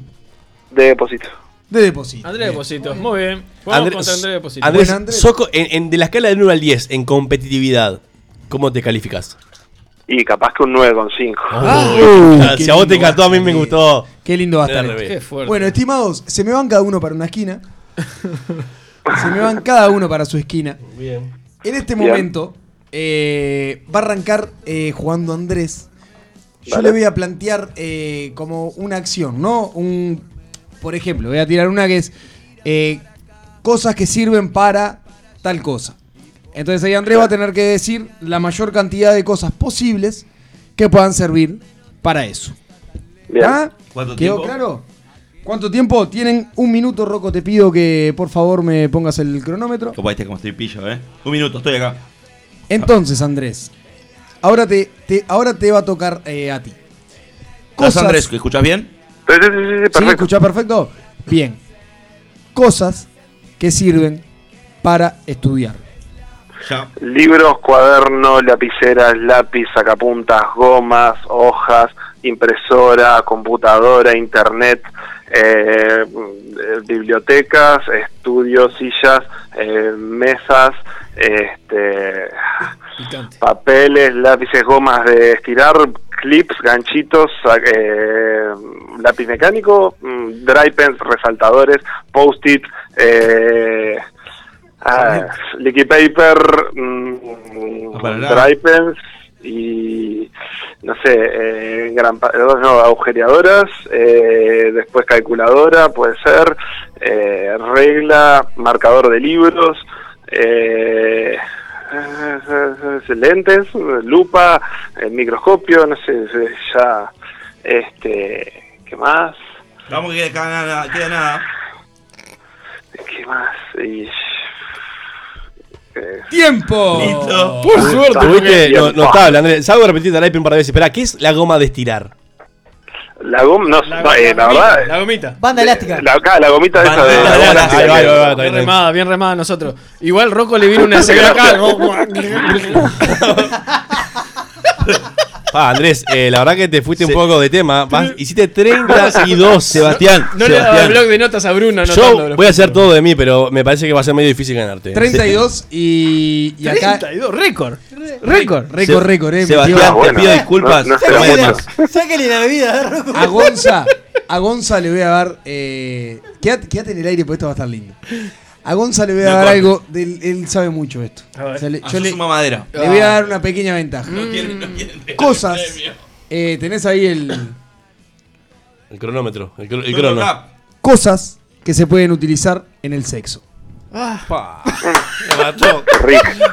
De depósito. De depósito. Andrés Deposito, muy bien. Contra Andrés Deposito. Andrés, Bueno, Andrés. sos co- en, en- de la escala del 1 al 10, en competitividad, ¿cómo te calificas? Y capaz que un 9,5. Ah, qué si a vos te encantó, a mí me gustó. Qué lindo va a estar. Qué fuerte. Bueno, estimados, se me van cada uno para una esquina. se me van cada uno para su esquina. Bien. En este Bien. momento eh, va a arrancar eh, jugando Andrés. Yo Vale. le voy a plantear eh, como una acción, ¿no? Un, por ejemplo, voy a tirar una que es eh, cosas que sirven para tal cosa. Entonces ahí Andrés va a tener que decir la mayor cantidad de cosas posibles que puedan servir para eso. Bien. ¿Ah? ¿Cuánto ¿Quedó tiempo? claro? ¿Cuánto tiempo? Tienen un minuto, Rocco. Te pido que por favor me pongas el cronómetro. Como este, como estoy pillo, ¿eh? Un minuto, estoy acá. Entonces, Andrés, ahora te, te- ahora te va a tocar eh, a ti. ¿Estás, Andrés? ¿que ¿Escuchás bien? Sí, sí, sí, sí, ¿Sí? perfecto. ¿Escuchás perfecto? Bien. Cosas que sirven para estudiar. Ya. Libros, cuadernos, lapiceras, lápiz, sacapuntas, gomas, hojas, impresora, computadora, internet, eh, bibliotecas, estudios, sillas, eh, mesas, este, papeles, lápices, gomas de estirar, clips, ganchitos, eh, lápiz mecánico, mm, dry pens, resaltadores, post-it, eh, ah, liquid paper, mm, nada. dry pens y no sé, eh, gran no, agujereadoras, eh, después calculadora, puede ser, eh, regla, marcador de libros, eh, eh, lentes, lupa, eh, microscopio, no sé, ya, este, ¿qué más? Vamos que queda nada. Queda nada. ¿Qué más? Y, ¡Tiempo! Listo. Por suerte, tuviste no, notable, Andrés. Salgo de repetir el un par de veces. Espera, ¿qué es la goma de estirar? la goma, no, La, no, eh, la gomita, verdad, la gomita. Banda elástica. la, acá, la gomita esa de, Banda la goma elástica, elástica ahí va, que- ahí va, Bien remada, bien remada nosotros. Igual Rocco le vino una señora acá. Ah, Andrés, eh, la verdad que te fuiste un poco de tema. Vas- hiciste 32. Sebastián, No le daba el blog de notas a Bruno. Yo voy a hacer todo de mí, pero me parece que va a ser medio difícil ganarte. 32 y, y acá. 32, récord. Récord, récord, récord, eh. Sebastián, metió- te pido disculpas. no- no. Sáquele la bebida. A Gonza, a Gonza le voy a dar. Eh, quédate, quédate en el aire porque esto va a estar lindo. A Gonza le voy a dar algo. del- él sabe mucho esto. A ver. O sea, le- yo yo le, suma madera. le voy a dar una pequeña ventaja. No no. Cosas. eh, tenés ahí el. El cronómetro, el, cro- el No, crono. no, no. Cosas que se pueden utilizar en el sexo. Pa. Me mató.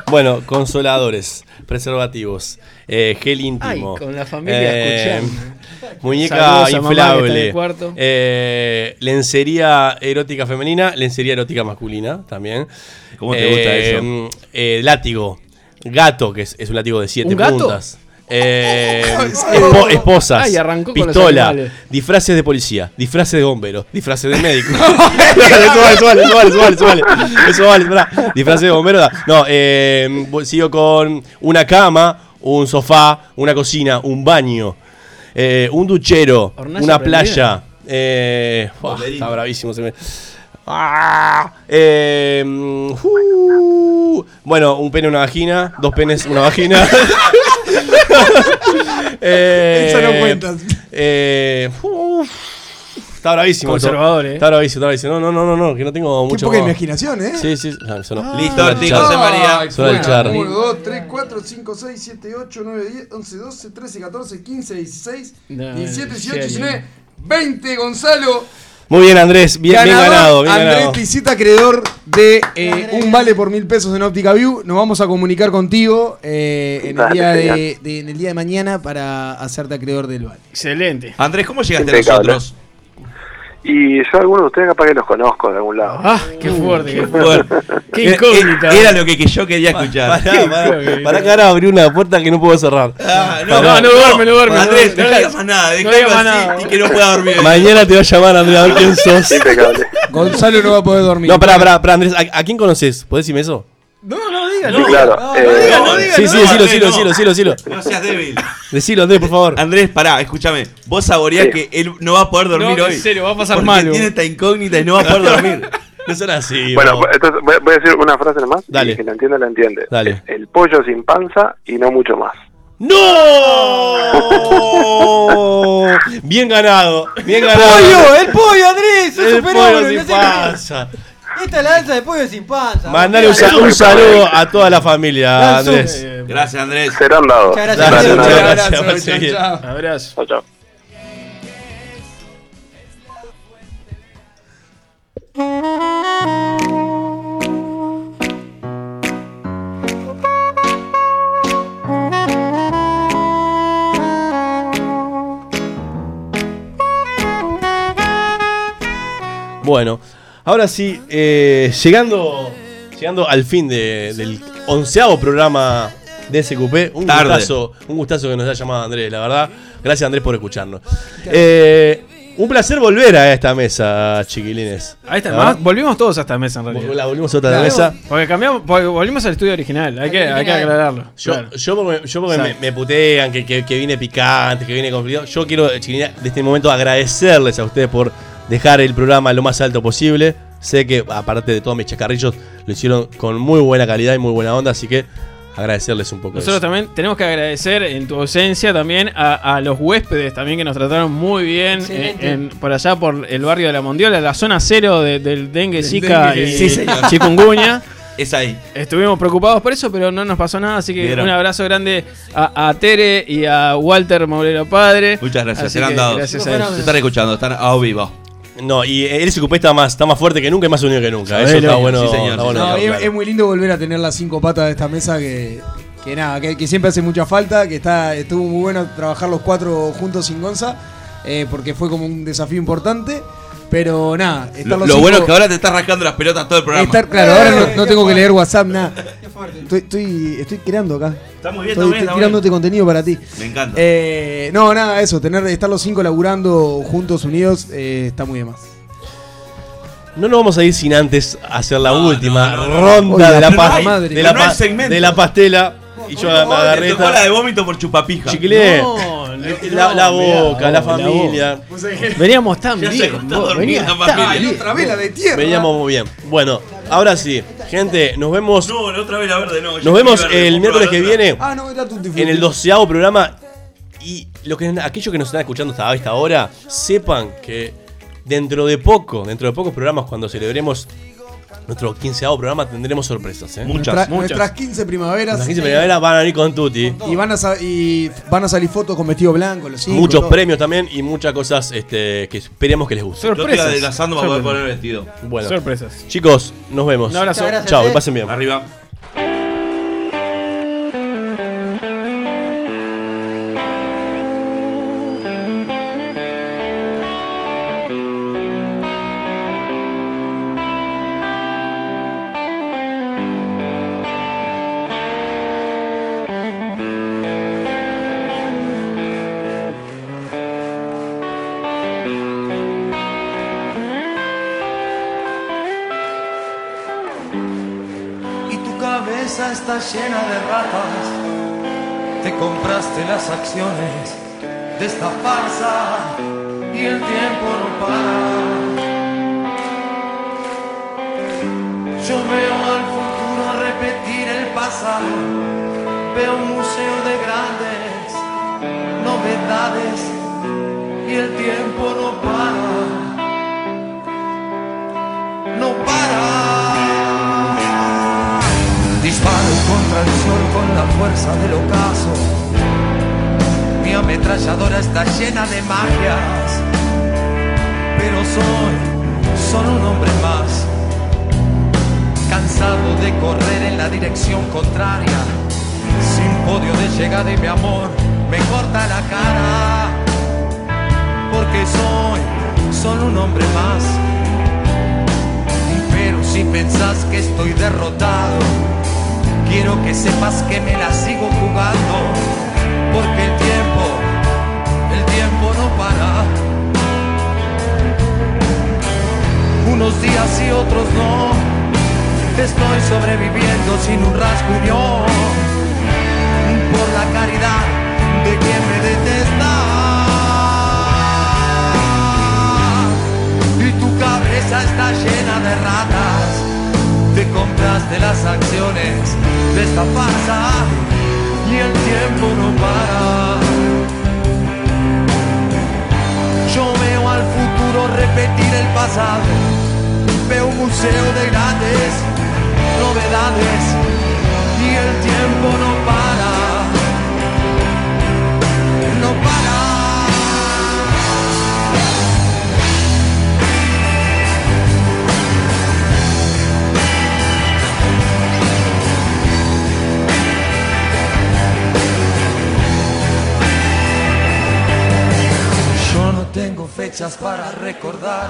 Bueno, consoladores, preservativos, eh, gel íntimo. Ay, con la familia escuchando. Muñeca Saludos inflable. eh, lencería erótica femenina, lencería erótica masculina también. ¿Cómo te gusta Eh, eso? eh, látigo. Gato, que es, es un látigo de siete ¿Un gato? puntas. Eh, espo- esposas, Ay, pistola, disfraces de policía, disfraces de bombero, disfraces de médico. eso vale, eso vale, eso vale, eso vale, eso vale. Eso vale, esperá. Disfraces de bombero. da. No, eh, sigo con una cama, un sofá, una cocina, un baño, eh, un duchero, Hornalla una prendida. playa. Eh, está bravísimo. Se me... Ah, eh, uh, bueno, un pene, una vagina, dos penes, una vagina. eh, Eso no cuentas. eh, está bravísimo. Conservador, eh. Está bravísimo, está bravísimo. No, no, no, no, que no tengo Qué mucho. poca más. imaginación, ¿eh? Sí, sí, no, eso no. Listo, el Ortiz, char. José María. Suena el Charlie. 1, 2, 3, 4, 5, 6, 7, 8, 9, 10, 11, 12, 13, 14, 15, 16, No, 17, 18, serio. 19, 20, Gonzalo. Muy bien, Andrés, bien, bien Ganador, ganado, bien Andrés ganado. Pisita, acreedor de eh, un vale por mil pesos en Óptica View. Nos vamos a comunicar contigo eh, en, el día de, de- en el día de mañana para hacerte acreedor del vale. Excelente. Andrés, ¿cómo llegaste a nosotros? Y yo algunos de ustedes capaz que los conozco de algún lado. Ah, qué fuerte, qué fuerte. Qué era- incógnita. Era lo que, que yo quería escuchar. Pará, pará, pará que ahora abrí una puerta que no puedo cerrar. Ah, No, no, no duerme, no duerme. Andrés, no, digas más nada. no digas más nada. y que no pueda dormir. Mañana te va a llamar Andrés a ver quién sos. Impecable. Gonzalo no va a poder dormir. No, pará, pará, pará, Andrés, ¿a, a quién conoces? ¿Podés decirme eso? No, Sí, no. claro. No, eh, no. Sí, sí, no, decilo, decilo, no. decilo, decilo, decilo. No seas débil. Decilo, Andrés, por favor. Andrés, pará, escúchame. Vos saboreás Sí. que él no va a poder dormir No, hoy. en serio, va a pasar porque mal, tiene esta incógnita y no va a poder dormir. No será así. Bueno, entonces voy voy a decir una frase nomás. Dale. Que la entiende, la entiende. Dale. El pollo sin panza y no mucho más. ¡No! Bien ganado, bien ganado. ¡Pollo! ¡El pollo, Andrés! ¡Es El un pollo sin panza. Esta es la alza de pollo sin panza. Mandale un, sa- un saludo a toda la familia, Andrés. Gracias, Andrés. Serán dados. Muchas gracias. Muchas gracias. Abrazo, chao. Bueno, ahora sí, eh, llegando, llegando al fin de- del onceavo programa de SQP, un Tarde. gustazo, un gustazo que nos haya llamado Andrés, la verdad. Gracias Andrés por escucharnos. Eh, un placer volver a esta mesa, chiquilines. Ahí está, La más, volvimos todos a esta mesa en realidad. La volvimos a otra Claro. mesa. Porque cambiamos, porque volvimos al estudio original, hay que, hay que aclararlo. Yo, Claro. yo porque, yo porque me, putean, que, que, que vine picante, que vine complicado. Yo quiero, chiquilines, de este momento agradecerles a ustedes por dejar el programa lo más alto posible. Sé que, aparte de todos mis chacarrillos, lo hicieron con muy buena calidad y muy buena onda, así que agradecerles un poco. Nosotros eso. también tenemos que agradecer en tu ausencia también a, a los huéspedes también que nos trataron muy bien eh, en- por allá por el barrio de la Mondiola, la zona cero de- del dengue, zika y Sí, chikungunya. Es ahí. Estuvimos preocupados por eso, pero no nos pasó nada, así que Vieron. un abrazo grande a, a Tere y a Walter Maurero Padre. Muchas gracias. Serán dados. Gracias a ellos. Se están escuchando, están a vivo. No, y el SQP está más, está más fuerte que nunca y más unido que nunca. Eso está bueno. Sí, señor, está bueno No, es, muy lindo volver a tener las cinco patas de esta mesa que, que nada, que, que siempre hace mucha falta, que está estuvo muy bueno trabajar los cuatro juntos sin Gonza, eh, porque fue como un desafío importante. Pero nada, estar Lo, los lo cinco- bueno es que ahora te estás rascando las pelotas todo el programa. estar- claro, ahora no, no tengo que leer WhatsApp, nada. Estoy, estoy, estoy creando acá. Está muy bien, Estoy, está muy bien. estoy tirándote contenido para ti. Me encanta. Eh, no, nada, eso, tener estar los cinco laburando juntos, unidos, eh, está muy de más. No nos vamos a ir sin antes hacer la No, última no, no, no. ronda de, la hay- de, la pa- de la pastela. Y yo me agarré esta. la de vómito por chupapija. Chiquilé. No, no, la, la boca, la la familia. Veníamos tan bien. dormida la. Otra vez la de tierra. Veníamos muy bien. Bueno, ahora sí. Gente, nos vemos. No, la otra vez la verde no. Nos vemos el miércoles la que viene Ah, no, en el doceavo programa. Y lo que, aquellos que nos están escuchando hasta esta hora, sepan que dentro de poco, dentro de pocos programas, cuando celebremos nuestro quinceavo programa, tendremos sorpresas. ¿eh? Muchas. Nuestra- Nuestras 15 primaveras. Las 15 primaveras van a venir con Tutti. Y van, a y van a salir fotos con vestido blanco, los cinco, Muchos todo. premios también y muchas cosas este, que esperemos que les guste. Yo estoy Sorpresas. adelgazando para poder Sorpresas. poner el vestido. Bueno, Sorpresas. chicos, nos vemos. Un abrazo. Muchas Chao, eh. que pasen bien. Arriba. Pasado. Veo un museo de grandes novedades y el tiempo no para. No para. Yo no tengo fechas para recordar,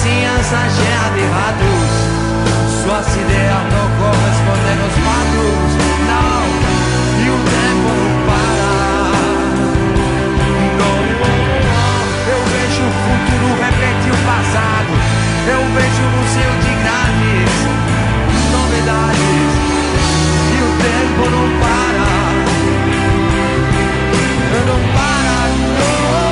vizinhança gera errados Suas ideias não correspondem aos fatos. Não, e o tempo não para. Não, eu vejo o futuro repetir o passado. Eu vejo o museu de grandes novidades. E o tempo não para. Eu não para, não.